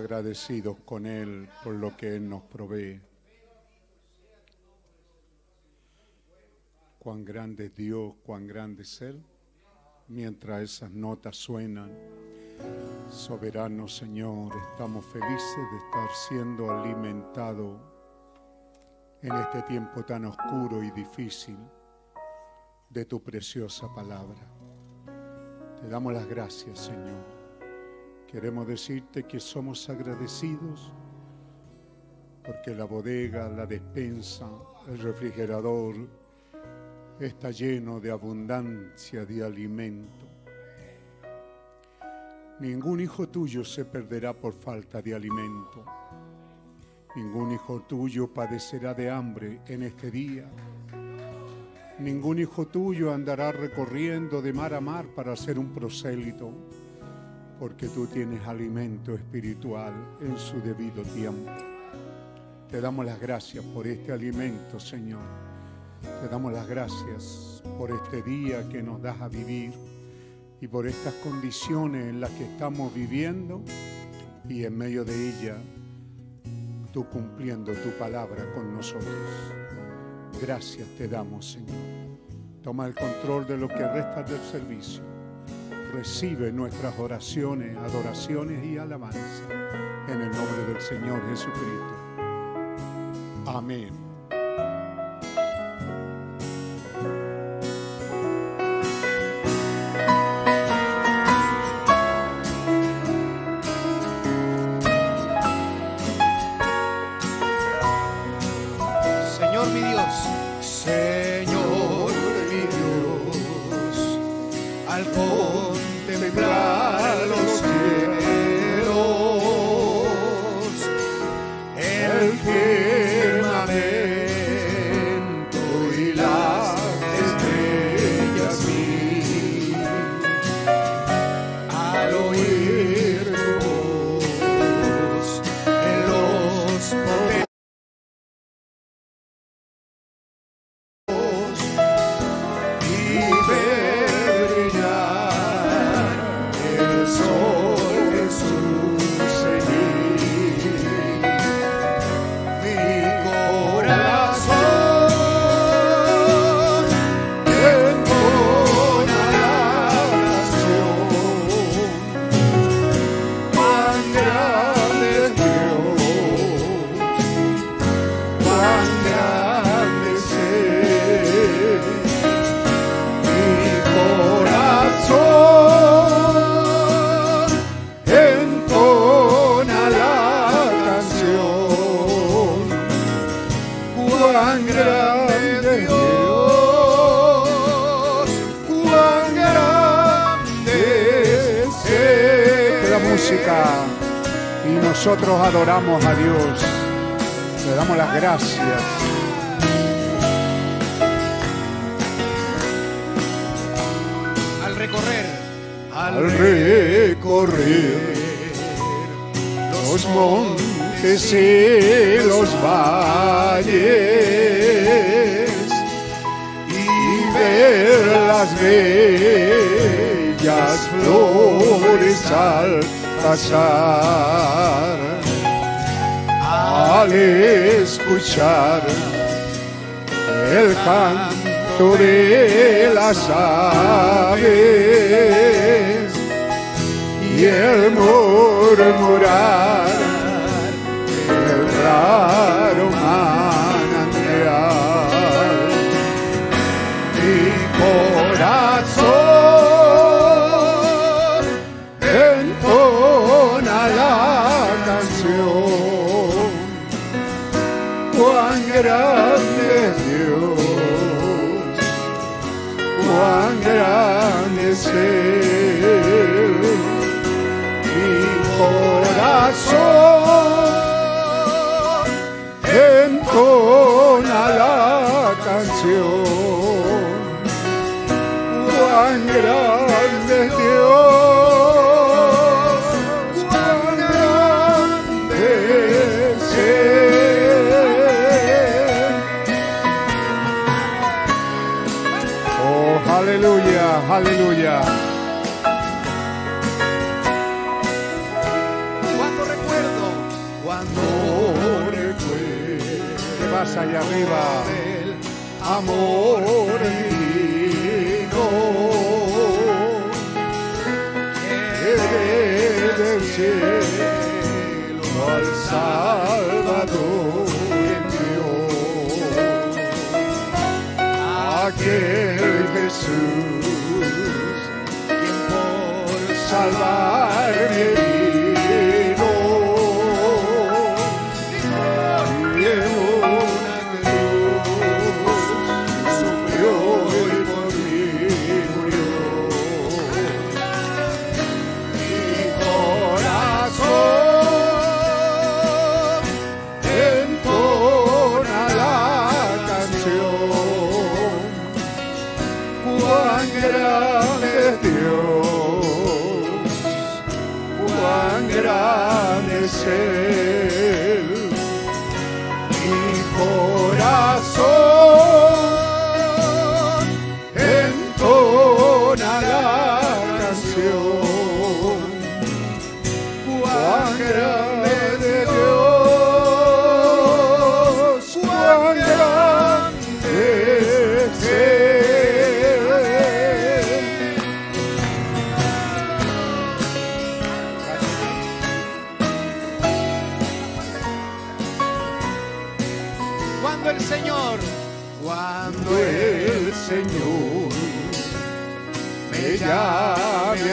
Agradecidos con Él por lo que Él nos provee. Cuán grande es Dios, cuán grande es Él. Mientras esas notas suenan, soberano Señor, estamos felices de estar siendo alimentados en este tiempo tan oscuro y difícil de tu preciosa palabra. Te damos las gracias, Señor. Queremos decirte que somos agradecidos porque la bodega, la despensa, el refrigerador está lleno de abundancia de alimento. Ningún hijo tuyo se perderá por falta de alimento. Ningún hijo tuyo padecerá de hambre en este día. Ningún hijo tuyo andará recorriendo de mar a mar para ser un prosélito porque tú tienes alimento espiritual en su debido tiempo. Te damos las gracias por este alimento, Señor. Te damos las gracias por este día que nos das a vivir y por estas condiciones en las que estamos viviendo y en medio de ella tú cumpliendo tu palabra con nosotros. Gracias te damos, Señor. Toma el control de lo que resta del servicio recibe nuestras oraciones, adoraciones y alabanzas. En el nombre del Señor Jesucristo. Amén.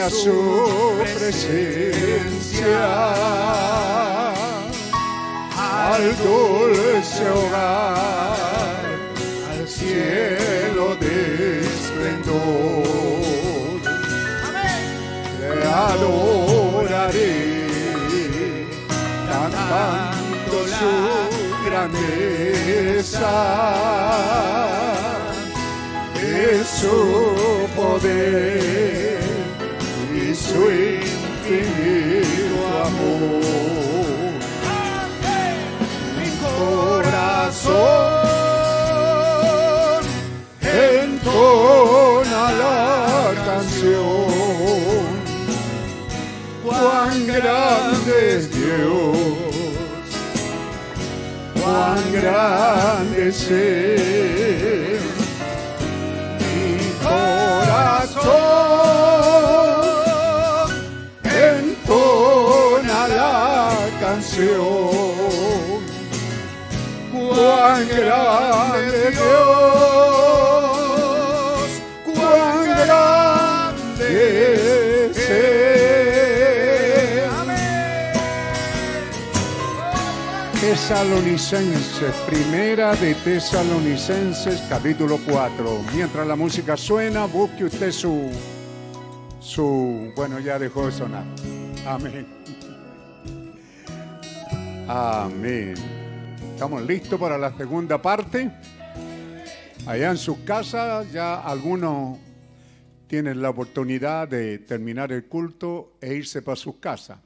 A su presencia, al dulce hogar, al cielo de esplendor, le adoraré, cantando su grandeza. Es su poder su infinito amor. Mi corazón entona la canción. Cuán grande es Dios, cuán grande es Él canción. Cuán grande Dios, cuán grande es Él. Tesalonicenses, primera de Tesalonicenses, capítulo 4. Mientras la música suena, busque usted su, su, bueno, ya dejó de sonar. Amén. Amén. ¿Estamos listos para la segunda parte? Allá en sus casas ya algunos tienen la oportunidad de terminar el culto e irse para sus casas.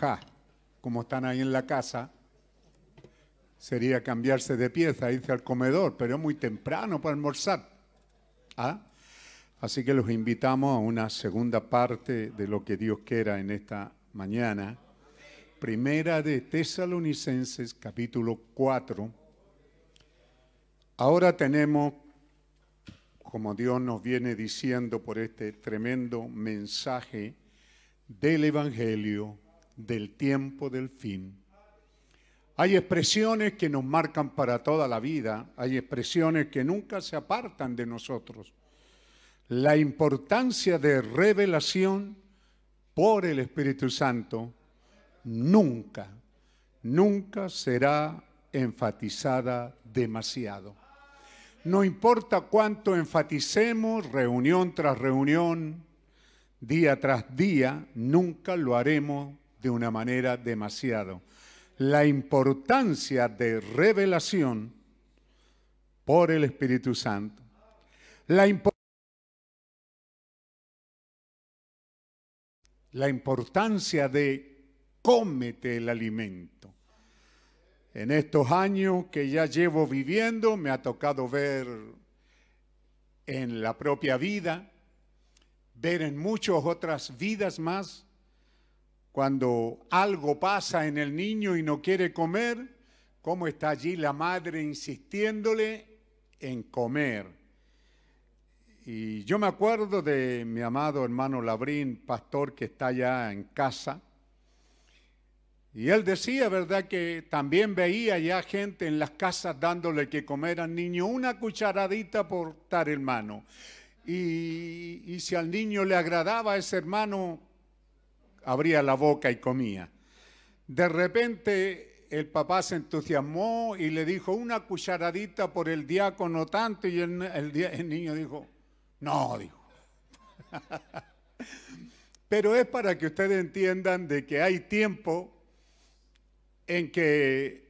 Ja, como están ahí en la casa, sería cambiarse de pieza, irse al comedor, pero es muy temprano para almorzar. ¿Ah? Así que los invitamos a una segunda parte de lo que Dios quiera en esta mañana. Primera de Tesalonicenses, capítulo 4. Ahora tenemos, como Dios nos viene diciendo por este tremendo mensaje del Evangelio, del tiempo del fin. Hay expresiones que nos marcan para toda la vida, hay expresiones que nunca se apartan de nosotros. La importancia de revelación por el Espíritu Santo nunca, nunca será enfatizada demasiado. No importa cuánto enfaticemos reunión tras reunión, día tras día, nunca lo haremos de una manera demasiado la importancia de revelación por el Espíritu Santo. La, la, importancia de cómete el alimento. En estos años que ya llevo viviendo, me ha tocado ver en la propia vida, ver en muchas otras vidas más, cuando algo pasa en el niño y no quiere comer, cómo está allí la madre insistiéndole en comer. Y yo me acuerdo de mi amado hermano Labrín, pastor que está allá en casa. Y él decía, ¿verdad?, que también veía ya gente en las casas dándole que comer al niño una cucharadita por dar hermano. Y, y si al niño le agradaba a ese hermano, abría la boca y comía. De repente el papá se entusiasmó y le dijo una cucharadita por el diácono tanto y el, el niño dijo, no, dijo. Pero es para que ustedes entiendan de que hay tiempo en que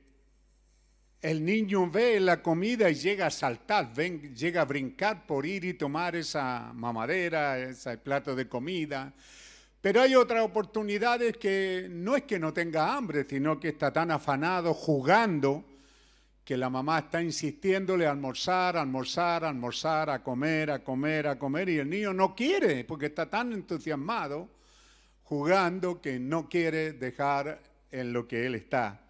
el niño ve la comida y llega a saltar, llega a brincar por ir y tomar esa mamadera, ese plato de comida. Pero hay otras oportunidades que no es que no tenga hambre, sino que está tan afanado jugando que la mamá está insistiéndole a almorzar, almorzar, almorzar, a comer, a comer, a comer, y el niño no quiere porque está tan entusiasmado jugando que no quiere dejar en lo que él está.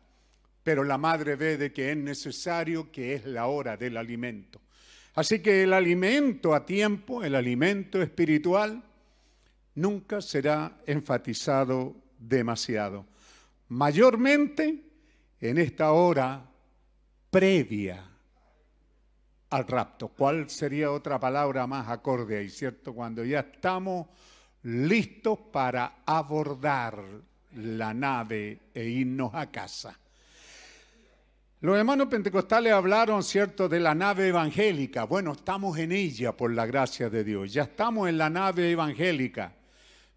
Pero la madre ve de que es necesario, que es la hora del alimento. Así que el alimento a tiempo, el alimento espiritual, nunca será enfatizado demasiado. Mayormente en esta hora previa al rapto. ¿Cuál sería otra palabra más acorde ahí, cierto? Cuando ya estamos listos para abordar la nave e irnos a casa. Los hermanos pentecostales hablaron, ¿cierto?, de la nave evangélica. Bueno, estamos en ella por la gracia de Dios. Ya estamos en la nave evangélica.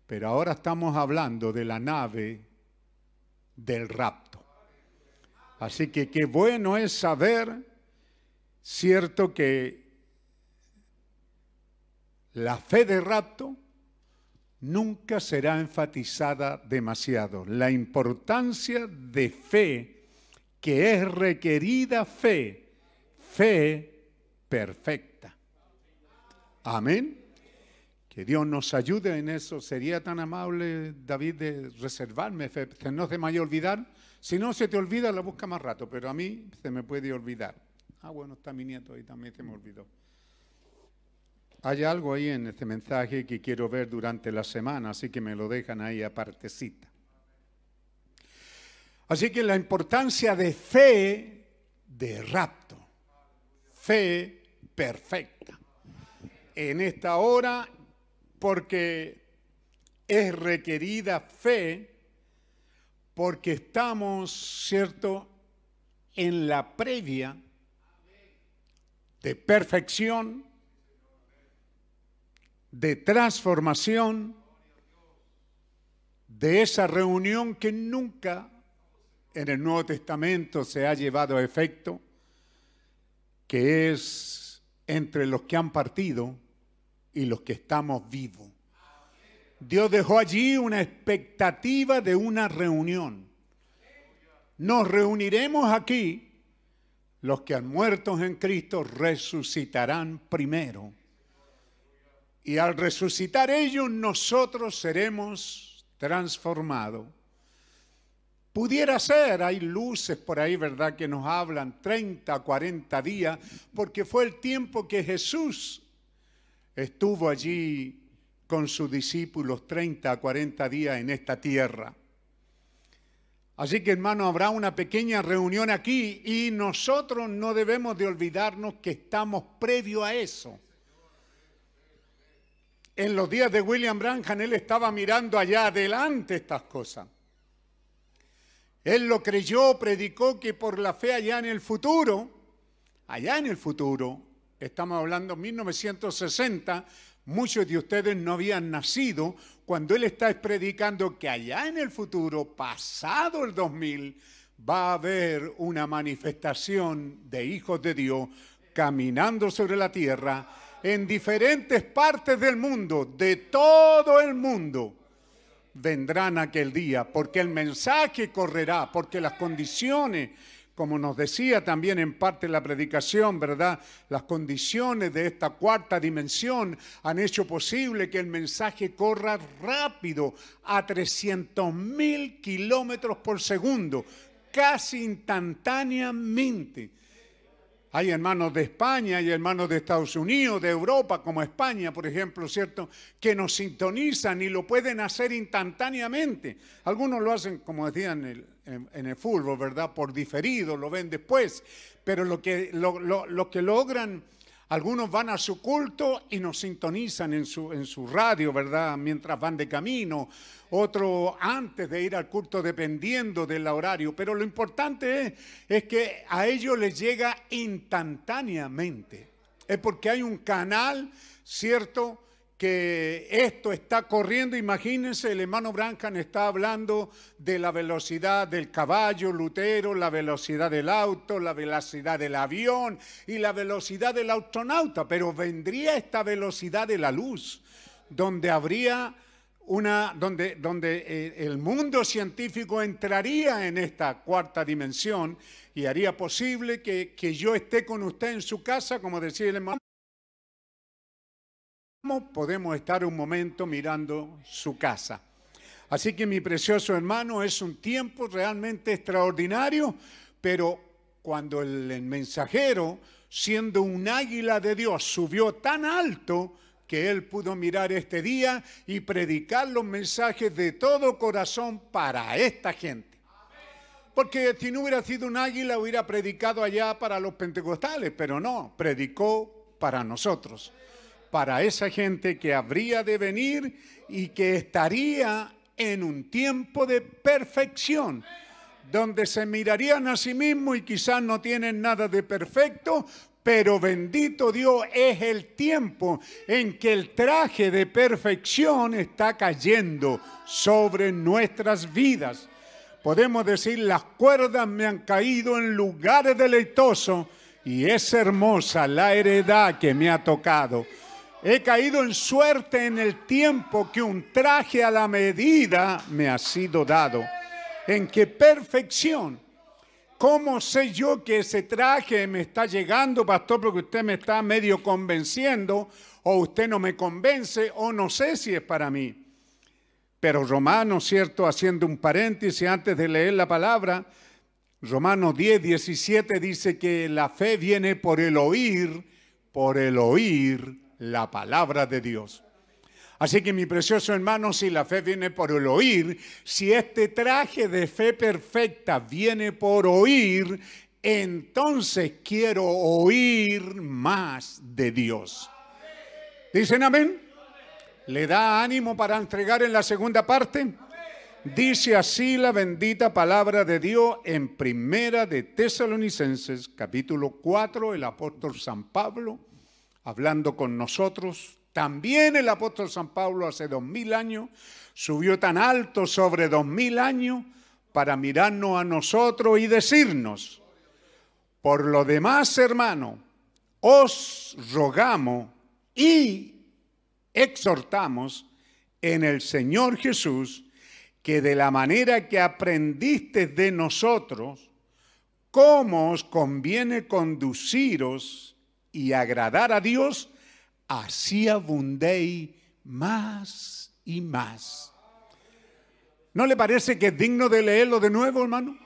Pero ahora estamos hablando de la nave del rapto. Así que qué bueno es saber, cierto, que la fe de rapto nunca será enfatizada demasiado. La importancia de fe, que es requerida fe, fe perfecta. Amén. Que Dios nos ayude en eso. Sería tan amable, David, de reservarme fe. No se me vaya a olvidar. Si no se te olvida, la busca más rato, pero a mí se me puede olvidar. Ah, bueno, está mi nieto ahí también se me olvidó. Hay algo ahí en este mensaje que quiero ver durante la semana, así que me lo dejan ahí apartecita. Así que la importancia de fe de rapto, fe perfecta. En esta hora porque es requerida fe, porque estamos, ¿cierto?, en la previa de perfección, de transformación, de esa reunión que nunca en el Nuevo Testamento se ha llevado a efecto, que es entre los que han partido y los que estamos vivos. Dios dejó allí una expectativa de una reunión. Nos reuniremos aquí. Los que han muerto en Cristo resucitarán primero. Y al resucitar ellos, nosotros seremos transformados. Pudiera ser, hay luces por ahí, ¿verdad?, que nos hablan 30, 40 días, porque fue el tiempo que Jesús estuvo allí con sus discípulos 30 a 40 días en esta tierra. Así que hermano, habrá una pequeña reunión aquí y nosotros no debemos de olvidarnos que estamos previo a eso. En los días de William Branham él estaba mirando allá adelante estas cosas. Él lo creyó, predicó que por la fe allá en el futuro, allá en el futuro, estamos hablando 1960, muchos de ustedes no habían nacido cuando él está predicando que allá en el futuro, pasado el 2000, va a haber una manifestación de hijos de Dios caminando sobre la tierra en diferentes partes del mundo, de todo el mundo. Vendrán aquel día, porque el mensaje correrá, porque las condiciones como nos decía también en parte la predicación, ¿verdad? Las condiciones de esta cuarta dimensión han hecho posible que el mensaje corra rápido a 300 mil kilómetros por segundo, casi instantáneamente. Hay hermanos de España, hay hermanos de Estados Unidos, de Europa, como España, por ejemplo, ¿cierto? Que nos sintonizan y lo pueden hacer instantáneamente. Algunos lo hacen, como decían, en, el fútbol, ¿verdad? Por diferido, lo ven después. Pero lo que, lo, que logran, algunos van a su culto y nos sintonizan en su, en su radio, ¿verdad? Mientras van de camino. Otro antes de ir al culto, dependiendo del horario. Pero lo importante es, es que a ellos les llega instantáneamente. Es porque hay un canal, ¿cierto? Que esto está corriendo, imagínense, el hermano Brancan está hablando de la velocidad del caballo Lutero, la velocidad del auto, la velocidad del avión y la velocidad del astronauta, pero vendría esta velocidad de la luz, donde habría una, donde, donde eh, el mundo científico entraría en esta cuarta dimensión y haría posible que, que yo esté con usted en su casa, como decía el hermano podemos estar un momento mirando su casa? Así que mi precioso hermano, es un tiempo realmente extraordinario, pero cuando el, el mensajero, siendo un águila de Dios, subió tan alto, que él pudo mirar este día y predicar los mensajes de todo corazón para esta gente. Porque si no hubiera sido un águila, hubiera predicado allá para los pentecostales, pero no, predicó para nosotros, para esa gente que habría de venir y que estaría en un tiempo de perfección, donde se mirarían a sí mismos y quizás no tienen nada de perfecto, pero bendito Dios es el tiempo en que el traje de perfección está cayendo sobre nuestras vidas. Podemos decir, las cuerdas me han caído en lugares deleitosos y es hermosa la heredad que me ha tocado. He caído en suerte en el tiempo que un traje a la medida me ha sido dado. En qué perfección ¿Cómo sé yo que ese traje me está llegando, pastor, porque usted me está medio convenciendo, o usted no me convence, o no sé si es para mí? Pero Romanos, ¿cierto? Haciendo un paréntesis antes de leer la palabra, Romanos 10, 17 dice que la fe viene por el oír, por el oír la palabra de Dios. Así que mi precioso hermano, si la fe viene por el oír, si este traje de fe perfecta viene por oír, entonces quiero oír más de Dios. ¿Dicen amén? ¿Le da ánimo para entregar en la segunda parte? Dice así la bendita palabra de Dios en Primera de Tesalonicenses, capítulo 4, el apóstol San Pablo, hablando con nosotros, también el apóstol San Pablo hace dos mil años subió tan alto sobre dos mil años para mirarnos a nosotros y decirnos, por lo demás, hermano, os rogamos y exhortamos en el Señor Jesús que de la manera que aprendiste de nosotros, cómo os conviene conduciros y agradar a Dios, así abundéis más y más. ¿No le parece que es digno de leerlo de nuevo, hermano?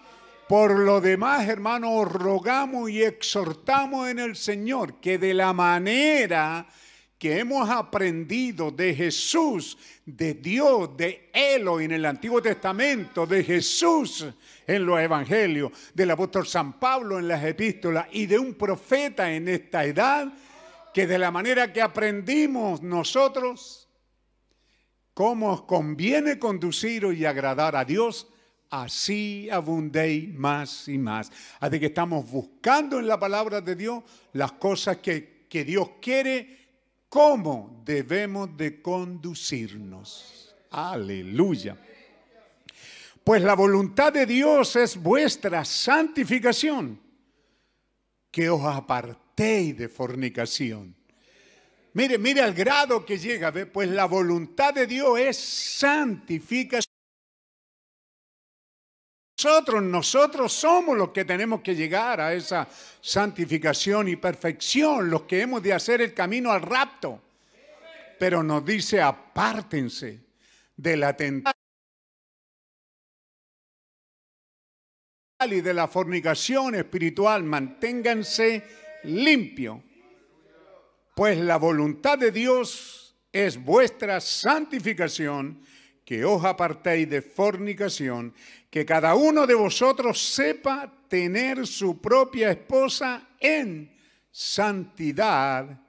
Por lo demás, hermano, rogamos y exhortamos en el Señor que de la manera que hemos aprendido de Jesús, de Dios, de Elo en el Antiguo Testamento, de Jesús en los Evangelios, del apóstol San Pablo en las epístolas y de un profeta en esta edad, que de la manera que aprendimos nosotros, cómo conviene conducir y agradar a Dios, así abundéis más y más. Así que estamos buscando en la palabra de Dios las cosas que, que Dios quiere, cómo debemos de conducirnos. Aleluya. Pues la voluntad de Dios es vuestra santificación, que os apartéis de fornicación. Mire, mire al grado que llega, ¿ve? pues la voluntad de Dios es santificación. Nosotros, nosotros somos los que tenemos que llegar a esa santificación y perfección, los que hemos de hacer el camino al rapto. Pero nos dice, apártense de la tentación y de la fornicación espiritual, manténganse limpio. Pues la voluntad de Dios es vuestra santificación, que os apartéis de fornicación, que cada uno de vosotros sepa tener su propia esposa en santidad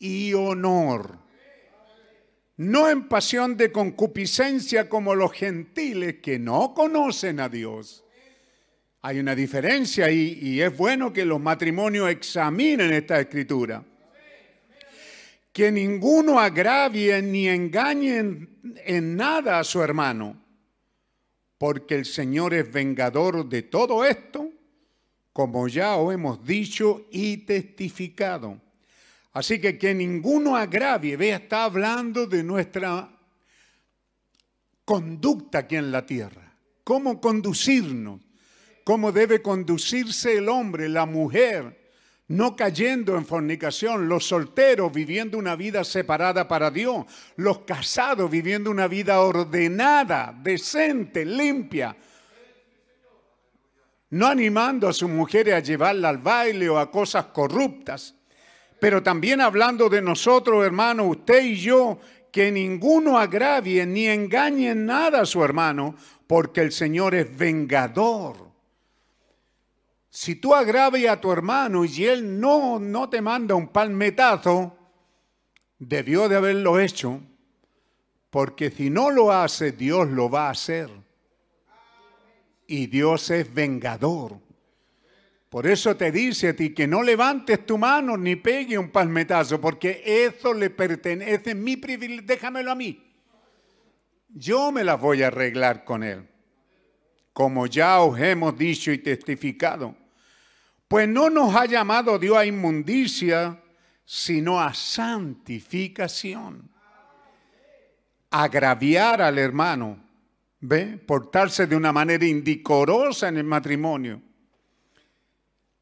y honor. No en pasión de concupiscencia como los gentiles que no conocen a Dios hay una diferencia y, es bueno que los matrimonios examinen esta escritura. Que ninguno agravie ni engañe en nada a su hermano, porque el Señor es vengador de todo esto, como ya os hemos dicho y testificado. Así que que ninguno agravie, vea, está hablando de nuestra conducta aquí en la tierra, cómo conducirnos cómo debe conducirse el hombre, la mujer, no cayendo en fornicación, los solteros viviendo una vida separada para Dios, los casados viviendo una vida ordenada, decente, limpia, no animando a sus mujeres a llevarla al baile o a cosas corruptas, pero también hablando de nosotros, hermano, usted y yo, que ninguno agravie ni engañe en nada a su hermano, porque el Señor es vengador. Si tú agravias a tu hermano y él no, no te manda un palmetazo, debió de haberlo hecho, porque si no lo hace, Dios lo va a hacer. Y Dios es vengador. Por eso te dice a ti que no levantes tu mano ni pegue un palmetazo, porque eso le pertenece, mi privilegio, déjamelo a mí. Yo me las voy a arreglar con él, como ya os hemos dicho y testificado. Pues no nos ha llamado Dios a inmundicia, sino a santificación. Agraviar al hermano, ¿ve? Portarse de una manera indicorosa en el matrimonio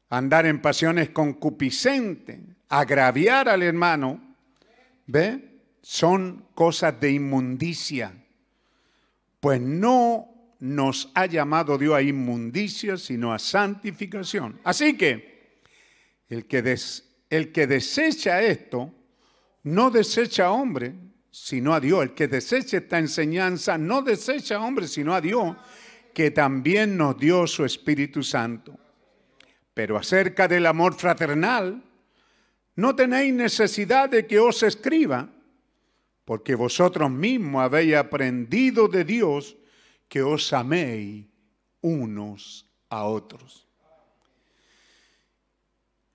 andar en pasiones concupiscentes, agraviar al hermano, ¿ve? Son cosas de inmundicia. Pues no nos ha llamado Dios a inmundicia, sino a santificación. Así que el que, desecha esto, no desecha a hombre, sino a Dios. El que desecha esta enseñanza, no desecha a hombre, sino a Dios, que también nos dio su Espíritu Santo. Pero acerca del amor fraternal, no tenéis necesidad de que os escriba, porque vosotros mismos habéis aprendido de Dios que os améis unos a otros.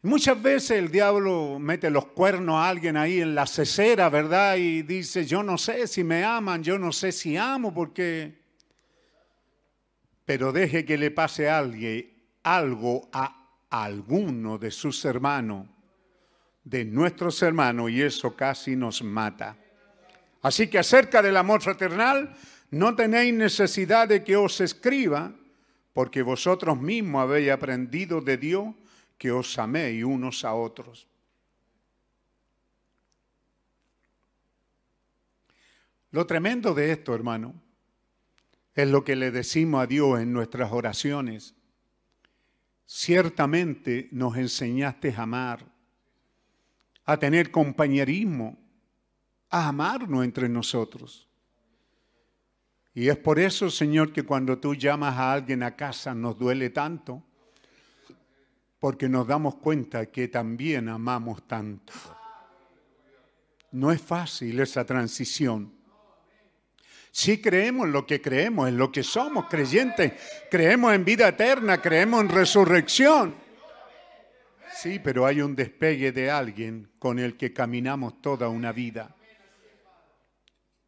Muchas veces el diablo mete los cuernos a alguien ahí en la cesera, ¿verdad? Y dice, yo no sé si me aman, yo no sé si amo, porque... Pero deje que le pase alguien algo a alguno de sus hermanos, de nuestros hermanos, y eso casi nos mata. Así que acerca del amor fraternal, no tenéis necesidad de que os escriba, porque vosotros mismos habéis aprendido de Dios que os améis unos a otros. Lo tremendo de esto, hermano, es lo que le decimos a Dios en nuestras oraciones. Ciertamente nos enseñaste a amar, a tener compañerismo, a amarnos entre nosotros. Y es por eso, Señor, que cuando tú llamas a alguien a casa nos duele tanto, porque nos damos cuenta que también amamos tanto. No es fácil esa transición. Sí creemos en lo que creemos, en lo que somos creyentes. Creemos en vida eterna, creemos en resurrección. Sí, pero hay un despegue de alguien con el que caminamos toda una vida.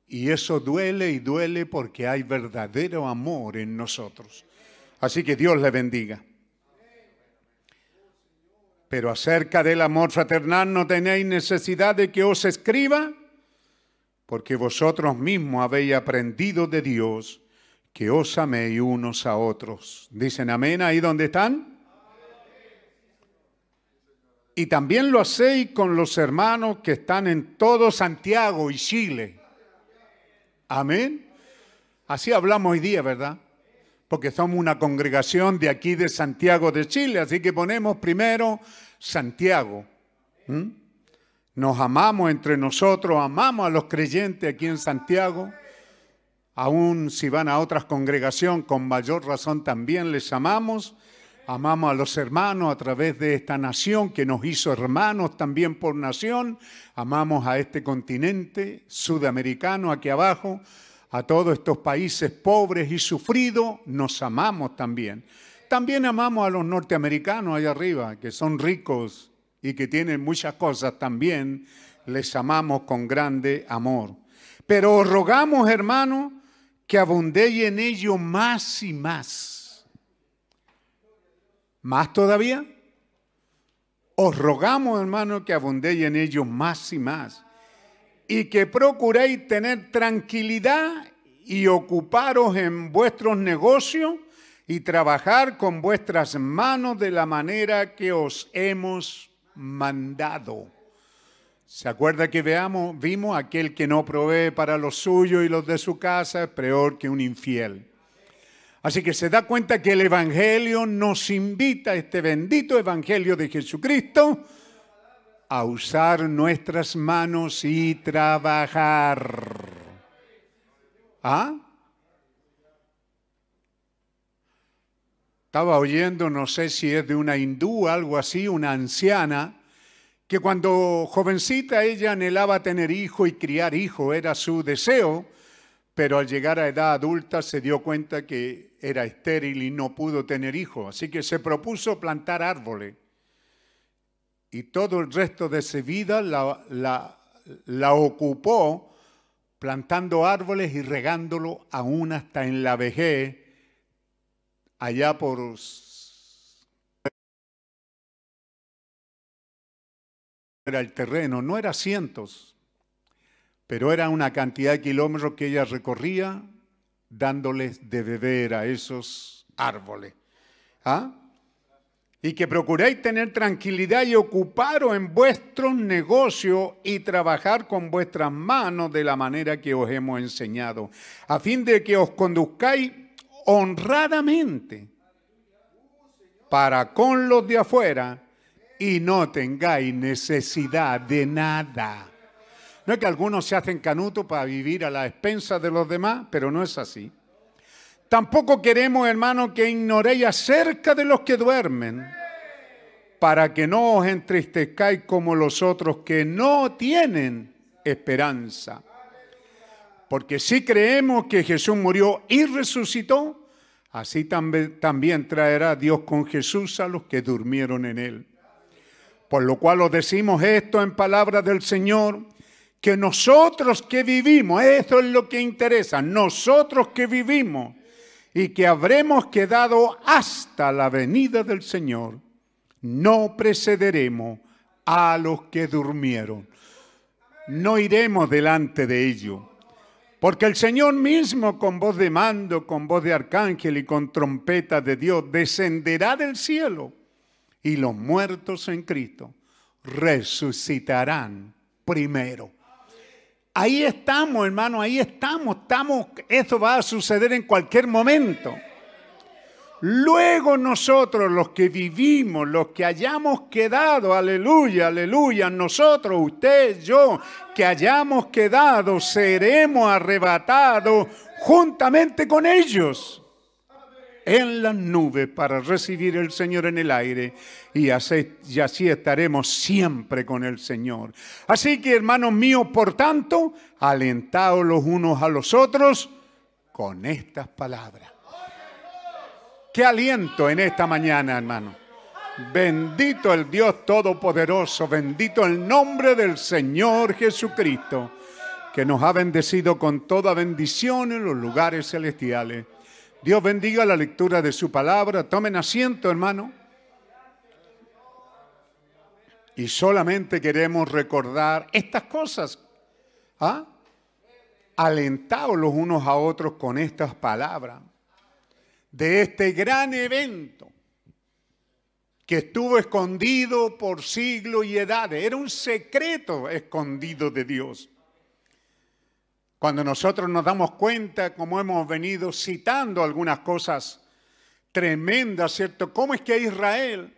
Y eso duele y duele porque hay verdadero amor en nosotros. Así que Dios le bendiga. Pero acerca del amor fraternal no tenéis necesidad de que os escriba porque vosotros mismos habéis aprendido de Dios que os améis unos a otros. Dicen amén ahí donde están. Y también lo hacéis con los hermanos que están en todo Santiago y Chile. Amén. Así hablamos hoy día, ¿verdad? Porque somos una congregación de aquí de Santiago de Chile, así que ponemos primero Santiago. Nos amamos entre nosotros, amamos a los creyentes aquí en Santiago. Aún si van a otras congregaciones, con mayor razón también les amamos. Amamos a los hermanos a través de esta nación que nos hizo hermanos también por nación. Amamos a este continente sudamericano aquí abajo, a todos estos países pobres y sufridos. Nos amamos también. También amamos a los norteamericanos allá arriba, que son ricos y que tienen muchas cosas también, les amamos con grande amor. Pero os rogamos, hermanos, que abundéis en ello más y más. ¿Más todavía? Os rogamos, hermanos, que abundéis en ello más y más. Y que procuréis tener tranquilidad y ocuparos en vuestros negocios y trabajar con vuestras manos de la manera que os hemos mandado. ¿Se acuerda que veamos, vimos aquel que no provee para los suyos y los de su casa es peor que un infiel? Así que se da cuenta que el Evangelio nos invita, este bendito Evangelio de Jesucristo, a usar nuestras manos y trabajar. ¿Ah? Estaba oyendo, no sé si es de una hindú, algo así, una anciana, que cuando jovencita ella anhelaba tener hijo y criar hijo, era su deseo, pero al llegar a edad adulta se dio cuenta que era estéril y no pudo tener hijo, así que se propuso plantar árboles. Y todo el resto de su vida la, la, la ocupó plantando árboles y regándolo aún hasta en la vejez, allá por era el terreno, no era cientos, pero era una cantidad de kilómetros que ella recorría dándoles de beber a esos árboles. ¿Ah? Y que procuréis tener tranquilidad y ocuparos en vuestros negocios y trabajar con vuestras manos de la manera que os hemos enseñado, a fin de que os conduzcáis honradamente para con los de afuera y no tengáis necesidad de nada. No es que algunos se hacen canuto para vivir a la expensa de los demás, pero no es así. Tampoco queremos, hermano, que ignoréis acerca de los que duermen, para que no os entristezcáis como los otros que no tienen esperanza. Porque si creemos que Jesús murió y resucitó, así también, traerá Dios con Jesús a los que durmieron en él. Por lo cual os decimos esto en palabras del Señor, que nosotros que vivimos, eso es lo que interesa, nosotros que vivimos y que habremos quedado hasta la venida del Señor, no precederemos a los que durmieron. No iremos delante de ellos. Porque el Señor mismo con voz de mando, con voz de arcángel y con trompeta de Dios descenderá del cielo y los muertos en Cristo resucitarán primero. Ahí estamos, hermano, ahí estamos, estamos, eso va a suceder en cualquier momento. Luego nosotros, los que vivimos, los que hayamos quedado, aleluya, aleluya, nosotros, usted, yo, que hayamos quedado, seremos arrebatados juntamente con ellos en las nubes para recibir el Señor en el aire y así, y así estaremos siempre con el Señor. Así que, hermanos míos, por tanto, alentaos los unos a los otros con estas palabras. Qué aliento en esta mañana, hermano. Bendito el Dios Todopoderoso, bendito el nombre del Señor Jesucristo, que nos ha bendecido con toda bendición en los lugares celestiales. Dios bendiga la lectura de su palabra. Tomen asiento, hermano. Y solamente queremos recordar estas cosas. ¿Ah? Alentados los unos a otros con estas palabras de este gran evento que estuvo escondido por siglos y edades. Era un secreto escondido de Dios. Cuando nosotros nos damos cuenta, como hemos venido citando algunas cosas tremendas, ¿cierto? ¿Cómo es que Israel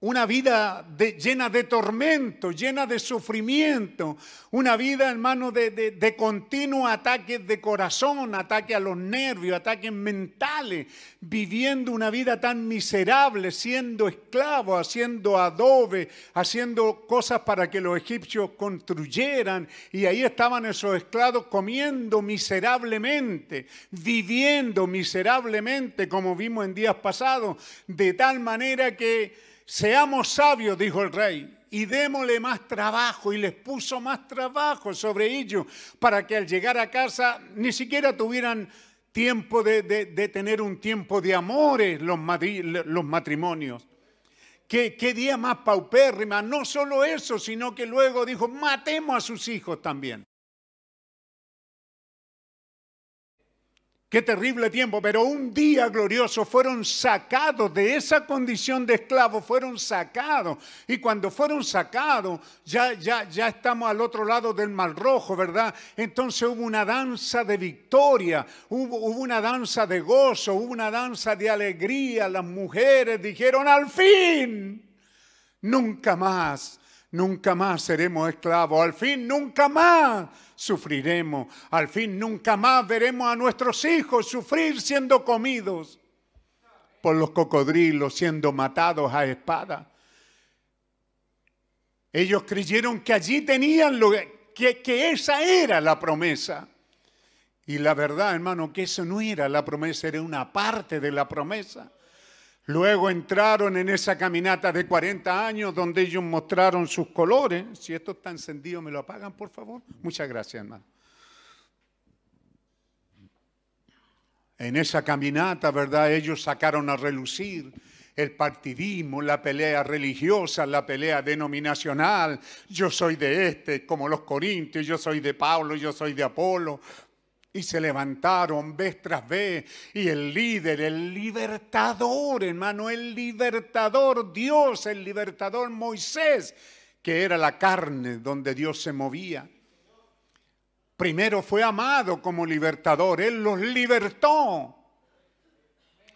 una vida llena de tormento, llena de sufrimiento, una vida, hermano, de, de, de continuos ataques de corazón, ataques a los nervios, ataques mentales, viviendo una vida tan miserable, siendo esclavo, haciendo adobe, haciendo cosas para que los egipcios construyeran, y ahí estaban esos esclavos comiendo miserablemente, viviendo miserablemente, como vimos en días pasados, de tal manera que Seamos sabios, dijo el rey, y démosle más trabajo. Y les puso más trabajo sobre ellos para que al llegar a casa ni siquiera tuvieran tiempo de, tener un tiempo de amores los, los matrimonios. ¿Qué, ¿Qué, día más paupérrima. No solo eso, sino que luego dijo, matemos a sus hijos también. Qué terrible tiempo, pero un día glorioso fueron sacados de esa condición de esclavos, fueron sacados. Y cuando fueron sacados, ya, ya, ya estamos al otro lado del Mar Rojo, ¿verdad? Entonces hubo una danza de victoria, hubo, hubo una danza de gozo, hubo una danza de alegría. Las mujeres dijeron, al fin, nunca más nunca más seremos esclavos, al fin nunca más sufriremos, al fin nunca más veremos a nuestros hijos sufrir siendo comidos por los cocodrilos, siendo matados a espada. Ellos creyeron que allí tenían lo que, que esa era la promesa. Y la verdad, hermano, que eso no era la promesa, era una parte de la promesa. Luego entraron en esa caminata de 40 años donde ellos mostraron sus colores. Si esto está encendido, ¿me lo apagan, por favor? Muchas gracias, hermano. En esa caminata, ¿verdad? Ellos sacaron a relucir el partidismo, la pelea religiosa, la pelea denominacional. Yo soy de este, como los corintios, yo soy de Pablo, yo soy de Apolo. Y se levantaron vez tras vez. Y el líder, el libertador, hermano, el libertador, Dios, el libertador Moisés, que era la carne donde Dios se movía. Primero fue amado como libertador, Él los libertó.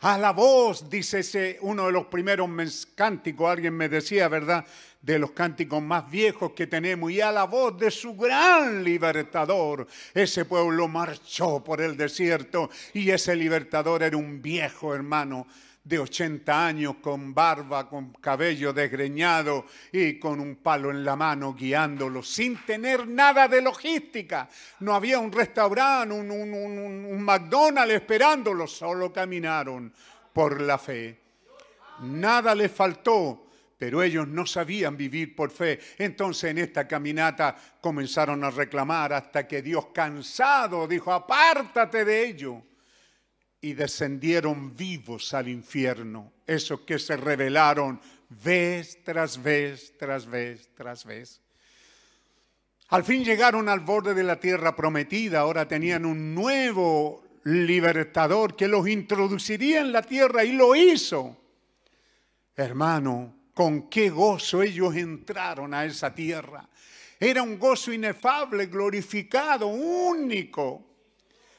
A la voz, dice ese, uno de los primeros cánticos, alguien me decía, ¿verdad? De los cánticos más viejos que tenemos. Y a la voz de su gran libertador, ese pueblo marchó por el desierto. Y ese libertador era un viejo hermano de 80 años con barba, con cabello desgreñado y con un palo en la mano guiándolo, sin tener nada de logística. No había un restaurante, un, un, un, McDonald's esperándolo, solo caminaron por la fe. Nada les faltó, pero ellos no sabían vivir por fe. Entonces en esta caminata comenzaron a reclamar hasta que Dios cansado dijo, apártate de ello y descendieron vivos al infierno, esos que se rebelaron vez tras vez, tras vez, tras vez. Al fin llegaron al borde de la tierra prometida, ahora tenían un nuevo libertador que los introduciría en la tierra y lo hizo. Hermano, con qué gozo ellos entraron a esa tierra. Era un gozo inefable, glorificado, único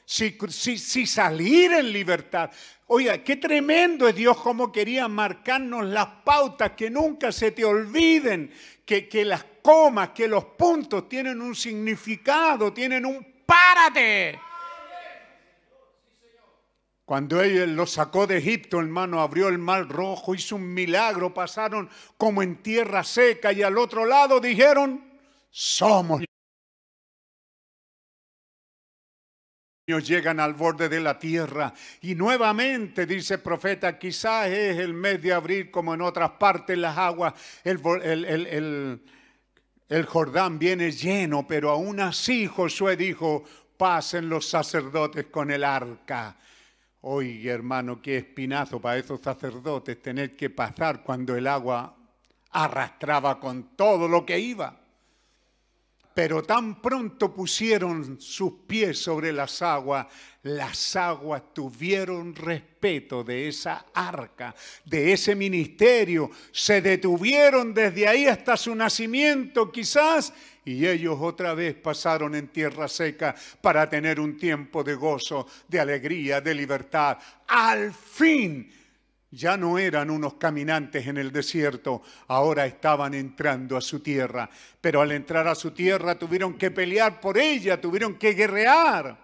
si, salir en libertad. Oiga, qué tremendo es Dios como quería marcarnos las pautas, que nunca se te olviden, que, que las comas, que los puntos tienen un significado, tienen un párate. Cuando él los sacó de Egipto, hermano, abrió el mar rojo, hizo un milagro, pasaron como en tierra seca y al otro lado dijeron, somos llegan al borde de la tierra y nuevamente dice el profeta quizás es el mes de abril como en otras partes las aguas. El, el, Jordán viene lleno pero aún así Josué dijo pasen los sacerdotes con el arca Oye, hermano, qué espinazo para esos sacerdotes tener que pasar cuando el agua arrastraba con todo lo que iba. Pero tan pronto pusieron sus pies sobre las aguas, las aguas tuvieron respeto de esa arca, de ese ministerio, se detuvieron desde ahí hasta su nacimiento quizás, y ellos otra vez pasaron en tierra seca para tener un tiempo de gozo, de alegría, de libertad. Al fin ya no eran unos caminantes en el desierto, ahora estaban entrando a su tierra. Pero al entrar a su tierra tuvieron que pelear por ella, tuvieron que guerrear.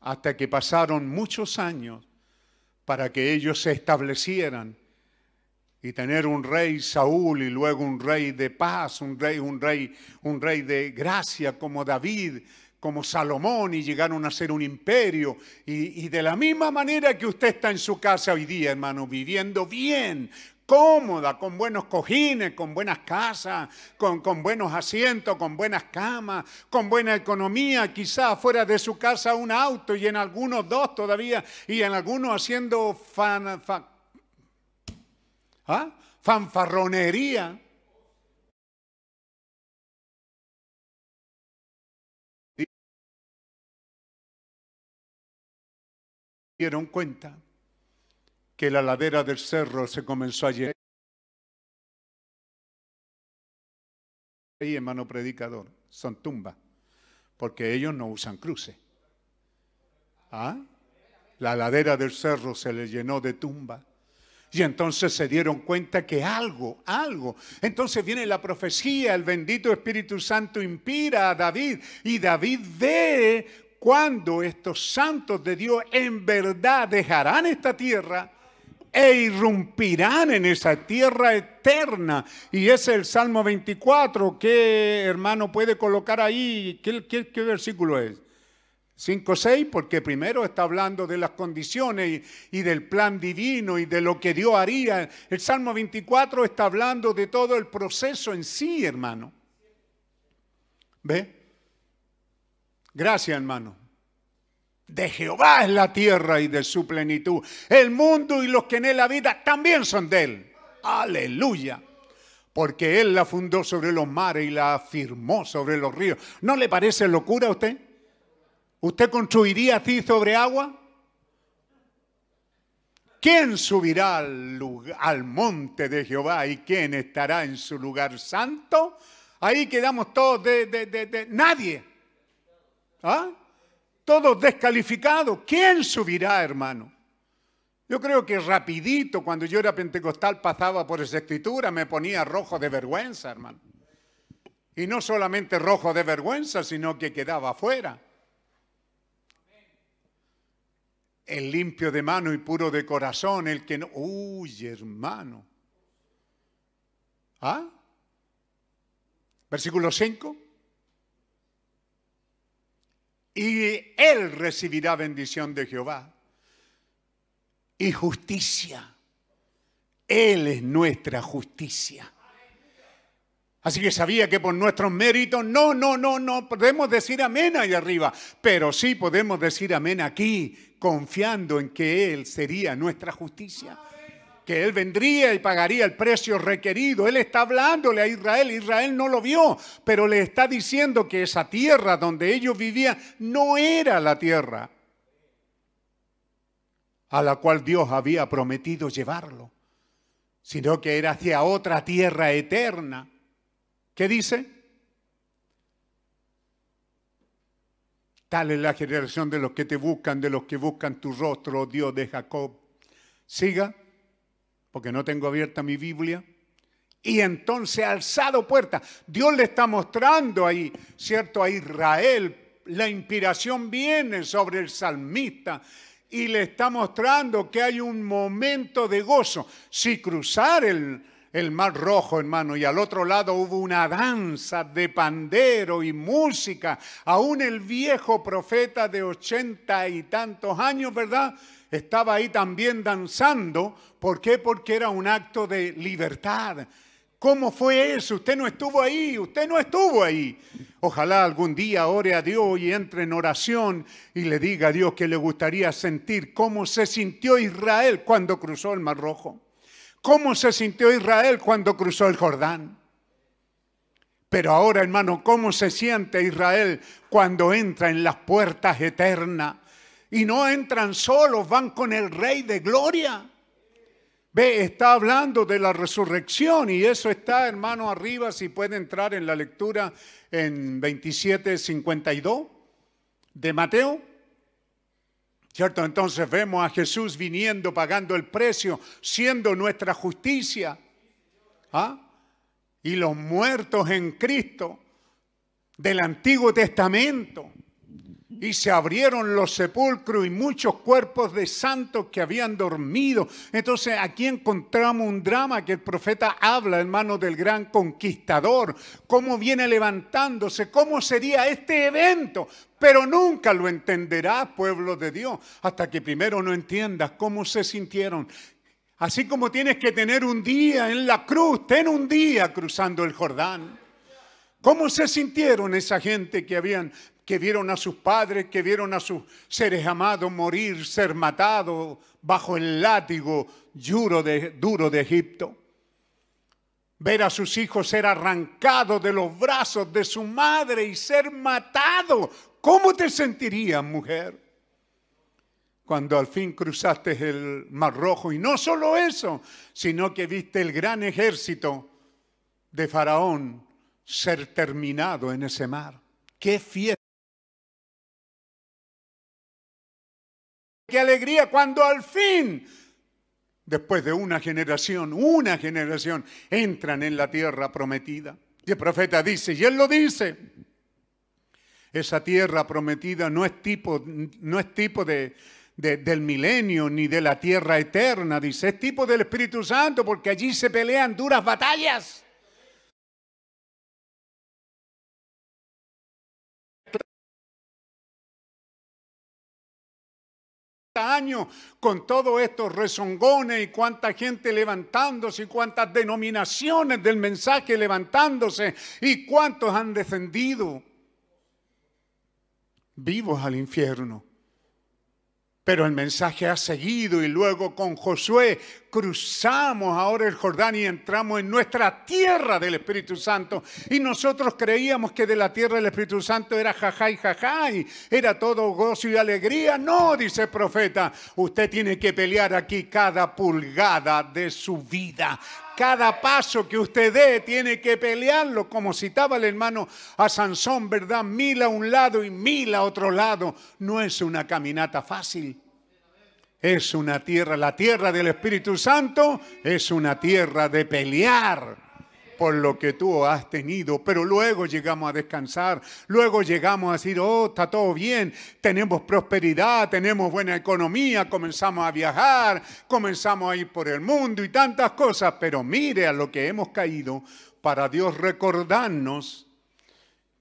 Hasta que pasaron muchos años para que ellos se establecieran y tener un rey Saúl y luego un rey de paz, un rey, un rey, un rey de gracia como David, como Salomón y llegaron a ser un imperio. Y, de la misma manera que usted está en su casa hoy día, hermano, viviendo bien, cómoda, con buenos cojines, con buenas casas, con, con, buenos asientos, con buenas camas, con buena economía, quizá fuera de su casa un auto y en algunos dos todavía, y en algunos haciendo fan, ¿ah? fanfarronería. dieron cuenta que la ladera del cerro se comenzó a llenar. Ahí, hermano predicador, son tumbas, porque ellos no usan cruces. ¿Ah? La ladera del cerro se le llenó de tumbas. Y entonces se dieron cuenta que algo, algo. Entonces viene la profecía, el bendito Espíritu Santo inspira a David y David ve cuando estos santos de Dios en verdad dejarán esta tierra e irrumpirán en esa tierra eterna. Y ese es el Salmo 24. ¿Qué hermano puede colocar ahí? ¿Qué, versículo es? 5, 6, porque primero está hablando de las condiciones y, y, del plan divino y de lo que Dios haría. El Salmo 24 está hablando de todo el proceso en sí, hermano. ¿Ve? Gracias, hermano. De Jehová es la tierra y de su plenitud. El mundo y los que en él habitan también son de él. Aleluya. Porque él la fundó sobre los mares y la afirmó sobre los ríos. ¿No le parece locura a usted? ¿Usted construiría así sobre agua? ¿Quién subirá al, monte de Jehová y quién estará en su lugar santo? Ahí quedamos todos de, de, de, de nadie. ¿Ah? Todos descalificados. ¿Quién subirá, hermano? Yo creo que rapidito, cuando yo era pentecostal, pasaba por esa escritura, me ponía rojo de vergüenza, hermano. Y no solamente rojo de vergüenza, sino que quedaba afuera. El limpio de mano y puro de corazón, el que no... Uy, hermano. ¿Ah? Versículo 5. Y él recibirá bendición de Jehová y justicia. Él es nuestra justicia. Así que sabía que por nuestros méritos, no, no, no, no podemos decir amén ahí arriba, pero sí podemos decir amén aquí, confiando en que Él sería nuestra justicia. Que Él vendría y pagaría el precio requerido. Él está hablándole a Israel. Israel no lo vio, pero le está diciendo que esa tierra donde ellos vivían no era la tierra a la cual Dios había prometido llevarlo, sino que era hacia otra tierra eterna. ¿Qué dice? Tal es la generación de los que te buscan, de los que buscan tu rostro, oh Dios de Jacob. Siga, porque no tengo abierta mi Biblia. Y entonces alzado puerta. Dios le está mostrando ahí, ¿cierto? A Israel. La inspiración viene sobre el salmista y le está mostrando que hay un momento de gozo. Si cruzar el, el mar rojo, hermano, y al otro lado hubo una danza de pandero y música. Aún el viejo profeta de ochenta y tantos años, ¿verdad? Estaba ahí también danzando. ¿Por qué? Porque era un acto de libertad. ¿Cómo fue eso? Usted no estuvo ahí, usted no estuvo ahí. Ojalá algún día ore a Dios y entre en oración y le diga a Dios que le gustaría sentir cómo se sintió Israel cuando cruzó el Mar Rojo. ¿Cómo se sintió Israel cuando cruzó el Jordán? Pero ahora, hermano, ¿cómo se siente Israel cuando entra en las puertas eternas? Y no entran solos, van con el Rey de Gloria. Ve, está hablando de la resurrección y eso está, hermano, arriba, si puede entrar en la lectura en 27.52 de Mateo. ¿Cierto? Entonces vemos a Jesús viniendo, pagando el precio, siendo nuestra justicia. ¿Ah? Y los muertos en Cristo del Antiguo Testamento y se abrieron los sepulcros y muchos cuerpos de santos que habían dormido. Entonces aquí encontramos un drama que el profeta habla, hermano, del gran conquistador, cómo viene levantándose, cómo sería este evento. Pero nunca lo entenderás, pueblo de Dios, hasta que primero no entiendas cómo se sintieron. Así como tienes que tener un día en la cruz, ten un día cruzando el Jordán. ¿Cómo se sintieron esa gente que habían que vieron a sus padres, que vieron a sus seres amados morir, ser matados bajo el látigo duro de, Egipto. Ver a sus hijos ser arrancados de los brazos de su madre y ser matados. ¿Cómo te sentirías, mujer? cuando al fin cruzaste el Mar Rojo. Y no solo eso, sino que viste el gran ejército de Faraón ser terminado en ese mar. ¡Qué fiesta! ¡Qué alegría cuando al fin, después de una generación, una generación, entran en la tierra prometida! Y el profeta dice, y él lo dice, esa tierra prometida no es tipo, no es tipo de, de, del milenio ni de la tierra eterna, dice, es tipo del Espíritu Santo porque allí se pelean duras batallas. Años con todos estos rezongones y cuánta gente levantándose y cuántas denominaciones del mensaje levantándose y cuántos han descendido vivos al infierno. Pero el mensaje ha seguido y luego con Josué cruzamos ahora el Jordán y entramos en nuestra tierra del Espíritu Santo. Y nosotros creíamos que de la tierra del Espíritu Santo era jajá y jajá y era todo gozo y alegría. No, dice el profeta, usted tiene que pelear aquí cada pulgada de su vida. Cada paso que usted dé tiene que pelearlo, como citaba el hermano a Sansón, ¿verdad? Mil a un lado y mil a otro lado. No es una caminata fácil. Es una tierra, la tierra del Espíritu Santo es una tierra de pelear por lo que tú has tenido, pero luego llegamos a descansar, luego llegamos a decir, oh, está todo bien, tenemos prosperidad, tenemos buena economía, comenzamos a viajar, comenzamos a ir por el mundo y tantas cosas, pero mire a lo que hemos caído para Dios recordarnos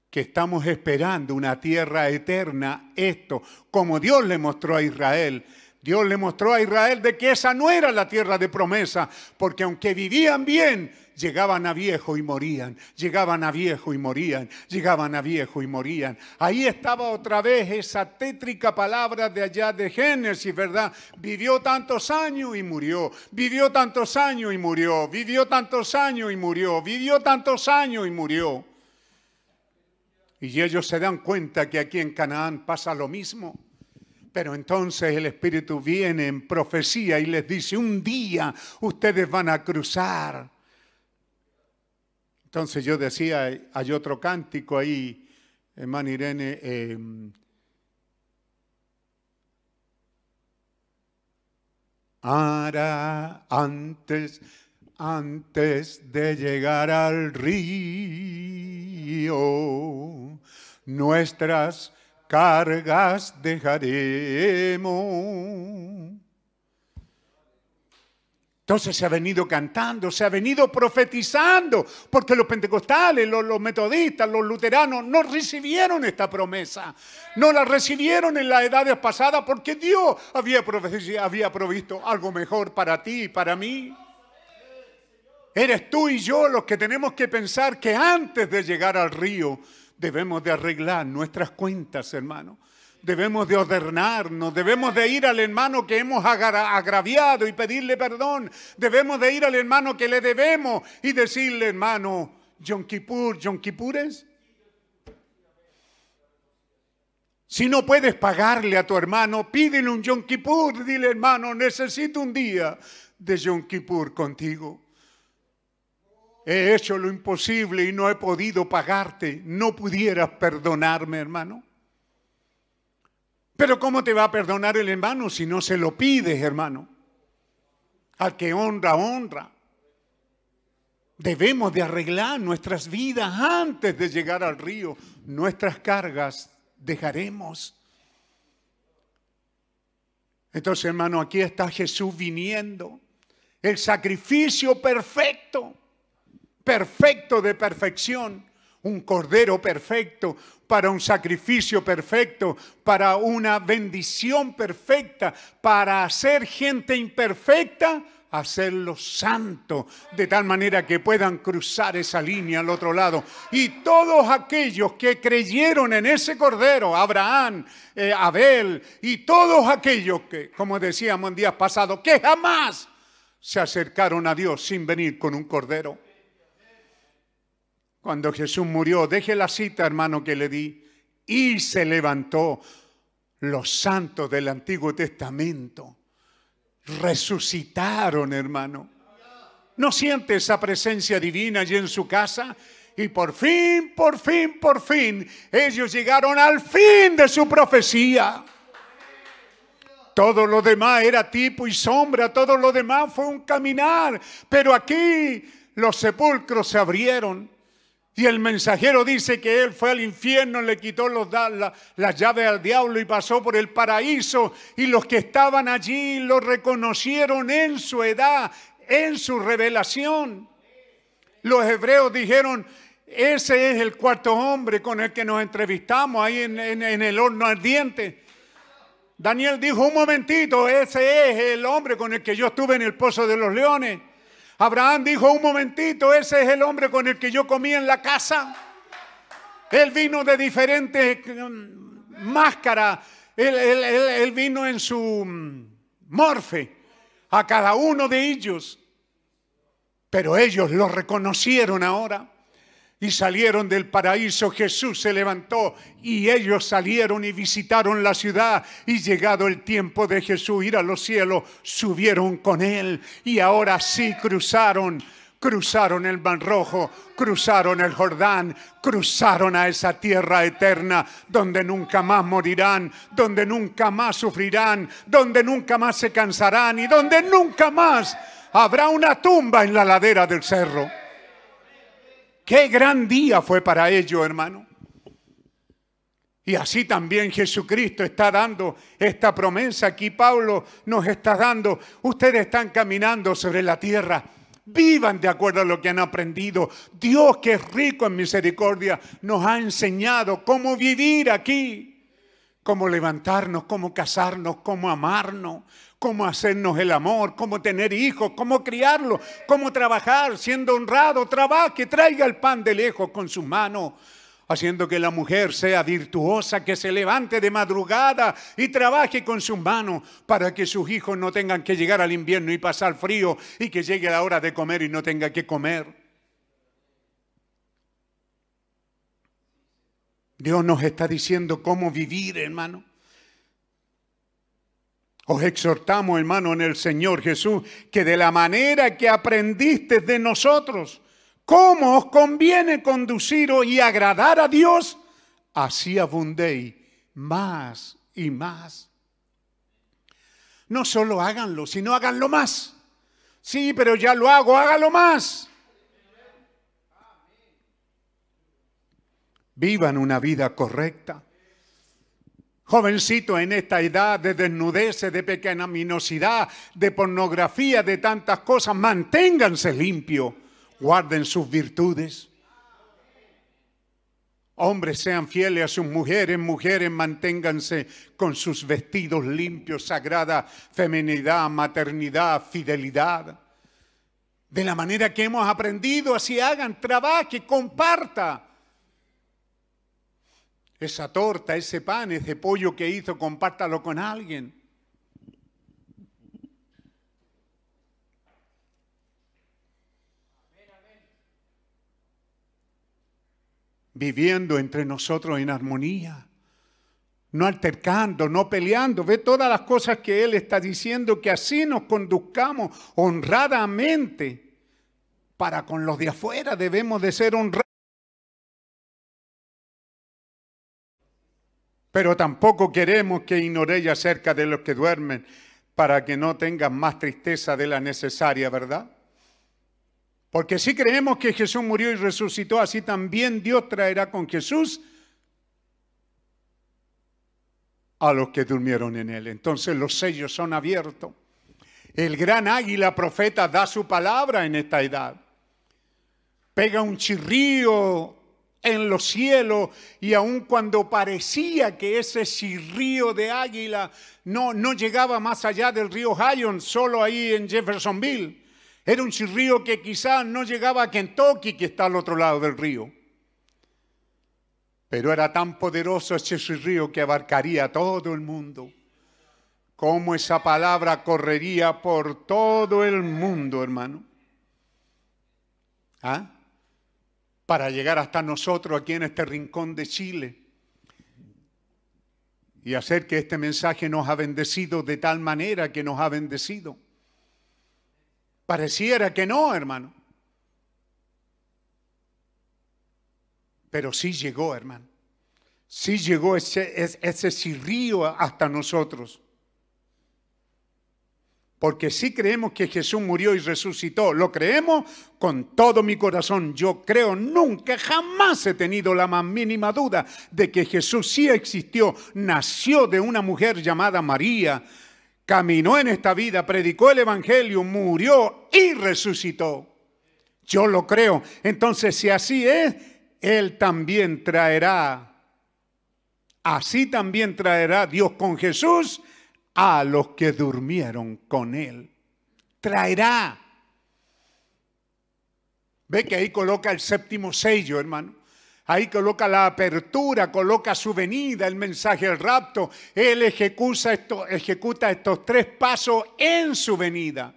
que estamos esperando una tierra eterna, esto, como Dios le mostró a Israel. Dios le mostró a Israel de que esa no era la tierra de promesa, porque aunque vivían bien, llegaban a viejo y morían, llegaban a viejo y morían, llegaban a viejo y morían. Ahí estaba otra vez esa tétrica palabra de allá de Génesis, ¿verdad? Vivió tantos años y murió, vivió tantos años y murió, vivió tantos años y murió, vivió tantos años y murió. Y ellos se dan cuenta que aquí en Canaán pasa lo mismo. Pero entonces el Espíritu viene en profecía y les dice, un día ustedes van a cruzar entonces yo decía, hay otro cántico ahí, hermano Irene, eh, antes, antes de llegar al río, nuestras cargas dejaremos entonces se ha venido cantando, se ha venido profetizando, porque los pentecostales, los, metodistas, los luteranos no recibieron esta promesa. No la recibieron en las edades pasadas porque Dios había, había provisto algo mejor para ti y para mí. Eres tú y yo los que tenemos que pensar que antes de llegar al río debemos de arreglar nuestras cuentas, hermano debemos de ordenarnos, debemos de ir al hermano que hemos agraviado y pedirle perdón, debemos de ir al hermano que le debemos y decirle, hermano, Yom Kippur, Yom Kippures. Si no puedes pagarle a tu hermano, pídele un Yom Kippur, dile hermano, necesito un día de Yom Kippur contigo. He hecho lo imposible y no he podido pagarte. ¿No pudieras perdonarme, hermano? Pero ¿cómo te va a perdonar el hermano si no se lo pides, hermano? Al que honra, honra. Debemos de arreglar nuestras vidas antes de llegar al río. Nuestras cargas dejaremos. Entonces, hermano, aquí está Jesús viniendo. El sacrificio perfecto, perfecto de perfección un cordero perfecto, para un sacrificio perfecto, para una bendición perfecta, para hacer gente imperfecta, hacerlo santo, de tal manera que puedan cruzar esa línea al otro lado. Y todos aquellos que creyeron en ese cordero, Abraham, eh, Abel, y todos aquellos que, como decíamos en días pasados, que jamás se acercaron a Dios sin venir con un cordero cuando Jesús murió. Deje la cita, hermano, que le di. Y se levantó. los santos del Antiguo Testamento resucitaron, hermano. ¿No siente esa presencia divina allí en su casa? Y por fin, por fin, por fin, ellos llegaron al fin de su profecía. Todo lo demás era tipo y sombra, todo lo demás fue un caminar. Pero aquí los sepulcros se abrieron. Y el mensajero dice que él fue al infierno, le quitó la, la llave al diablo y pasó por el paraíso. Y los que estaban allí lo reconocieron en su edad, en su revelación. Los hebreos dijeron, ese es el cuarto hombre con el que nos entrevistamos ahí en, en el horno ardiente. Daniel dijo, un momentito, ese es el hombre con el que yo estuve en el pozo de los leones. Abraham dijo, un momentito, ese es el hombre con el que yo comí en la casa. Él vino de diferentes mm, máscaras, él, vino en su mm, morfe a cada uno de ellos. Pero ellos lo reconocieron ahora y salieron del paraíso, Jesús se levantó y ellos salieron y visitaron la ciudad y llegado el tiempo de Jesús ir a los cielos, subieron con él y ahora sí cruzaron. Cruzaron el Mar Rojo, cruzaron el Jordán, cruzaron a esa tierra eterna donde nunca más morirán, donde nunca más sufrirán, donde nunca más se cansarán y donde nunca más habrá una tumba en la ladera del cerro. Qué gran día fue para ellos, hermano. Y así también Jesucristo está dando esta promesa. Aquí Pablo nos está dando. Ustedes están caminando sobre la tierra. Vivan de acuerdo a lo que han aprendido. Dios que es rico en misericordia nos ha enseñado cómo vivir aquí. Cómo levantarnos, cómo casarnos, cómo amarnos, cómo hacernos el amor, cómo tener hijos, cómo criarlos, cómo trabajar siendo honrado, trabaje, traiga el pan de lejos con sus manos, haciendo que la mujer sea virtuosa, que se levante de madrugada y trabaje con sus manos para que sus hijos no tengan que llegar al invierno y pasar frío y que llegue la hora de comer y no tenga que comer. Dios nos está diciendo cómo vivir, hermano. Os exhortamos, hermano, en el Señor Jesús, que de la manera que aprendiste de nosotros, cómo os conviene conduciros y agradar a Dios, así abundéis más y más. No solo háganlo, sino háganlo más. Sí, pero ya lo hago, hágalo más. Vivan una vida correcta. Jovencito en esta edad de desnudez, de pequeñaminosidad, de pornografía, de tantas cosas, manténganse limpios, guarden sus virtudes. Hombres sean fieles a sus mujeres, mujeres manténganse con sus vestidos limpios, sagrada feminidad, maternidad, fidelidad. De la manera que hemos aprendido, así hagan, trabaje, comparta. Esa torta, ese pan, ese pollo que hizo, compártalo con alguien. Viviendo entre nosotros en armonía, no altercando, no peleando. Ve todas las cosas que Él está diciendo, que así nos conduzcamos honradamente. Para con los de afuera debemos de ser honrados. Pero tampoco queremos que ignoréis acerca de los que duermen para que no tengan más tristeza de la necesaria, ¿verdad? Porque si creemos que Jesús murió y resucitó, así también Dios traerá con Jesús a los que durmieron en él. Entonces los sellos son abiertos. El gran águila profeta da su palabra en esta edad. Pega un chirrío en los cielos y aun cuando parecía que ese río de águila no, no llegaba más allá del río Hyon, solo ahí en Jeffersonville, era un chirrío que quizás no llegaba a Kentucky, que está al otro lado del río. Pero era tan poderoso ese río que abarcaría todo el mundo. Cómo esa palabra correría por todo el mundo, hermano. ¿Ah? Para llegar hasta nosotros aquí en este rincón de Chile. y hacer que este mensaje nos ha bendecido de tal manera que nos ha bendecido. Pareciera que no, hermano. Pero sí llegó, hermano. Sí llegó ese, ese, río hasta nosotros. Porque sí creemos que Jesús murió y resucitó. Lo creemos con todo mi corazón. Yo creo, nunca, jamás he tenido la más mínima duda de que Jesús sí existió. Nació de una mujer llamada María. Caminó en esta vida, predicó el Evangelio, murió y resucitó. Yo lo creo. Entonces, si así es, Él también traerá. Así también traerá Dios con Jesús a los que durmieron con él. Traerá. Ve que ahí coloca el séptimo sello, hermano. Ahí coloca la apertura, coloca su venida, el mensaje del rapto. Él ejecuta, esto, ejecuta estos tres pasos en su venida.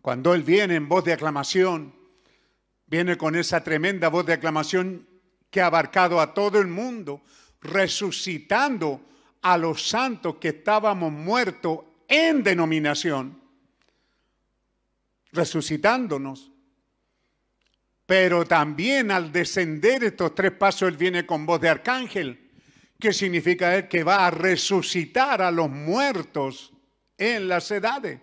Cuando Él viene en voz de aclamación, viene con esa tremenda voz de aclamación que ha abarcado a todo el mundo, resucitando a los santos que estábamos muertos en denominación, resucitándonos. Pero también al descender estos tres pasos, Él viene con voz de arcángel, que significa que va a resucitar a los muertos en las edades.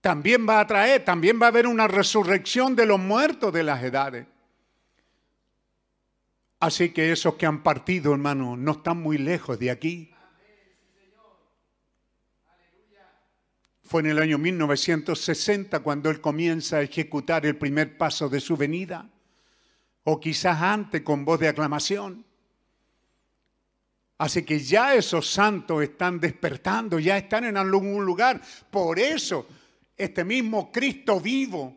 También va a traer, también va a haber una resurrección de los muertos de las edades. Así que esos que han partido, hermano, no están muy lejos de aquí. Fue en el año 1960 cuando él comienza a ejecutar el primer paso de su venida, o quizás antes con voz de aclamación. Así que ya esos santos están despertando, ya están en algún lugar. Por eso, este mismo Cristo vivo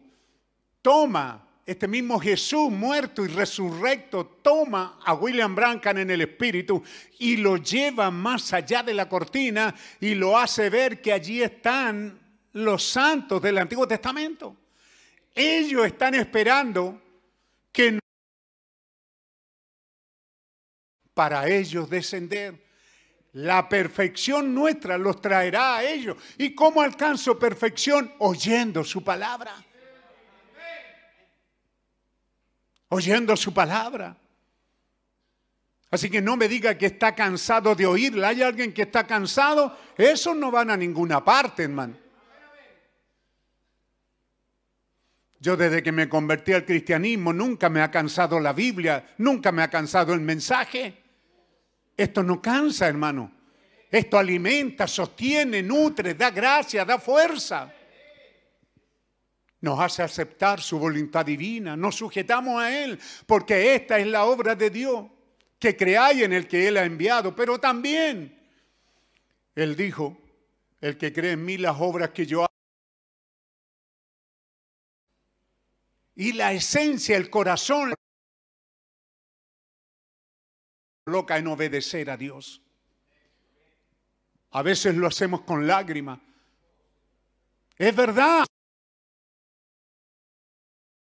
toma este mismo Jesús muerto y resurrecto toma a William Brancan en el espíritu y lo lleva más allá de la cortina y lo hace ver que allí están los santos del Antiguo Testamento. Ellos están esperando que para ellos descender. La perfección nuestra los traerá a ellos. ¿Y cómo alcanzo perfección? Oyendo su palabra. Oyendo su palabra. Así que no me diga que está cansado de oírla. ¿Hay alguien que está cansado? Esos no van a ninguna parte, hermano. Yo desde que me convertí al cristianismo nunca me ha cansado la Biblia, nunca me ha cansado el mensaje. Esto no cansa, hermano. Esto alimenta, sostiene, nutre, da gracia, da fuerza nos hace aceptar su voluntad divina, nos sujetamos a Él, porque esta es la obra de Dios, que creáis en el que Él ha enviado, pero también Él dijo, el que cree en mí las obras que yo hago. Y la esencia, el corazón, loca en obedecer a Dios. A veces lo hacemos con lágrimas. Es verdad.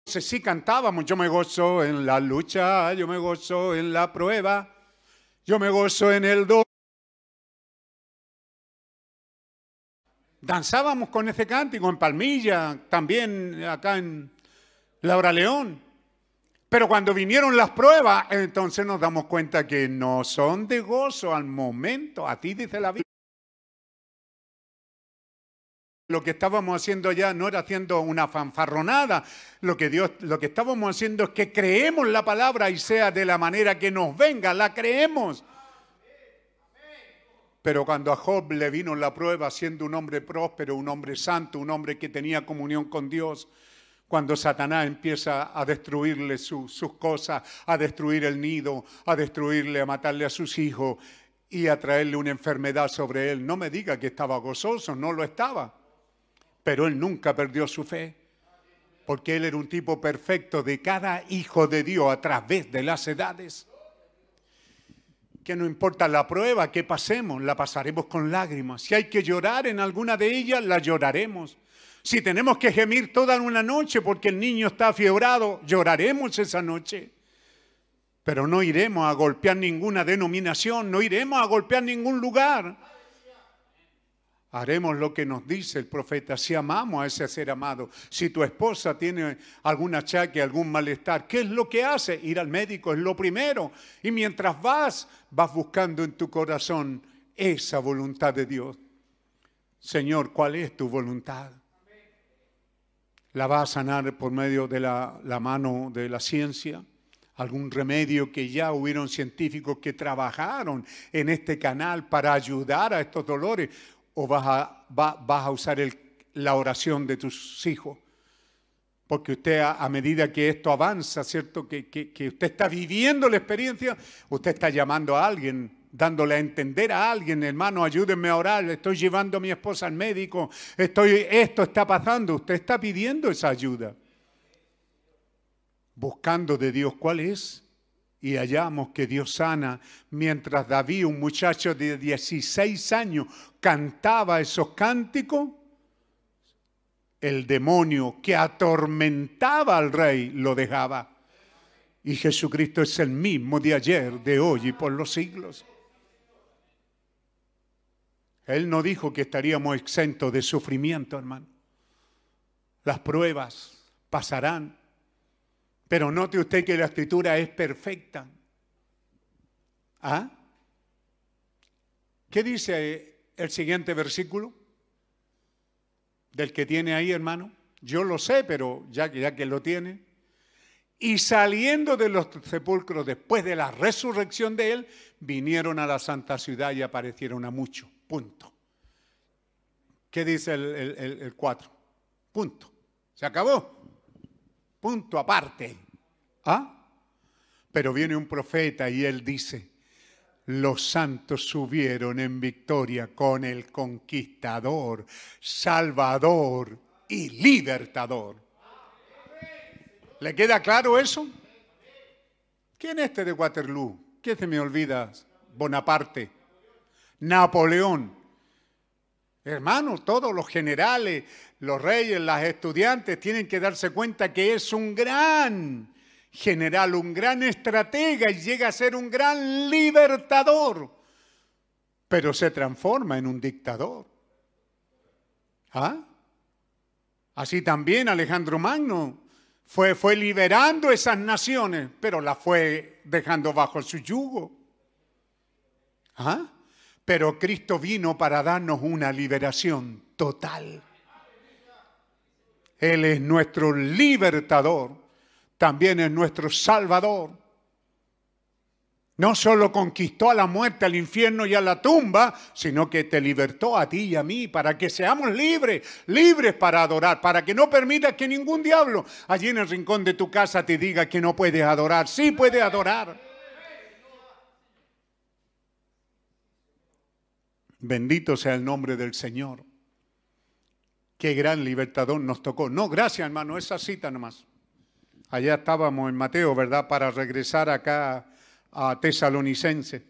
Entonces sí cantábamos, yo me gozo en la lucha, yo me gozo en la prueba, yo me gozo en el do. Danzábamos con ese cántico en Palmilla, también acá en Laura León. Pero cuando vinieron las pruebas, entonces nos damos cuenta que no son de gozo al momento. A ti dice la Biblia. Lo que estábamos haciendo allá no era haciendo una fanfarronada. Lo que, Dios, lo que estábamos haciendo es que creemos la palabra y sea de la manera que nos venga, la creemos. Pero cuando a Job le vino la prueba siendo un hombre próspero, un hombre santo, un hombre que tenía comunión con Dios, cuando Satanás empieza a destruirle sus cosas, a destruir el nido, a destruirle, a matarle a sus hijos y a traerle una enfermedad sobre él, no me diga que estaba gozoso, no lo estaba. Pero él nunca perdió su fe, porque él era un tipo perfecto de cada hijo de Dios a través de las edades. Que no importa la prueba que pasemos, la pasaremos con lágrimas. Si hay que llorar en alguna de ellas, la lloraremos. Si tenemos que gemir toda una noche porque el niño está fiebrado, lloraremos esa noche. Pero no iremos a golpear ninguna denominación, no iremos a golpear ningún lugar. Haremos lo que nos dice el profeta, si amamos a ese ser amado. Si tu esposa tiene algún achaque, algún malestar, ¿qué es lo que hace? Ir al médico es lo primero. Y mientras vas, vas buscando en tu corazón esa voluntad de Dios. Señor, ¿cuál es tu voluntad? ¿La va a sanar por medio de la, la mano de la ciencia? algún remedio que ya hubieron científicos que trabajaron en este canal para ayudar a estos dolores o vas a, usar la oración de tus hijos. Porque usted a, medida que esto avanza, ¿cierto? Que, que, usted está viviendo la experiencia, usted está llamando a alguien, dándole a entender a alguien, hermano, ayúdenme a orar, estoy llevando a mi esposa al médico, estoy, esto está pasando, usted está pidiendo esa ayuda. Buscando de Dios cuál es y hallamos que Dios sana, mientras David, un muchacho de 16 años, cantaba esos cánticos, el demonio que atormentaba al rey lo dejaba. Y Jesucristo es el mismo de ayer, de hoy y por los siglos. Él no dijo que estaríamos exentos de sufrimiento, hermano. Las pruebas pasarán. Pero note usted que la escritura es perfecta. ¿Ah? ¿Qué dice el siguiente versículo? Del que tiene ahí, hermano. Yo lo sé, pero ya que, ya que lo tiene. Y saliendo de los sepulcros después de la resurrección de él, vinieron a la santa ciudad y aparecieron a muchos. Punto. ¿Qué dice el 4? Punto. Se acabó punto aparte. ¿Ah? Pero viene un profeta y él dice, los santos subieron en victoria con el conquistador, salvador y libertador. ¿Le queda claro eso? ¿Quién es este de Waterloo? ¿Qué se me olvida? Bonaparte, Napoleón. Hermanos, todos los generales, los reyes, las estudiantes tienen que darse cuenta que es un gran general, un gran estratega y llega a ser un gran libertador, pero se transforma en un dictador. ¿Ah? Así también Alejandro Magno fue, fue liberando esas naciones, pero las fue dejando bajo su yugo. ¿Ah? Pero Cristo vino para darnos una liberación total. Él es nuestro libertador, también es nuestro salvador. No solo conquistó a la muerte, al infierno y a la tumba, sino que te libertó a ti y a mí para que seamos libres, libres para adorar, para que no permitas que ningún diablo allí en el rincón de tu casa te diga que no puedes adorar. Sí puedes adorar. Bendito sea el nombre del Señor. Qué gran libertador nos tocó. No, gracias hermano, esa cita nomás. Allá estábamos en Mateo, ¿verdad? Para regresar acá a Tesalonicense.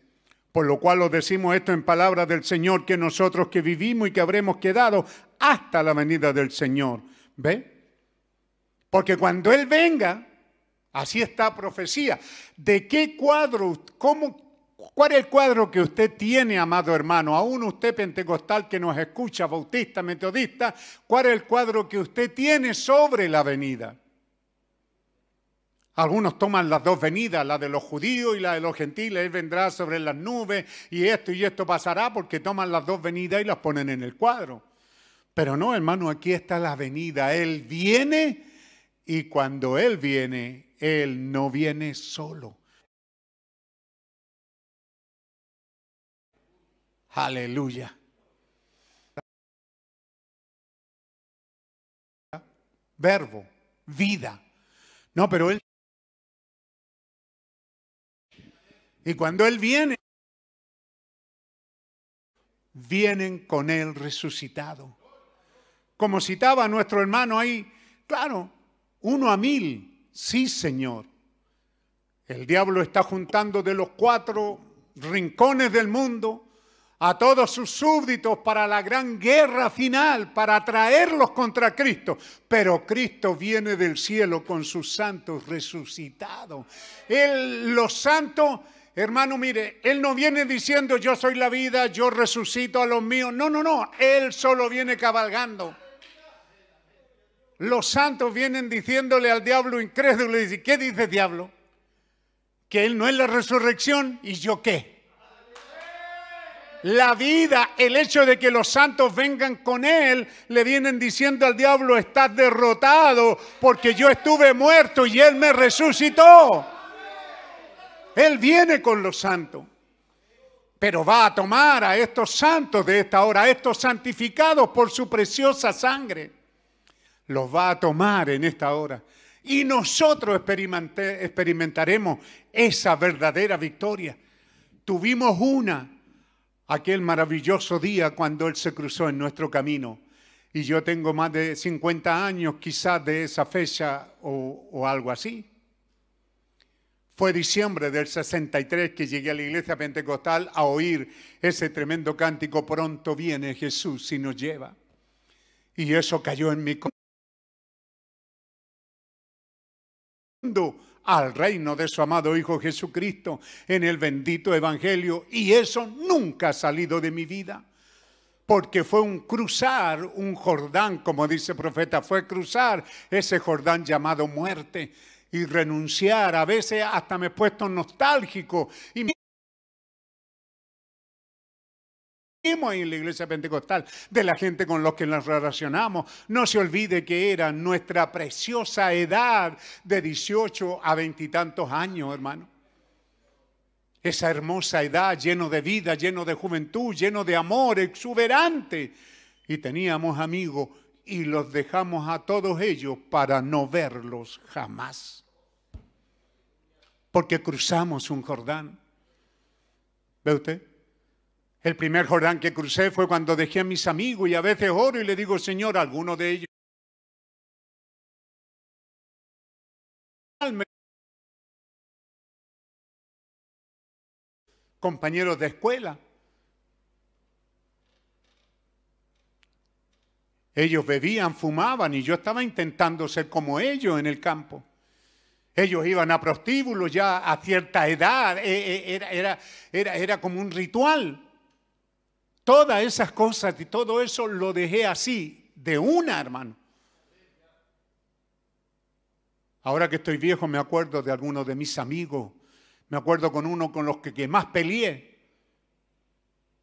Por lo cual os decimos esto en palabras del Señor, que nosotros que vivimos y que habremos quedado hasta la venida del Señor. ¿Ve? Porque cuando Él venga, así está profecía. ¿De qué cuadro, cómo, ¿Cuál es el cuadro que usted tiene, amado hermano? Aún usted pentecostal que nos escucha, bautista, metodista, ¿cuál es el cuadro que usted tiene sobre la venida? Algunos toman las dos venidas, la de los judíos y la de los gentiles. Él vendrá sobre las nubes y esto y esto pasará porque toman las dos venidas y las ponen en el cuadro. Pero no, hermano, aquí está la venida. Él viene y cuando Él viene, Él no viene solo. Aleluya. Verbo, vida. No, pero Él... Y cuando Él viene, vienen con Él resucitado. Como citaba nuestro hermano ahí, claro, uno a mil, sí Señor. El diablo está juntando de los cuatro rincones del mundo a todos sus súbditos para la gran guerra final, para traerlos contra Cristo. Pero Cristo viene del cielo con sus santos resucitados. Él, los santos, hermano, mire, Él no viene diciendo yo soy la vida, yo resucito a los míos. No, no, no, Él solo viene cabalgando. Los santos vienen diciéndole al diablo incrédulo, y dice, ¿qué dice diablo? Que Él no es la resurrección y yo qué. La vida, el hecho de que los santos vengan con Él, le vienen diciendo al diablo, estás derrotado porque yo estuve muerto y Él me resucitó. Él viene con los santos, pero va a tomar a estos santos de esta hora, a estos santificados por su preciosa sangre. Los va a tomar en esta hora. Y nosotros experimentaremos esa verdadera victoria. Tuvimos una aquel maravilloso día cuando Él se cruzó en nuestro camino. Y yo tengo más de 50 años quizás de esa fecha o, algo así. Fue diciembre del 63 que llegué a la iglesia pentecostal a oír ese tremendo cántico, pronto viene Jesús y nos lleva. Y eso cayó en mi corazón al reino de su amado Hijo Jesucristo en el bendito Evangelio. Y eso nunca ha salido de mi vida. Porque fue un cruzar, un Jordán, como dice el profeta, fue cruzar ese Jordán llamado muerte y renunciar. A veces hasta me he puesto nostálgico y en la iglesia pentecostal, de la gente con los que nos relacionamos. No se olvide que era nuestra preciosa edad de 18 a veintitantos años, hermano. Esa hermosa edad lleno de vida, lleno de juventud, lleno de amor, exuberante. Y teníamos amigos y los dejamos a todos ellos para no verlos jamás. Porque cruzamos un Jordán. ¿Ve usted? El primer Jordán que crucé fue cuando dejé a mis amigos y a veces oro y le digo, Señor, alguno de ellos. compañeros de escuela. Ellos bebían, fumaban y yo estaba intentando ser como ellos en el campo. Ellos iban a prostíbulos ya a cierta edad, e, e, era, era, era, era como un ritual. Todas esas cosas y todo eso lo dejé así, de una, hermano. Ahora que estoy viejo me acuerdo de algunos de mis amigos. Me acuerdo con uno con los que, más peleé.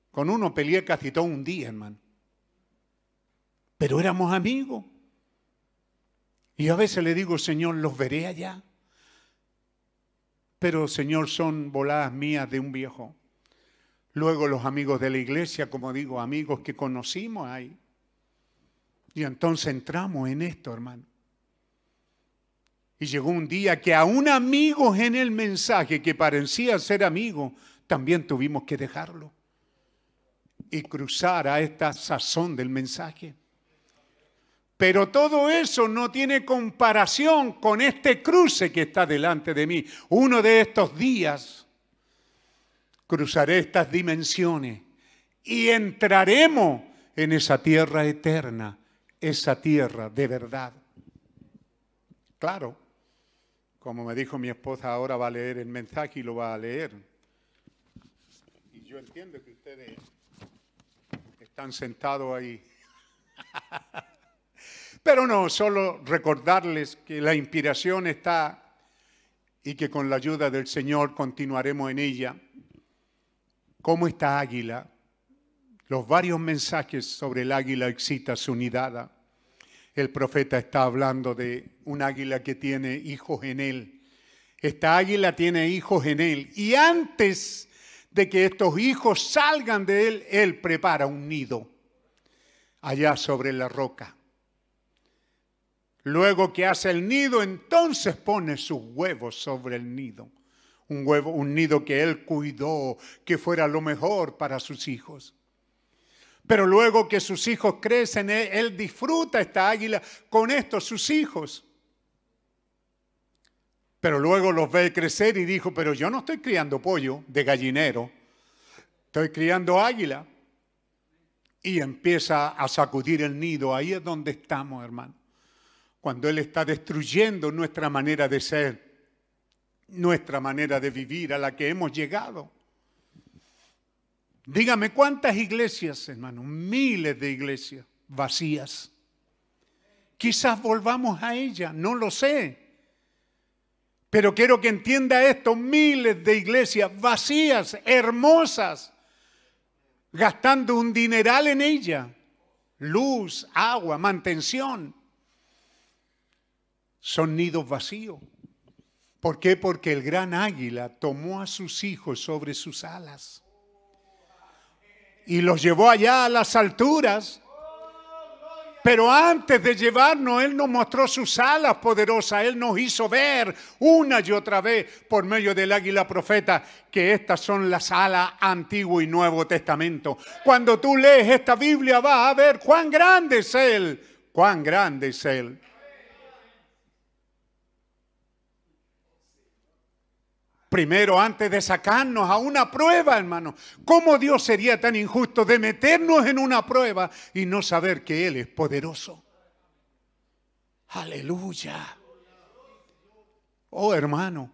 Con uno peleé casi todo un día, hermano. Pero éramos amigos. Y a veces le digo, Señor, los veré allá. Pero, Señor, son voladas mías de un viejo. Luego los amigos de la iglesia, como digo, amigos que conocimos ahí. Y entonces entramos en esto, hermano. Y llegó un día que aún amigos en el mensaje que parecía ser amigos, también tuvimos que dejarlo y cruzar a esta sazón del mensaje. Pero todo eso no tiene comparación con este cruce que está delante de mí. Uno de estos días cruzaré estas dimensiones y entraremos en esa tierra eterna, esa tierra de verdad. Claro, como me dijo mi esposa, ahora va a leer el mensaje y lo va a leer. Y yo entiendo que ustedes están sentados ahí. Pero no, solo recordarles que la inspiración está y que con la ayuda del Señor continuaremos en ella cómo esta águila, los varios mensajes sobre el águila excita su unidad. El profeta está hablando de un águila que tiene hijos en él. Esta águila tiene hijos en él. Y antes de que estos hijos salgan de él, él prepara un nido allá sobre la roca. Luego que hace el nido, entonces pone sus huevos sobre el nido un huevo, un nido que él cuidó, que fuera lo mejor para sus hijos. Pero luego que sus hijos crecen, él, disfruta esta águila con estos sus hijos. Pero luego los ve crecer y dijo, pero yo no estoy criando pollo de gallinero. Estoy criando águila y empieza a sacudir el nido. Ahí es donde estamos, hermano. Cuando Él está destruyendo nuestra manera de ser, nuestra manera de vivir a la que hemos llegado. Dígame, ¿cuántas iglesias, hermano? Miles de iglesias vacías. Quizás volvamos a ella, no lo sé. Pero quiero que entienda esto, miles de iglesias vacías, hermosas, gastando un dineral en ella. Luz, agua, mantención. Son nidos vacíos. ¿Por qué? Porque el gran águila tomó a sus hijos sobre sus alas y los llevó allá a las alturas. Pero antes de llevarnos, Él nos mostró sus alas poderosas. Él nos hizo ver una y otra vez por medio del águila profeta que estas son las alas Antiguo y Nuevo Testamento. Cuando tú lees esta Biblia vas a ver cuán grande es Él, cuán grande es Él. Primero, antes de sacarnos a una prueba, hermano, ¿cómo Dios sería tan injusto de meternos en una prueba y no saber que Él es poderoso? Aleluya. Oh, hermano.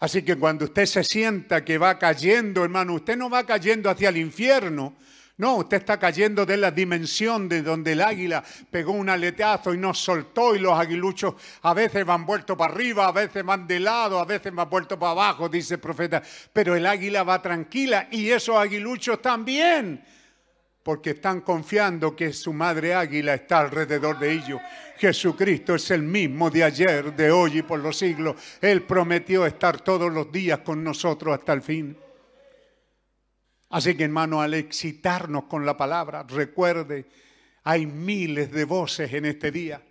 Así que cuando usted se sienta que va cayendo, hermano, usted no va cayendo hacia el infierno, no, usted está cayendo de la dimensión de donde el águila pegó un aletazo y nos soltó y los aguiluchos a veces van vueltos para arriba, a veces van de lado, a veces van vueltos para abajo, dice el profeta. Pero el águila va tranquila y esos aguiluchos también, porque están confiando que su madre águila está alrededor de ellos. Jesucristo es el mismo de ayer, de hoy y por los siglos. Él prometió estar todos los días con nosotros hasta el fin. Así que hermano, al excitarnos con la palabra, recuerde, hay miles de voces en este día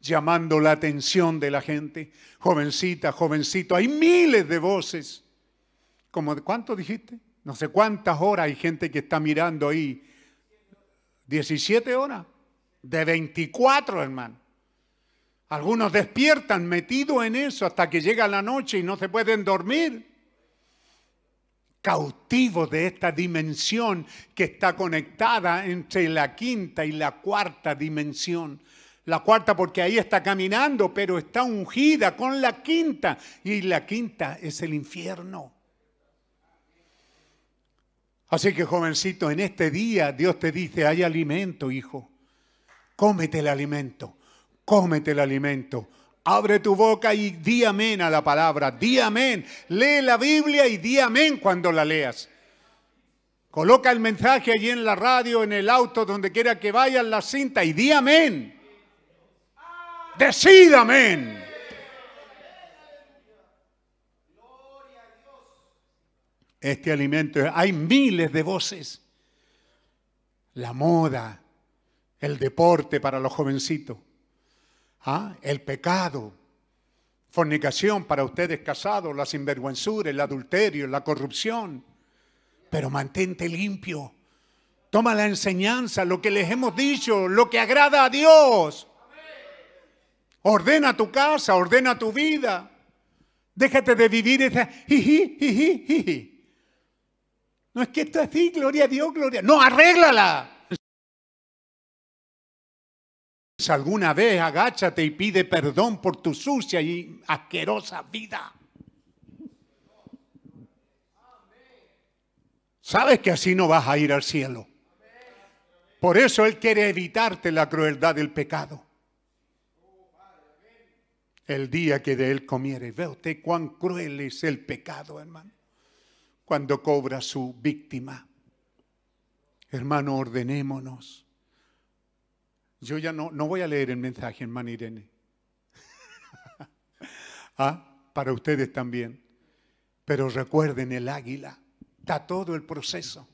llamando la atención de la gente. Jovencita, jovencito, hay miles de voces. Como, ¿Cuánto dijiste? No sé cuántas horas hay gente que está mirando ahí. 17 horas. De 24, hermano. Algunos despiertan metidos en eso hasta que llega la noche y no se pueden dormir cautivos de esta dimensión que está conectada entre la quinta y la cuarta dimensión. La cuarta porque ahí está caminando, pero está ungida con la quinta. Y la quinta es el infierno. Así que jovencito, en este día Dios te dice, hay alimento, hijo. Cómete el alimento, cómete el alimento. Abre tu boca y di amén a la palabra, di amén. Lee la Biblia y di amén cuando la leas. Coloca el mensaje allí en la radio, en el auto, donde quiera que vaya, en la cinta y di amén. Decida amén. Este alimento, hay miles de voces. La moda, el deporte para los jovencitos ¿Ah? El pecado, fornicación para ustedes casados, la sinvergüenzura, el adulterio, la corrupción. Pero mantente limpio. Toma la enseñanza, lo que les hemos dicho, lo que agrada a Dios. Ordena tu casa, ordena tu vida. Déjate de vivir esa No es que esto es así, gloria a Dios, gloria. No, arréglala alguna vez, agáchate y pide perdón por tu sucia y asquerosa vida. Sabes que así no vas a ir al cielo. Por eso Él quiere evitarte la crueldad del pecado. El día que de Él comiere. Ve usted cuán cruel es el pecado, hermano. Cuando cobra su víctima. Hermano, ordenémonos yo ya no, no voy a leer el mensaje, hermana Irene. ah, para ustedes también. Pero recuerden el águila. Está todo el proceso.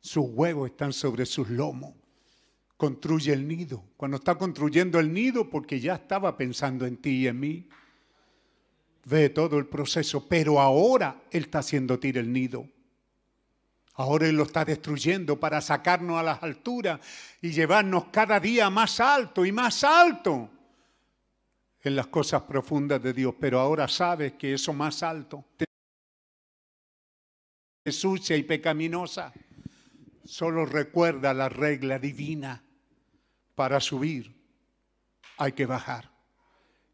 Sus huevos están sobre sus lomos. Construye el nido. Cuando está construyendo el nido, porque ya estaba pensando en ti y en mí. Ve todo el proceso. Pero ahora Él está haciendo ti el nido. Ahora Él lo está destruyendo para sacarnos a las alturas y llevarnos cada día más alto y más alto en las cosas profundas de Dios. Pero ahora sabes que eso más alto sucia y pecaminosa. Solo recuerda la regla divina. Para subir hay que bajar.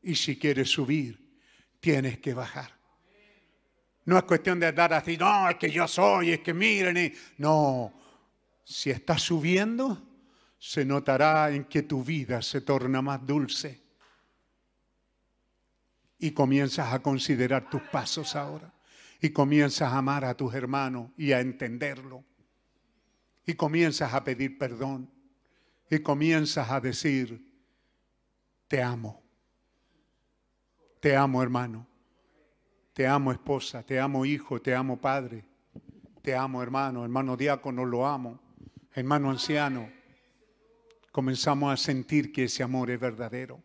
Y si quieres subir, tienes que bajar. No es cuestión de andar así, no, es que yo soy, es que miren. y-". No, si estás subiendo, se notará en que tu vida se torna más dulce. Y comienzas a considerar tus pasos ahora. Y comienzas a amar a tus hermanos y a entenderlo. Y comienzas a pedir perdón. Y comienzas a decir, te amo. Te amo hermano. Te amo esposa. Te amo hijo. Te amo padre. Te amo hermano. Hermano diácono, lo amo. Hermano anciano. Comenzamos a sentir que ese amor es verdadero.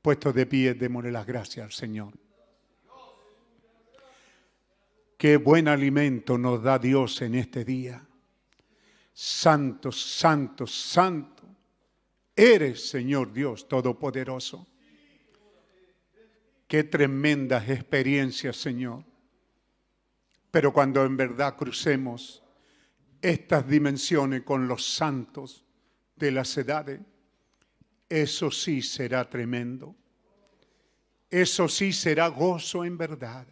Puesto de pie, démosle las gracias al Señor. Qué buen alimento nos da Dios en este día. Santo, santo, santo. Eres, Señor Dios Todopoderoso. Qué tremendas experiencias, Señor. Pero cuando en verdad crucemos estas dimensiones con los santos de las edades, eso sí será tremendo. Eso sí será gozo en verdad.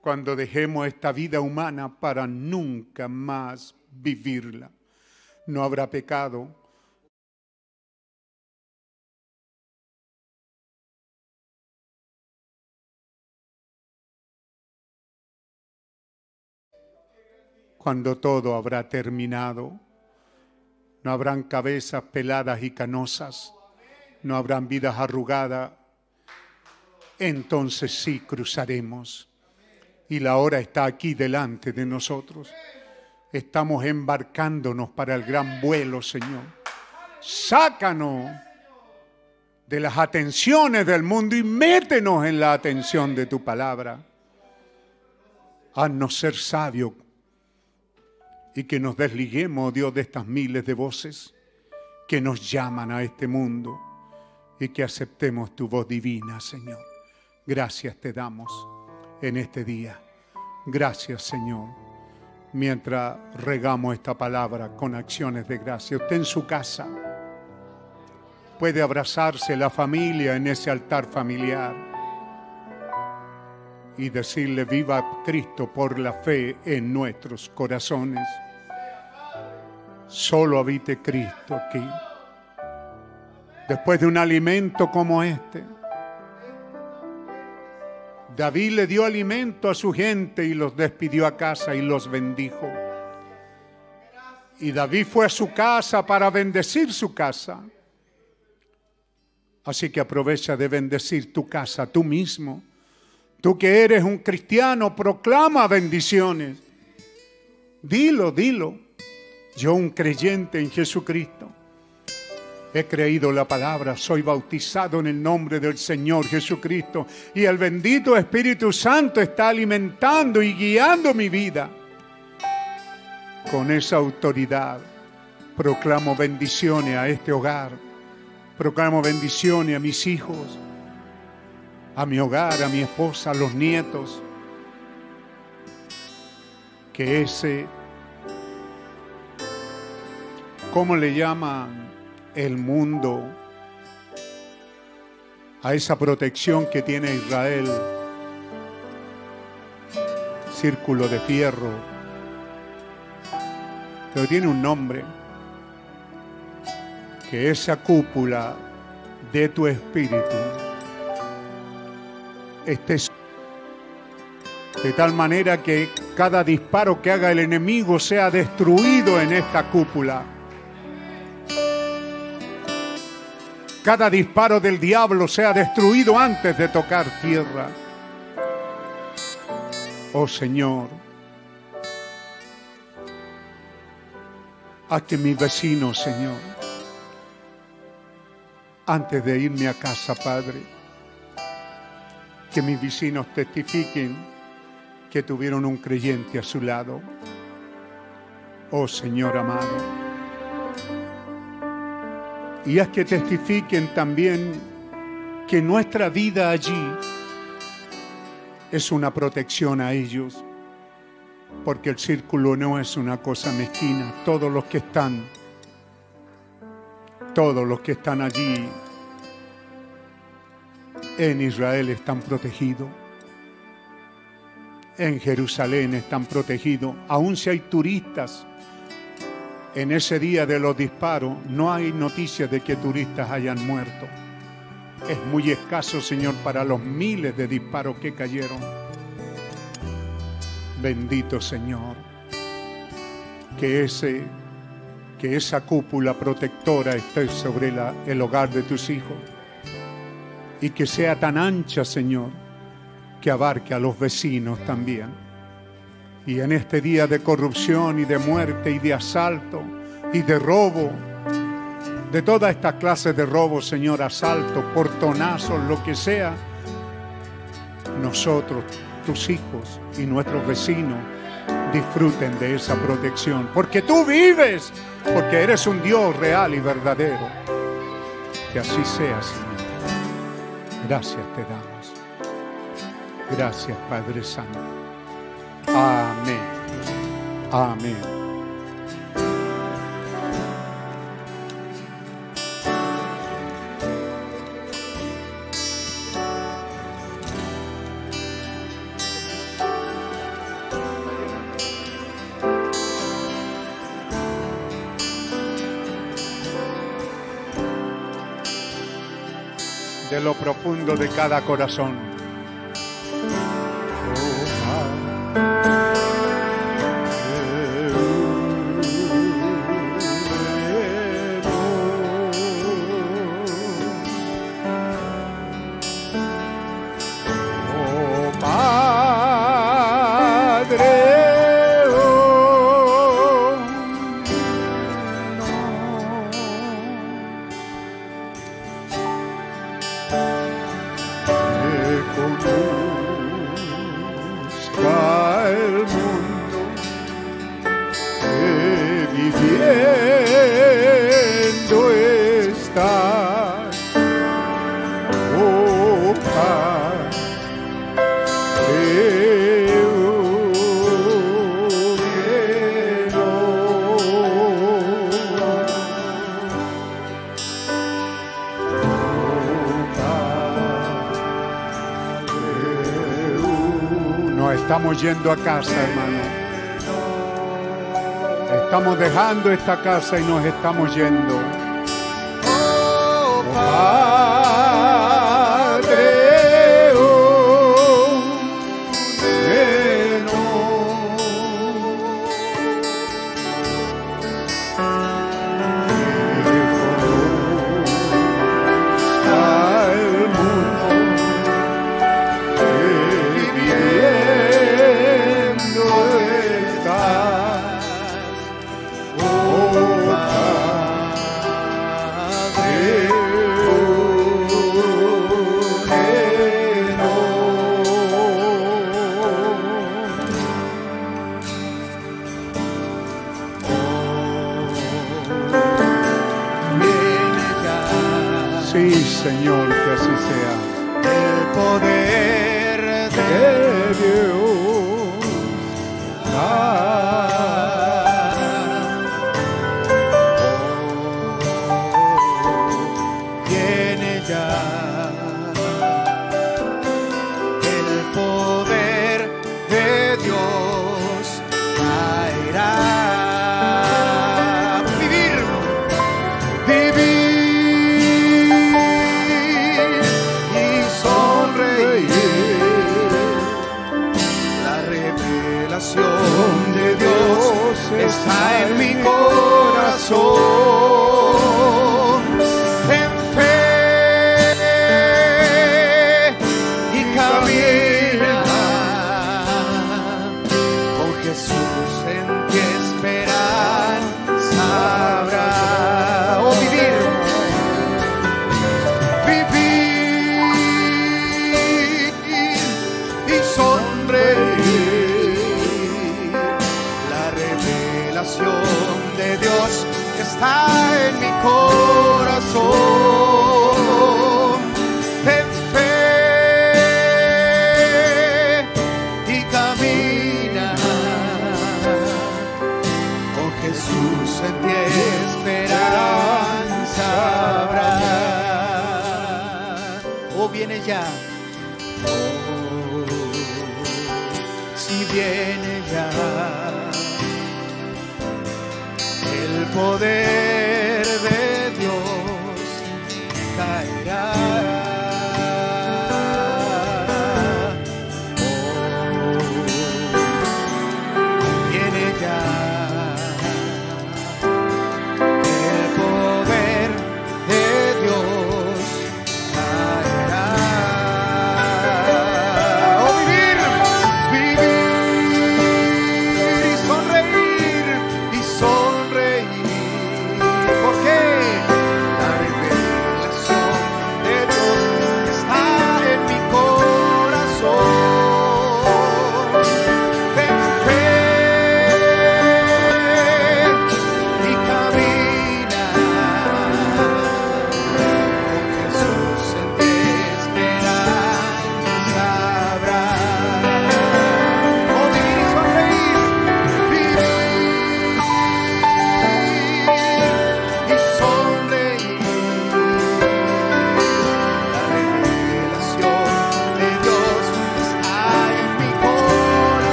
Cuando dejemos esta vida humana para nunca más vivirla. No habrá pecado, cuando todo habrá terminado. No habrán cabezas peladas y canosas, no habrán vidas arrugadas. Entonces sí cruzaremos. Y la hora está aquí delante de nosotros. Estamos embarcándonos para el gran vuelo, Señor. Sácanos de las atenciones del mundo y métenos en la atención de tu palabra. Haznos ser sabios y que nos desliguemos, oh Dios, de estas miles de voces que nos llaman a este mundo y que aceptemos tu voz divina, Señor. Gracias te damos en este día. Gracias, Señor. Mientras regamos esta palabra con acciones de gracia, usted en su casa puede abrazarse la familia en ese altar familiar y decirle viva Cristo por la fe en nuestros corazones. Solo habite Cristo aquí. Después de un alimento como este, David le dio alimento a su gente y los despidió a casa y los bendijo. Y David fue a su casa para bendecir su casa. Así que aprovecha de bendecir tu casa tú mismo. Tú que eres un cristiano, proclama bendiciones. Dilo, dilo. Yo, un creyente en Jesucristo, he creído la palabra, soy bautizado en el nombre del Señor Jesucristo y el bendito Espíritu Santo está alimentando y guiando mi vida. Con esa autoridad proclamo bendiciones a este hogar, proclamo bendiciones a mis hijos, a mi hogar, a mi esposa, a los nietos. Que ese ¿Cómo le llaman el mundo a esa protección que tiene Israel? Círculo de fierro. Pero tiene un nombre. Que esa cúpula de tu espíritu esté de tal manera que cada disparo que haga el enemigo sea destruido en esta cúpula. Cada disparo del diablo sea destruido antes de tocar tierra. Oh Señor, haz que mis vecinos, Señor, antes de irme a casa, Padre, que mis vecinos testifiquen que tuvieron un creyente a su lado. Oh Señor amado y haz que testifiquen también que nuestra vida allí es una protección a ellos. porque el círculo no es una cosa mezquina. Todos los que están, todos los que están allí en Israel están protegidos. En Jerusalén están protegidos. Aún si hay turistas en ese día de los disparos, no hay noticias de que turistas hayan muerto. Es muy escaso, Señor, para los miles de disparos que cayeron. Bendito Señor, que, ese, que esa cúpula protectora esté sobre el hogar de tus hijos y que sea tan ancha, Señor, que abarque a los vecinos también. Y en este día de corrupción y de muerte y de asalto y de robo, de toda esta clase de robo, Señor, asalto, portonazos, lo que sea, nosotros, tus hijos y nuestros vecinos, disfruten de esa protección, porque tú vives, porque eres un Dios real y verdadero. Que así sea, Señor. Gracias te damos. Gracias, Padre Santo. Amén. Amén. De lo profundo de cada corazón. Yendo a casa, hermano. Estamos dejando esta casa y nos estamos yendo.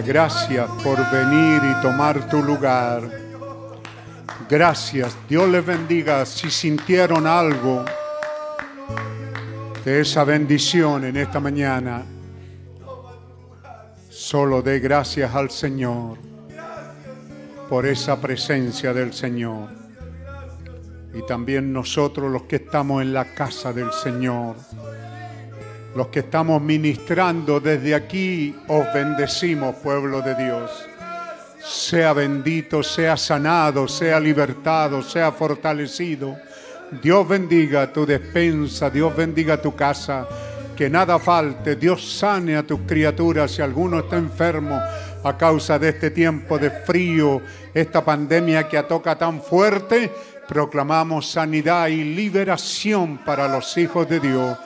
Gracias por venir y tomar tu lugar. Gracias. Dios les bendiga. Si sintieron algo de esa bendición en esta mañana, solo dé gracias al Señor por esa presencia del Señor. Y también nosotros los que estamos en la casa del Señor los que estamos ministrando desde aquí, os bendecimos, pueblo de Dios. Sea bendito, sea sanado, sea libertado, sea fortalecido. Dios bendiga tu despensa, Dios bendiga tu casa, que nada falte, Dios sane a tus criaturas si alguno está enfermo a causa de este tiempo de frío, esta pandemia que toca tan fuerte, proclamamos sanidad y liberación para los hijos de Dios.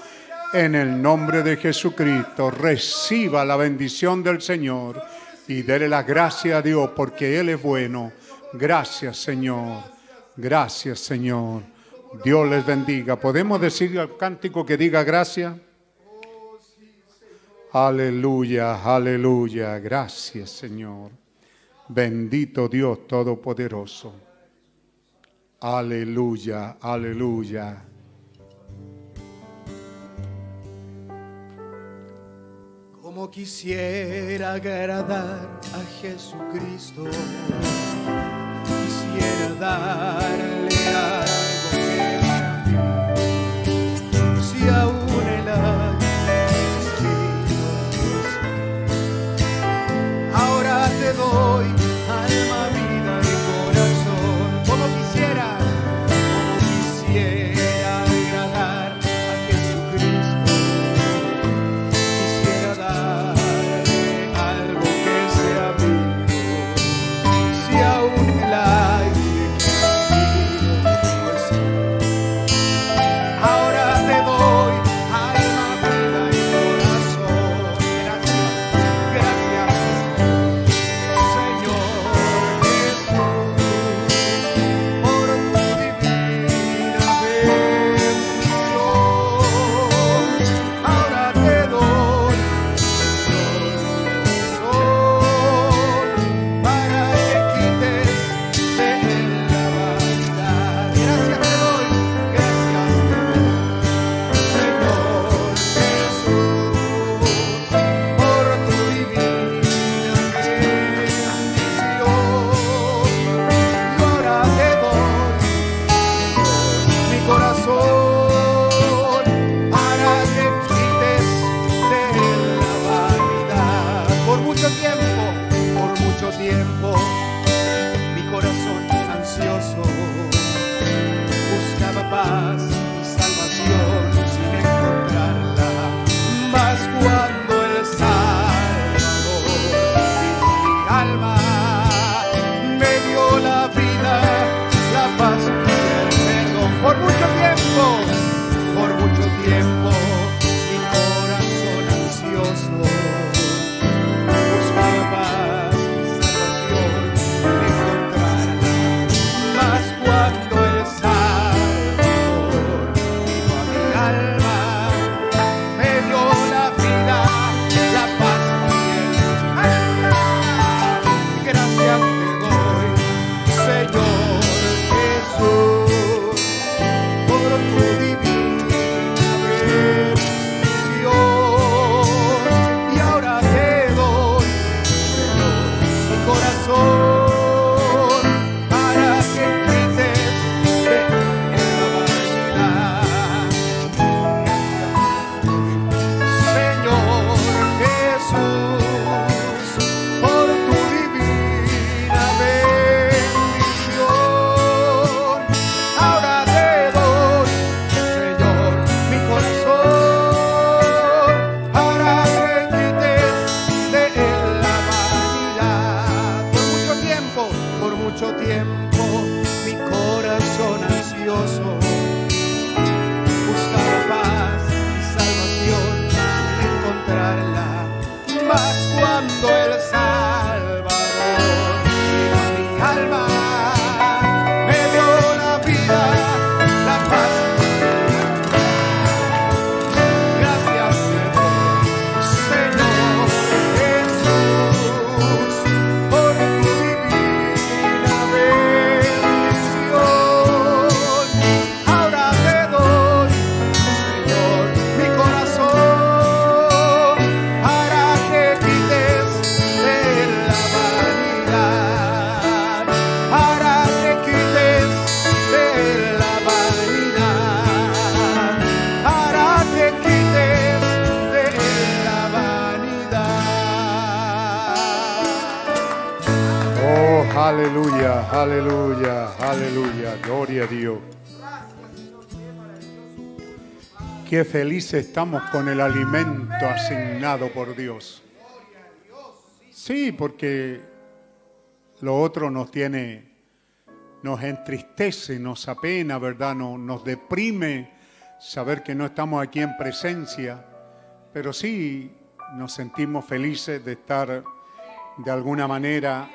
En el nombre de Jesucristo, reciba la bendición del Señor y dele la gracia a Dios porque Él es bueno. Gracias, Señor. Gracias, Señor. Dios les bendiga. ¿Podemos decir al cántico que diga gracias? Aleluya, aleluya. Gracias, Señor. Bendito Dios Todopoderoso. Aleluya, aleluya. Como quisiera agradar a Jesucristo, quisiera darle algo Qué felices estamos con el alimento asignado por Dios. Sí, porque lo otro nos tiene, nos entristece, nos apena, ¿verdad? Nos, nos deprime saber que no estamos aquí en presencia, pero sí nos sentimos felices de estar de alguna manera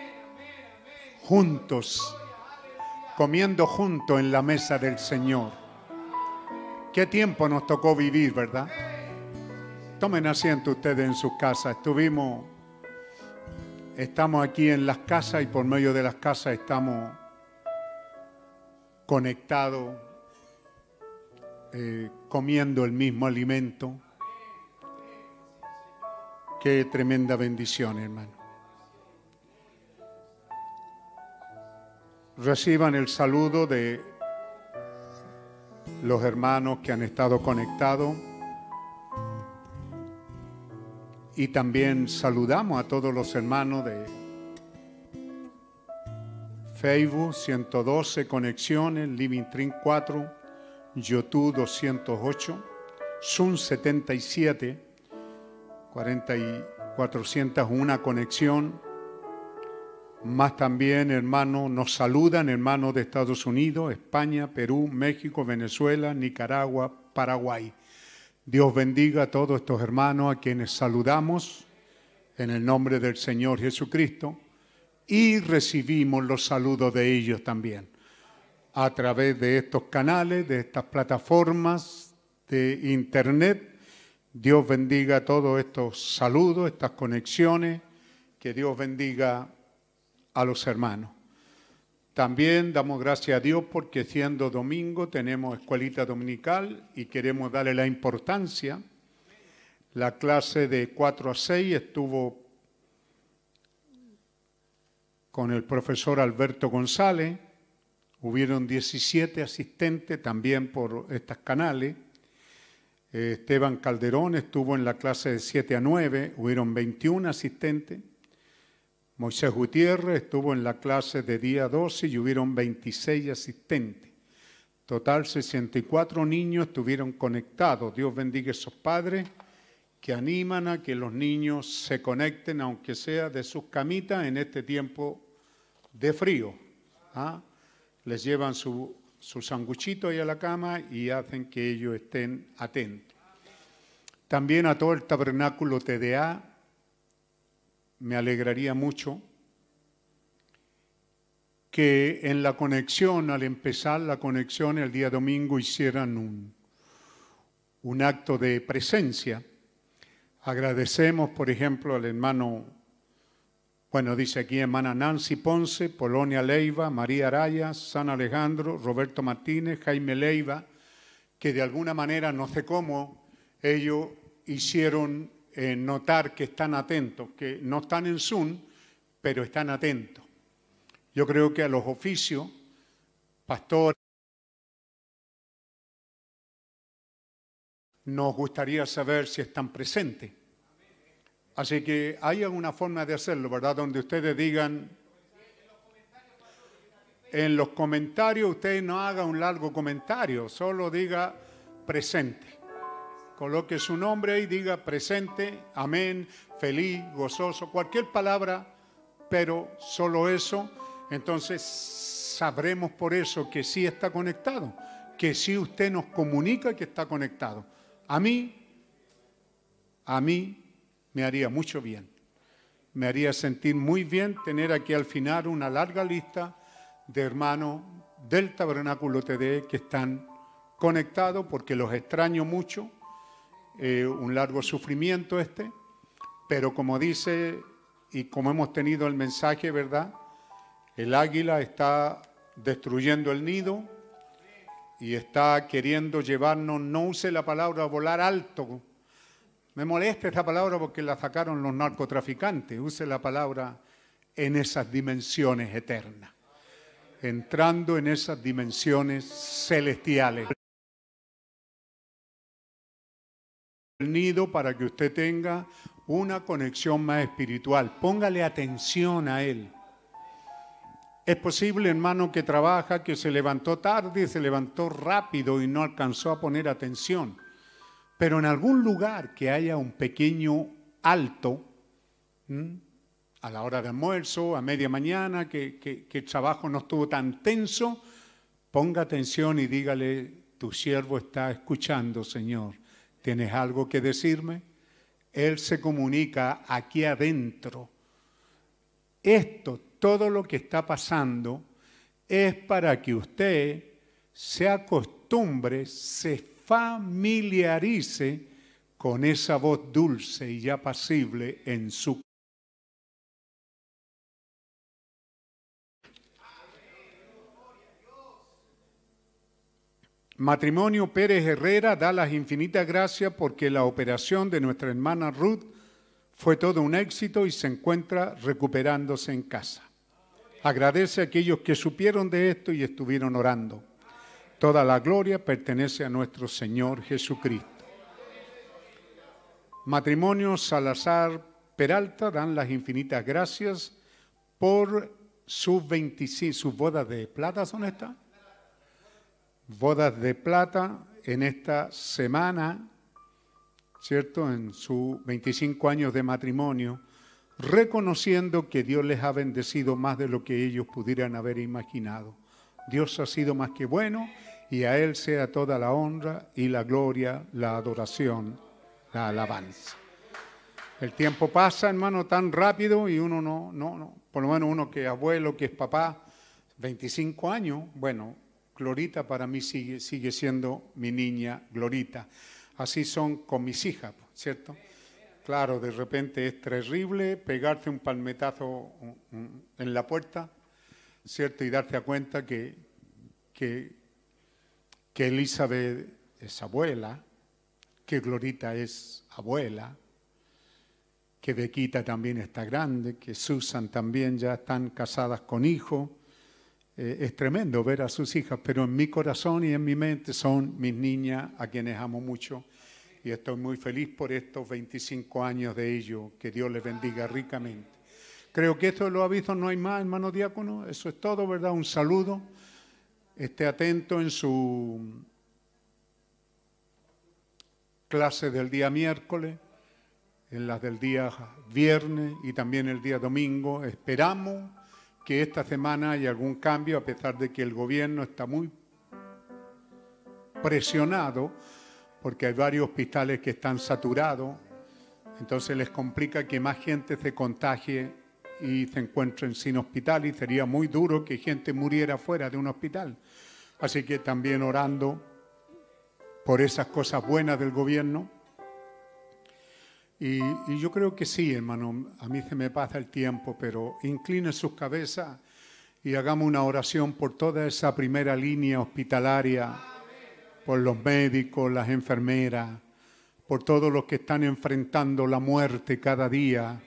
juntos, comiendo juntos en la mesa del Señor. Qué tiempo nos tocó vivir, ¿verdad? Tomen asiento ustedes en sus casas. Estuvimos, estamos aquí en las casas y por medio de las casas estamos conectados, eh, comiendo el mismo alimento. Qué tremenda bendición, hermano. Reciban el saludo de los hermanos que han estado conectados. Y también saludamos a todos los hermanos de Facebook 112 conexiones, Living Trin 4, YouTube 208, Zoom 77, 40 y 401 conexión, más también, hermanos, nos saludan hermanos de Estados Unidos, España, Perú, México, Venezuela, Nicaragua, Paraguay. Dios bendiga a todos estos hermanos a quienes saludamos en el nombre del Señor Jesucristo y recibimos los saludos de ellos también a través de estos canales, de estas plataformas de internet. Dios bendiga a todos estos saludos, estas conexiones. Que Dios bendiga a los hermanos. También damos gracias a Dios porque siendo domingo tenemos escuelita dominical y queremos darle la importancia. La clase de 4 a 6 estuvo con el profesor Alberto González. Hubieron 17 asistentes también por estos canales. Esteban Calderón estuvo en la clase de 7 a 9, hubieron 21 asistentes. Moisés Gutiérrez estuvo en la clase de día 12 y hubieron 26 asistentes. Total, 64 niños estuvieron conectados. Dios bendiga a esos padres que animan a que los niños se conecten, aunque sea de sus camitas, en este tiempo de frío. ¿ah? Les llevan su, su sanguchito ahí a la cama y hacen que ellos estén atentos. También a todo el tabernáculo TDA, me alegraría mucho que en la conexión, al empezar la conexión el día domingo, hicieran un, un acto de presencia. Agradecemos, por ejemplo, al hermano, bueno, dice aquí hermana Nancy Ponce, Polonia Leiva, María Araya, San Alejandro, Roberto Martínez, Jaime Leiva, que de alguna manera, no sé cómo, ellos hicieron eh, notar que están atentos, que no están en Zoom, pero están atentos. Yo creo que a los oficios, pastores, nos gustaría saber si están presentes. Así que hay alguna forma de hacerlo, ¿verdad? Donde ustedes digan, en los comentarios usted no haga un largo comentario, solo diga presente coloque su nombre y diga presente, amén, feliz, gozoso, cualquier palabra, pero solo eso, entonces sabremos por eso que sí está conectado, que sí usted nos comunica que está conectado. A mí, a mí me haría mucho bien. Me haría sentir muy bien tener aquí al final una larga lista de hermanos del Tabernáculo TD que están conectados porque los extraño mucho eh, un largo sufrimiento este, pero como dice y como hemos tenido el mensaje, ¿verdad? El águila está destruyendo el nido y está queriendo llevarnos, no use la palabra volar alto. Me molesta esta palabra porque la sacaron los narcotraficantes. Use la palabra en esas dimensiones eternas, entrando en esas dimensiones celestiales. Nido para que usted tenga una conexión más espiritual. Póngale atención a Él. Es posible, hermano, que trabaja, que se levantó tarde, se levantó rápido y no alcanzó a poner atención. Pero en algún lugar que haya un pequeño alto, a la hora de almuerzo, a media mañana, que, el trabajo no estuvo tan tenso, ponga atención y dígale, tu siervo está escuchando, Señor. ¿Tienes algo que decirme? Él se comunica aquí adentro. Esto, todo lo que está pasando, es para que usted se acostumbre, se familiarice con esa voz dulce y apacible en su Matrimonio Pérez Herrera da las infinitas gracias porque la operación de nuestra hermana Ruth fue todo un éxito y se encuentra recuperándose en casa. Agradece a aquellos que supieron de esto y estuvieron orando. Toda la gloria pertenece a nuestro Señor Jesucristo. Matrimonio Salazar Peralta dan las infinitas gracias por sus 25, sus bodas de plata, ¿son estas? Bodas de plata en esta semana, ¿cierto? En sus 25 años de matrimonio, reconociendo que Dios les ha bendecido más de lo que ellos pudieran haber imaginado. Dios ha sido más que bueno y a Él sea toda la honra y la gloria, la adoración, la alabanza. El tiempo pasa, hermano, tan rápido y uno no, no, no, por lo menos uno que es abuelo, que es papá, 25 años, bueno, Glorita para mí sigue, sigue siendo mi niña Glorita. Así son con mis hijas, ¿cierto? Claro, de repente es terrible pegarte un palmetazo en la puerta, ¿cierto? Y darte cuenta que, que, que Elizabeth es abuela, que Glorita es abuela, que Bequita también está grande, que Susan también ya están casadas con hijos eh, es tremendo ver a sus hijas, pero en mi corazón y en mi mente son mis niñas a quienes amo mucho y estoy muy feliz por estos 25 años de ellos. Que Dios les bendiga ricamente. Creo que esto lo aviso, no hay más, hermano diácono. Eso es todo, ¿verdad? Un saludo. Esté atento en su clase del día miércoles, en las del día viernes y también el día domingo. Esperamos que esta semana hay algún cambio, a pesar de que el gobierno está muy presionado, porque hay varios hospitales que están saturados, entonces les complica que más gente se contagie y se encuentren sin hospital y sería muy duro que gente muriera fuera de un hospital. Así que también orando por esas cosas buenas del gobierno y, yo creo que sí, hermano, a mí se me pasa el tiempo, pero incline sus cabezas y hagamos una oración por toda esa primera línea hospitalaria, por los médicos, las enfermeras, por todos los que están enfrentando la muerte cada día,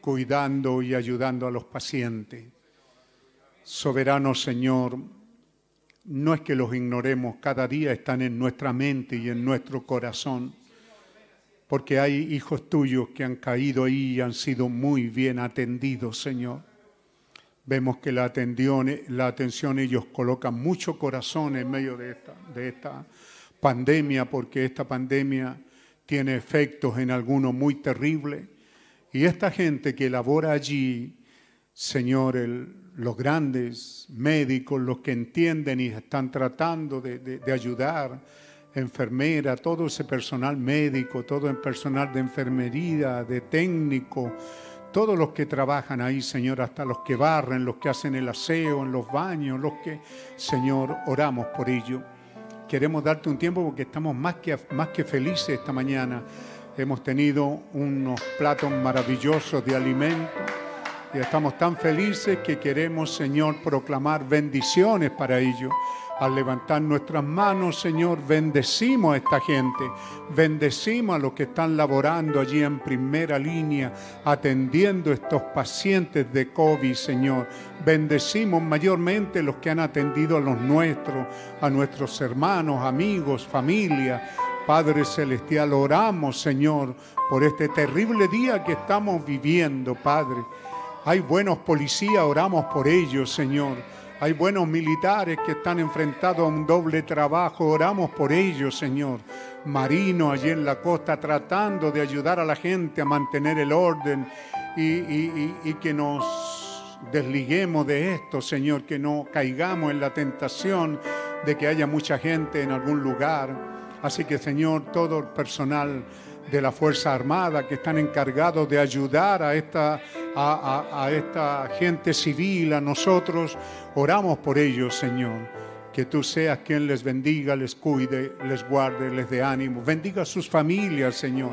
cuidando y ayudando a los pacientes. Soberano Señor, no es que los ignoremos, cada día están en nuestra mente y en nuestro corazón porque hay hijos tuyos que han caído ahí y han sido muy bien atendidos, Señor. Vemos que la atención, ellos colocan mucho corazón en medio de esta, de esta pandemia, porque esta pandemia tiene efectos en algunos muy terribles. Y esta gente que labora allí, Señor, los grandes médicos, los que entienden y están tratando de ayudar, enfermera, todo ese personal médico, todo el personal de enfermería, de técnico, todos los que trabajan ahí, Señor, hasta los que barren, los que hacen el aseo en los baños, los que, Señor, oramos por ello. Queremos darte un tiempo porque estamos más que, más que felices esta mañana. Hemos tenido unos platos maravillosos de alimento y estamos tan felices que queremos, Señor, proclamar bendiciones para ellos. Al levantar nuestras manos, Señor, bendecimos a esta gente, bendecimos a los que están laborando allí en primera línea, atendiendo estos pacientes de COVID, Señor. Bendecimos mayormente los que han atendido a los nuestros, a nuestros hermanos, amigos, familia. Padre Celestial, oramos, Señor, por este terrible día que estamos viviendo, Padre. Hay buenos policías, oramos por ellos, Señor. Hay buenos militares que están enfrentados a un doble trabajo, oramos por ellos, Señor. Marino allí en la costa tratando de ayudar a la gente a mantener el orden y, y- y- y que nos desliguemos de esto, Señor, que no caigamos en la tentación de que haya mucha gente en algún lugar. Así que, Señor, todo el personal de la Fuerza Armada que están encargados de ayudar a esta, a, esta gente civil, a nosotros, oramos por ellos, Señor. Que tú seas quien les bendiga, les cuide, les guarde, les dé ánimo. Bendiga a sus familias, Señor.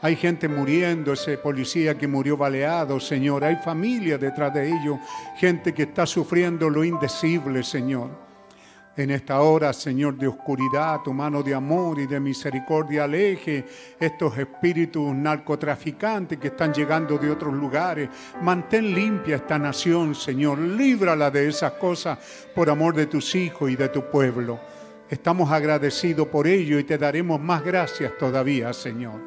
Hay gente muriendo, ese policía que murió baleado, Señor. Hay familia detrás de ellos, gente que está sufriendo lo indecible, Señor. En esta hora, Señor, de oscuridad, tu mano de amor y de misericordia aleje estos espíritus narcotraficantes que están llegando de otros lugares. Mantén limpia esta nación, Señor. Líbrala de esas cosas por amor de tus hijos y de tu pueblo. Estamos agradecidos por ello y te daremos más gracias todavía, Señor.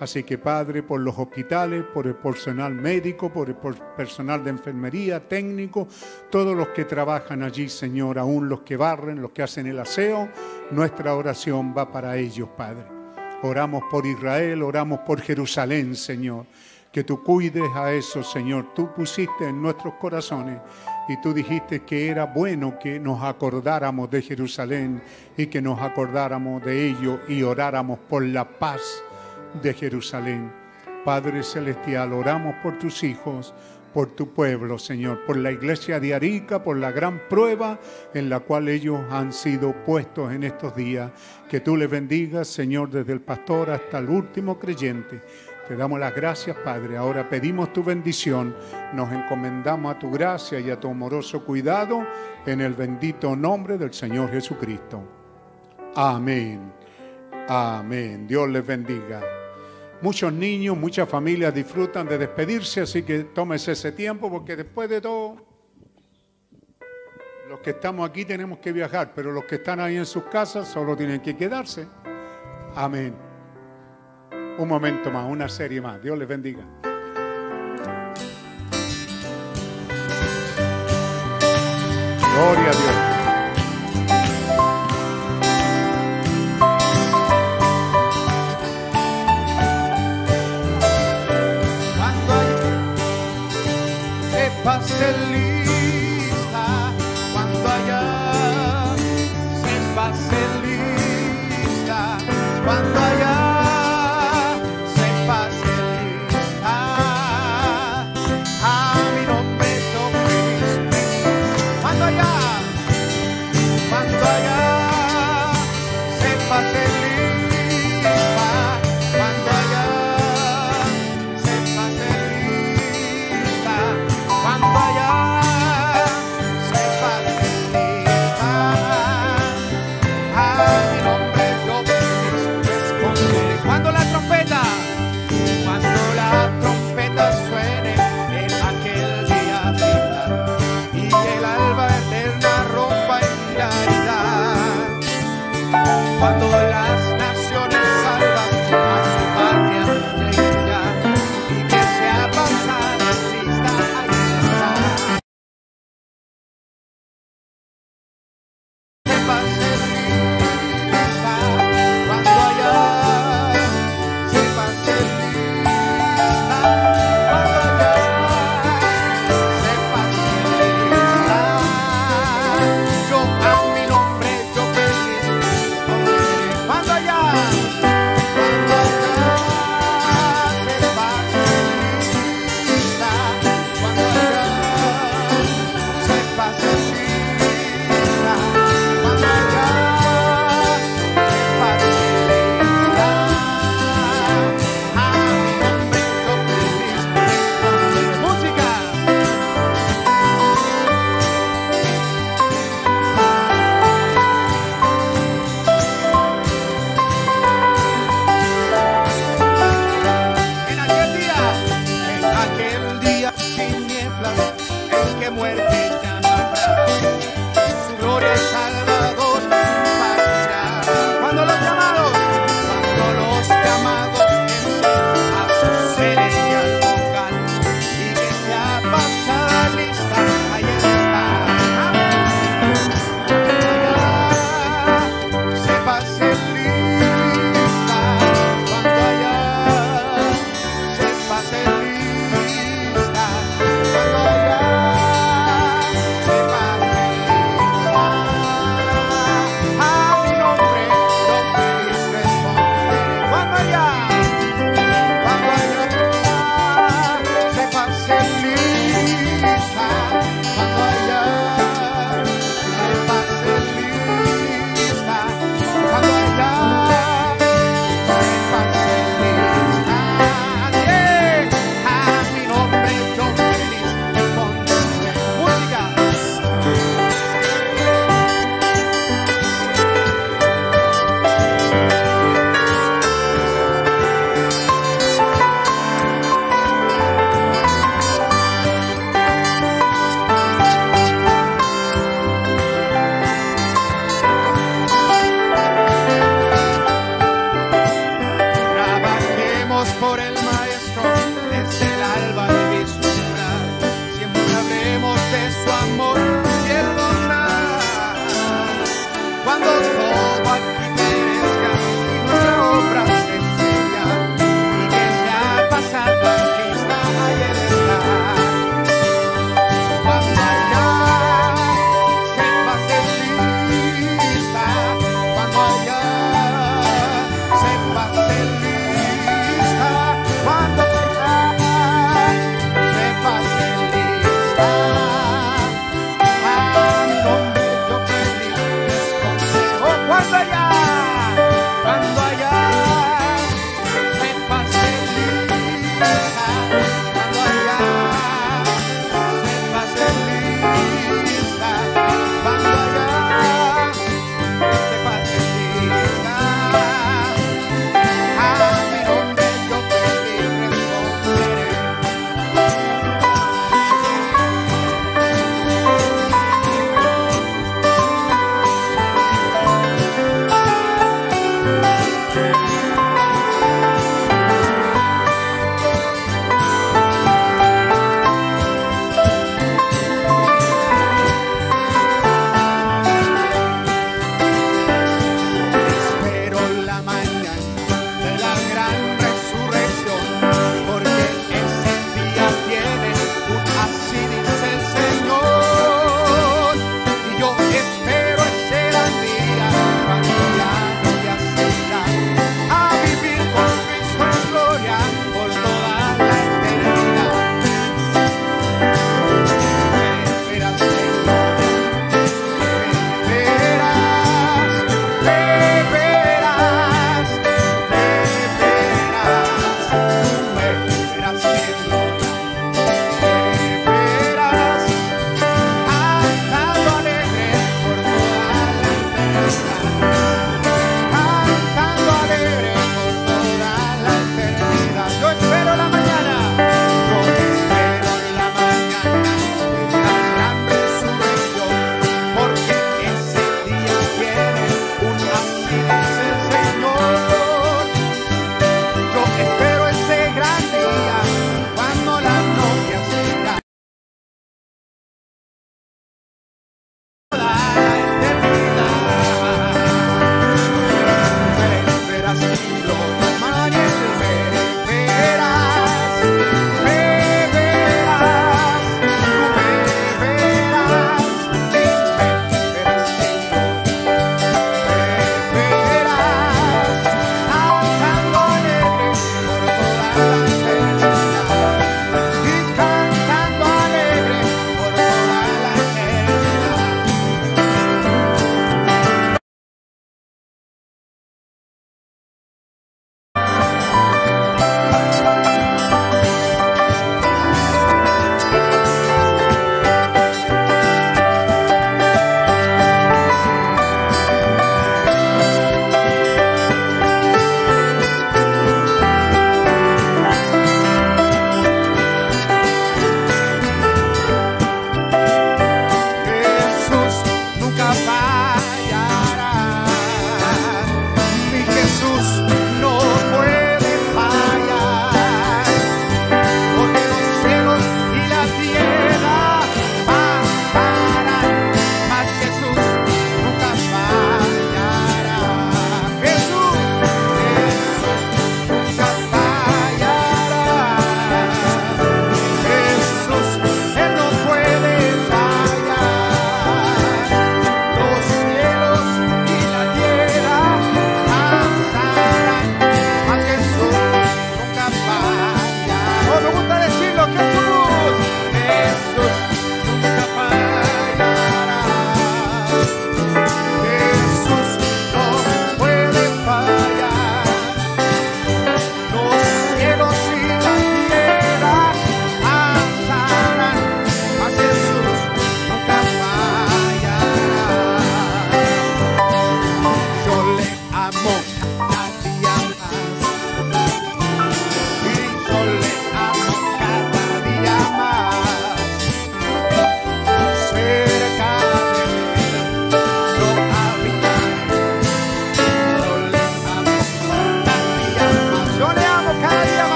Así que Padre, por los hospitales, por el personal médico, por el personal de enfermería, técnico, todos los que trabajan allí, Señor, aún los que barren, los que hacen el aseo, nuestra oración va para ellos, Padre. Oramos por Israel, oramos por Jerusalén, Señor. Que tú cuides a eso, Señor. Tú pusiste en nuestros corazones y tú dijiste que era bueno que nos acordáramos de Jerusalén y que nos acordáramos de ello y oráramos por la paz de Jerusalén. Padre Celestial, oramos por tus hijos, por tu pueblo, Señor, por la iglesia de Arica, por la gran prueba en la cual ellos han sido puestos en estos días. Que tú les bendigas, Señor, desde el pastor hasta el último creyente. Te damos las gracias, Padre. Ahora pedimos tu bendición. Nos encomendamos a tu gracia y a tu amoroso cuidado en el bendito nombre del Señor Jesucristo. Amén. Amén. Dios les bendiga. Muchos niños, muchas familias disfrutan de despedirse, así que tómese ese tiempo porque después de todo, los que estamos aquí tenemos que viajar, pero los que están ahí en sus casas solo tienen que quedarse. Amén. Un momento más, una serie más. Dios les bendiga. Gloria a Dios. Pase lista,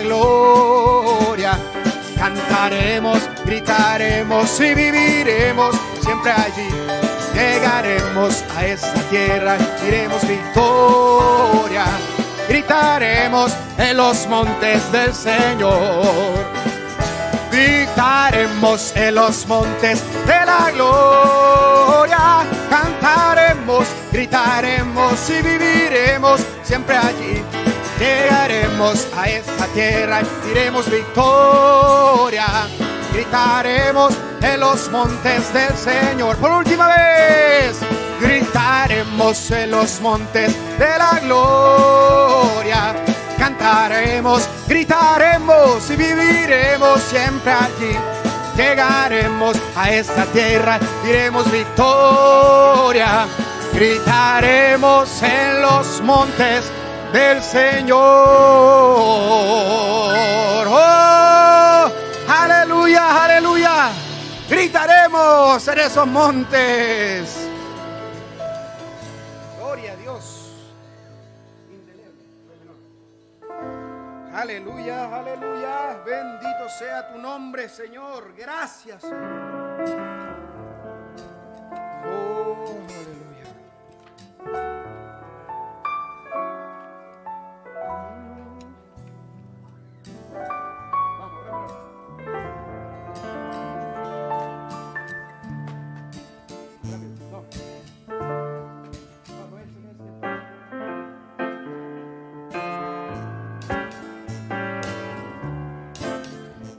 gloria. Cantaremos, gritaremos y viviremos siempre allí. Llegaremos a esa tierra, diremos victoria. Gritaremos en los montes del Señor. Gritaremos en los montes de la gloria. Cantaremos, gritaremos y viviremos siempre allí Llegaremos a esta tierra y diremos victoria. Gritaremos en los montes del Señor. Por última vez, gritaremos en los montes de la gloria. Cantaremos, gritaremos y viviremos siempre allí. Llegaremos a esta tierra, diremos victoria. Gritaremos en los montes Oh, aleluya, aleluya. Gritaremos en esos montes. Gloria a Dios. Aleluya, aleluya. Bendito sea tu nombre, Señor. Gracias. Señor. Oh, aleluya.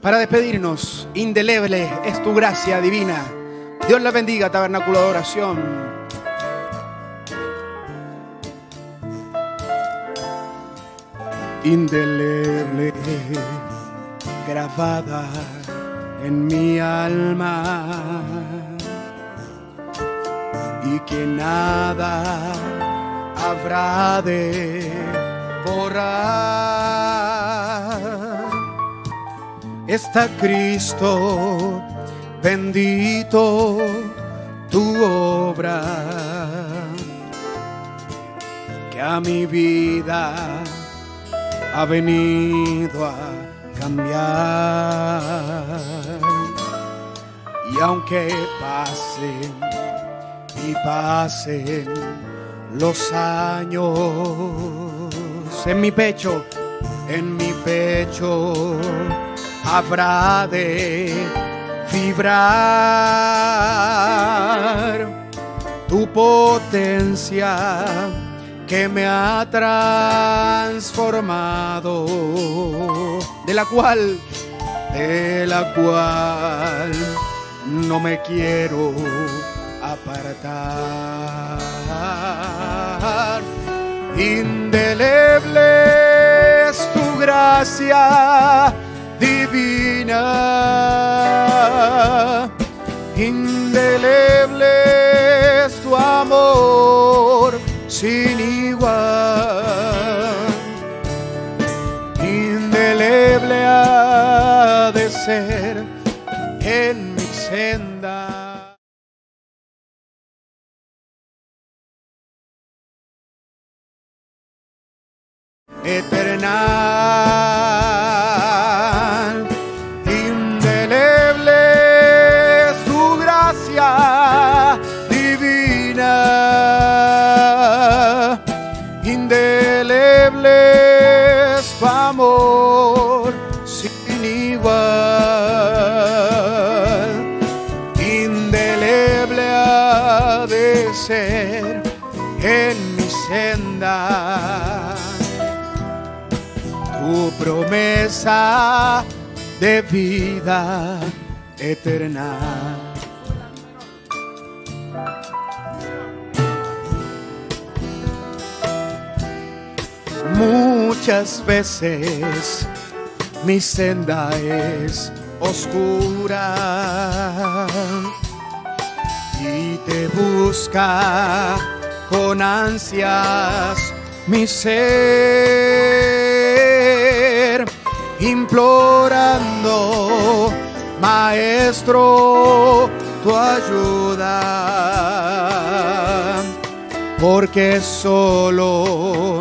Para despedirnos, indeleble es tu gracia divina. Dios la bendiga, tabernáculo de oración. Indeleble, grabada en mi alma. Y que nada habrá de borrar está Cristo, bendito tu obra, que a mi vida ha venido a cambiar. Y aunque pasen y pasen los años en mi pecho, en mi pecho habrá de vibrar tu potencia que me ha transformado, de la cual, de la cual no me quiero apartar. Indeleble es tu gracia divina, indeleble es tu amor sin igual, indeleble ha de ser en mi senda. Eternal, de vida eterna. Muchas veces mi senda es oscura y te busca con ansias mi ser, implorando, Maestro, tu ayuda, porque solo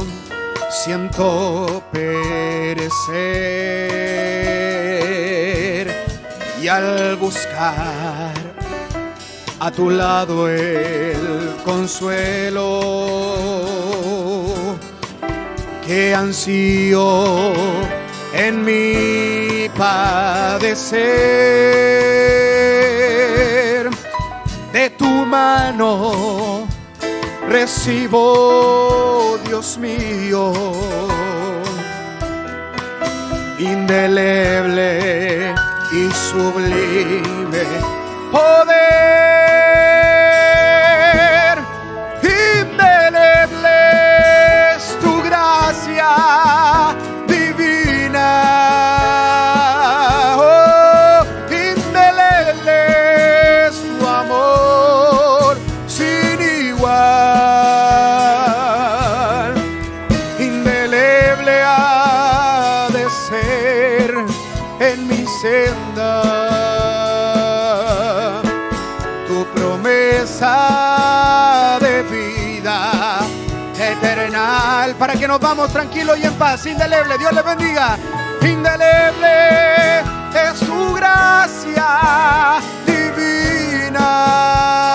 siento perecer y al buscar a tu lado el consuelo que ansío en mi padecer de tu mano recibo Dios mío indeleble y sublime poder. vamos tranquilos y en paz. Indeleble, Dios les bendiga. Indeleble es su gracia divina.